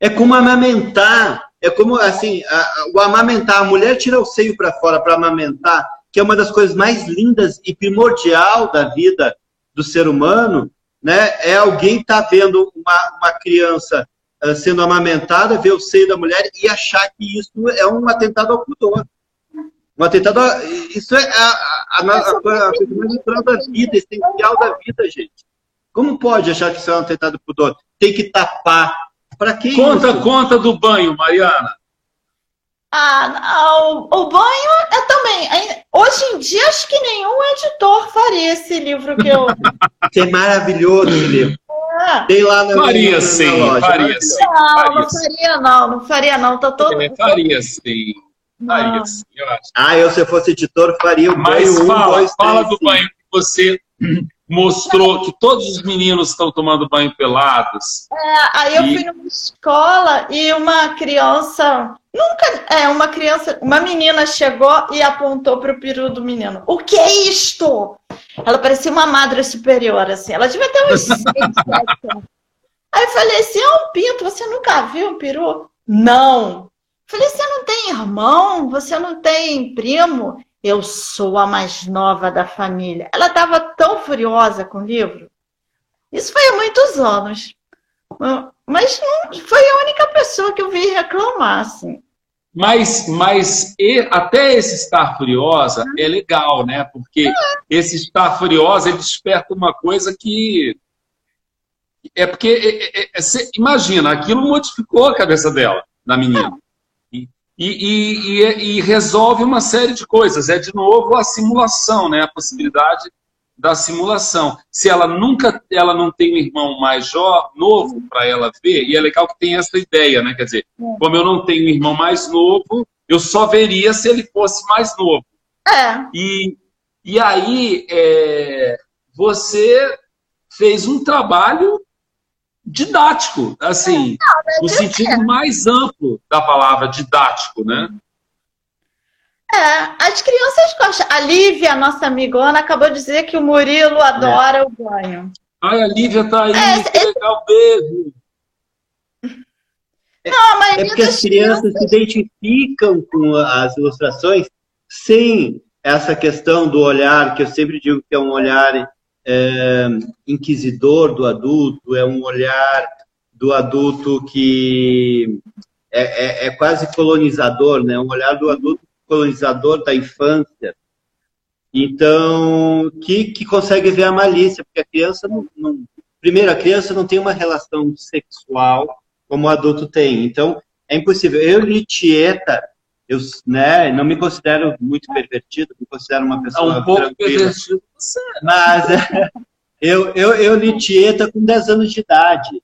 É como amamentar. É como, assim, a, o amamentar. A mulher tira o seio para fora para amamentar, que é uma das coisas mais lindas e primordial da vida do ser humano, né? É alguém tá vendo uma, uma criança uh, sendo amamentada, ver o seio da mulher e achar que isso é um atentado ao pudor. Um atentado. Isso é a, a, a, a coisa mais natural da vida, essencial da vida, gente. Como pode achar que isso é um atentado ao pudor? Tem que tapar, para que Conta, isso? conta do banho, Mariana. Ah, o, o banho é também. Hoje em dia, acho que nenhum editor faria esse livro que eu. (laughs) é maravilhoso esse livro. É. Tem lá no Faria sim, loja, faria sim. Não, faria não faria não, não faria não. Tá todo... É, faria sim. Faria sim, eu acho. Ah, eu se fosse editor, faria o Mas banho fala, um, dois, fala três, do sim. banho que você mostrou que todos os meninos estão tomando banho pelados. É, aí eu e... fui numa escola e uma criança, nunca, é, uma criança, uma menina chegou e apontou para o peru do menino. O que é isto? Ela parecia uma madre superior, assim. Ela devia ter uns (laughs) 6, 7 anos. Aí eu falei assim, é um pinto, você nunca viu um peru? Não. falei, você não tem irmão? Você não tem primo? Eu sou a mais nova da família. Ela estava tão furiosa com o livro. Isso foi há muitos anos. Mas não foi a única pessoa que eu vi reclamar, assim. Mas, mas e, até esse estar furiosa é legal, né? Porque é. esse estar furiosa ele desperta uma coisa que. É porque, é, é, é, imagina, aquilo modificou a cabeça dela, da menina e, e, e, e, resolve uma série de coisas. É de novo a simulação, né? a possibilidade da simulação. Se ela nunca ela não tem um irmão mais jovem, novo para ela ver, e é legal que tem essa ideia, né? Quer dizer, é. como eu não tenho um irmão mais novo, eu só veria se ele fosse mais novo. É. E, e aí é, você fez um trabalho didático, assim, no sentido é. mais amplo da palavra didático, né? É, as crianças gostam. A Lívia, nossa amigona, acabou de dizer que o Murilo adora é. o banho. Ai, a Lívia tá aí, é, que é... legal, beijo. (laughs) Não, mas é porque as crianças, crianças se identificam com as ilustrações sem essa questão do olhar, que eu sempre digo que é um olhar é, inquisidor do adulto, é um olhar do adulto que é, é, é, quase colonizador, né? um olhar do adulto colonizador da infância. Então, que, que consegue ver a malícia, porque a criança não, não. Primeiro, a criança não tem uma relação sexual como o adulto tem. Então, é impossível. Eu li Tieta eu né, não me considero muito pervertido, me considero uma pessoa. É um pouco tranquila, pervertido você. Mas (laughs) eu, eu, eu li Tieta com 10 anos de idade.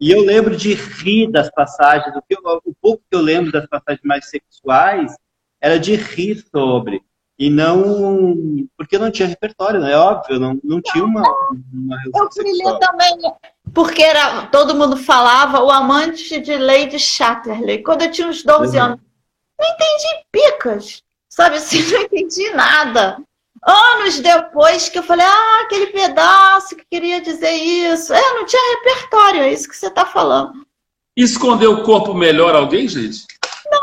E eu lembro de rir das passagens, o, eu, o pouco que eu lembro das passagens mais sexuais era de rir sobre. E não. Porque não tinha repertório, né? É óbvio, não, não tinha uma. uma eu queria também, porque era, todo mundo falava o amante de Lady Chatterley. Quando eu tinha uns 12 uhum. anos, não entendi picas, sabe assim, (laughs) não entendi nada. Anos depois que eu falei, ah, aquele pedaço que queria dizer isso. É, não tinha repertório, é isso que você está falando. Esconder o corpo melhor alguém, gente? Não.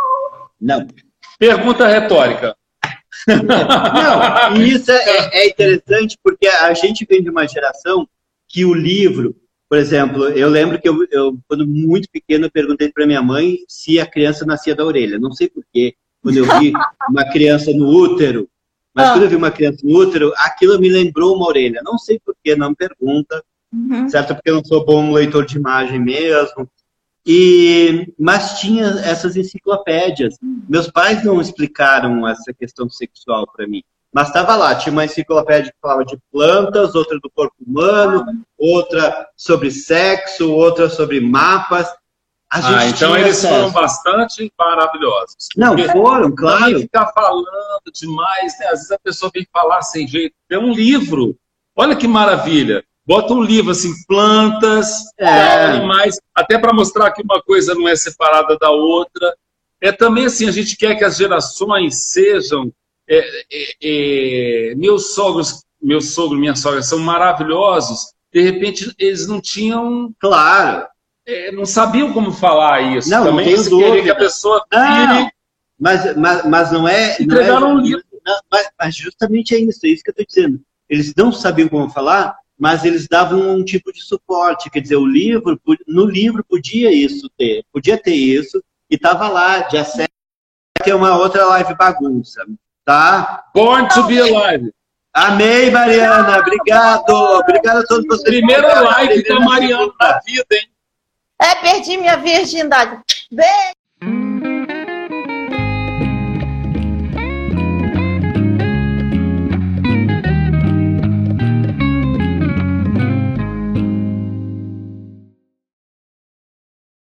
Não. Pergunta retórica. Não, e (laughs) isso é, é, interessante porque a gente vem de uma geração que o livro por exemplo, eu lembro que eu, eu quando muito pequeno, eu perguntei para minha mãe se a criança nascia da orelha. Não sei porquê, quando eu vi (laughs) uma criança no útero. Mas ah. quando eu vi uma criança no útero, aquilo me lembrou uma orelha. Não sei porquê, não pergunta. Uhum. Certo? Porque eu não sou bom leitor de imagem mesmo. E, mas tinha essas enciclopédias. Meus pais não explicaram essa questão sexual para mim. Mas estava lá, tinha uma enciclopédia que falava de plantas, outra do corpo humano, outra sobre sexo, outra sobre mapas. Ah, então eles acesso. foram bastante maravilhosos. Não, foram, claro. Ficar falando demais, né? Às vezes a pessoa vem falar sem jeito. É um livro. Olha que maravilha. Bota um livro assim, plantas, é. animais, até para mostrar que uma coisa não é separada da outra. É também assim, a gente quer que as gerações sejam é, é, é, meus sogros, meu sogro, minha sogra são maravilhosos. De repente, eles não tinham. Claro. É, não sabiam como falar isso. Não, Também não tenho dúvida. que a pessoa não, mas, mas, mas não é. Entregaram não é, um livro. Não, mas, mas, justamente é isso, é isso que eu estou dizendo. Eles não sabiam como falar, mas eles davam um tipo de suporte. Quer dizer, o livro, no livro podia isso ter, podia ter isso, e estava lá, dia 7, que é uma outra live bagunça. Tá? Born to be alive. Amei, Mariana. Obrigado. Obrigado a todos vocês. Primeira live da Mariana na vida, hein? É, perdi minha virgindade. Beijo.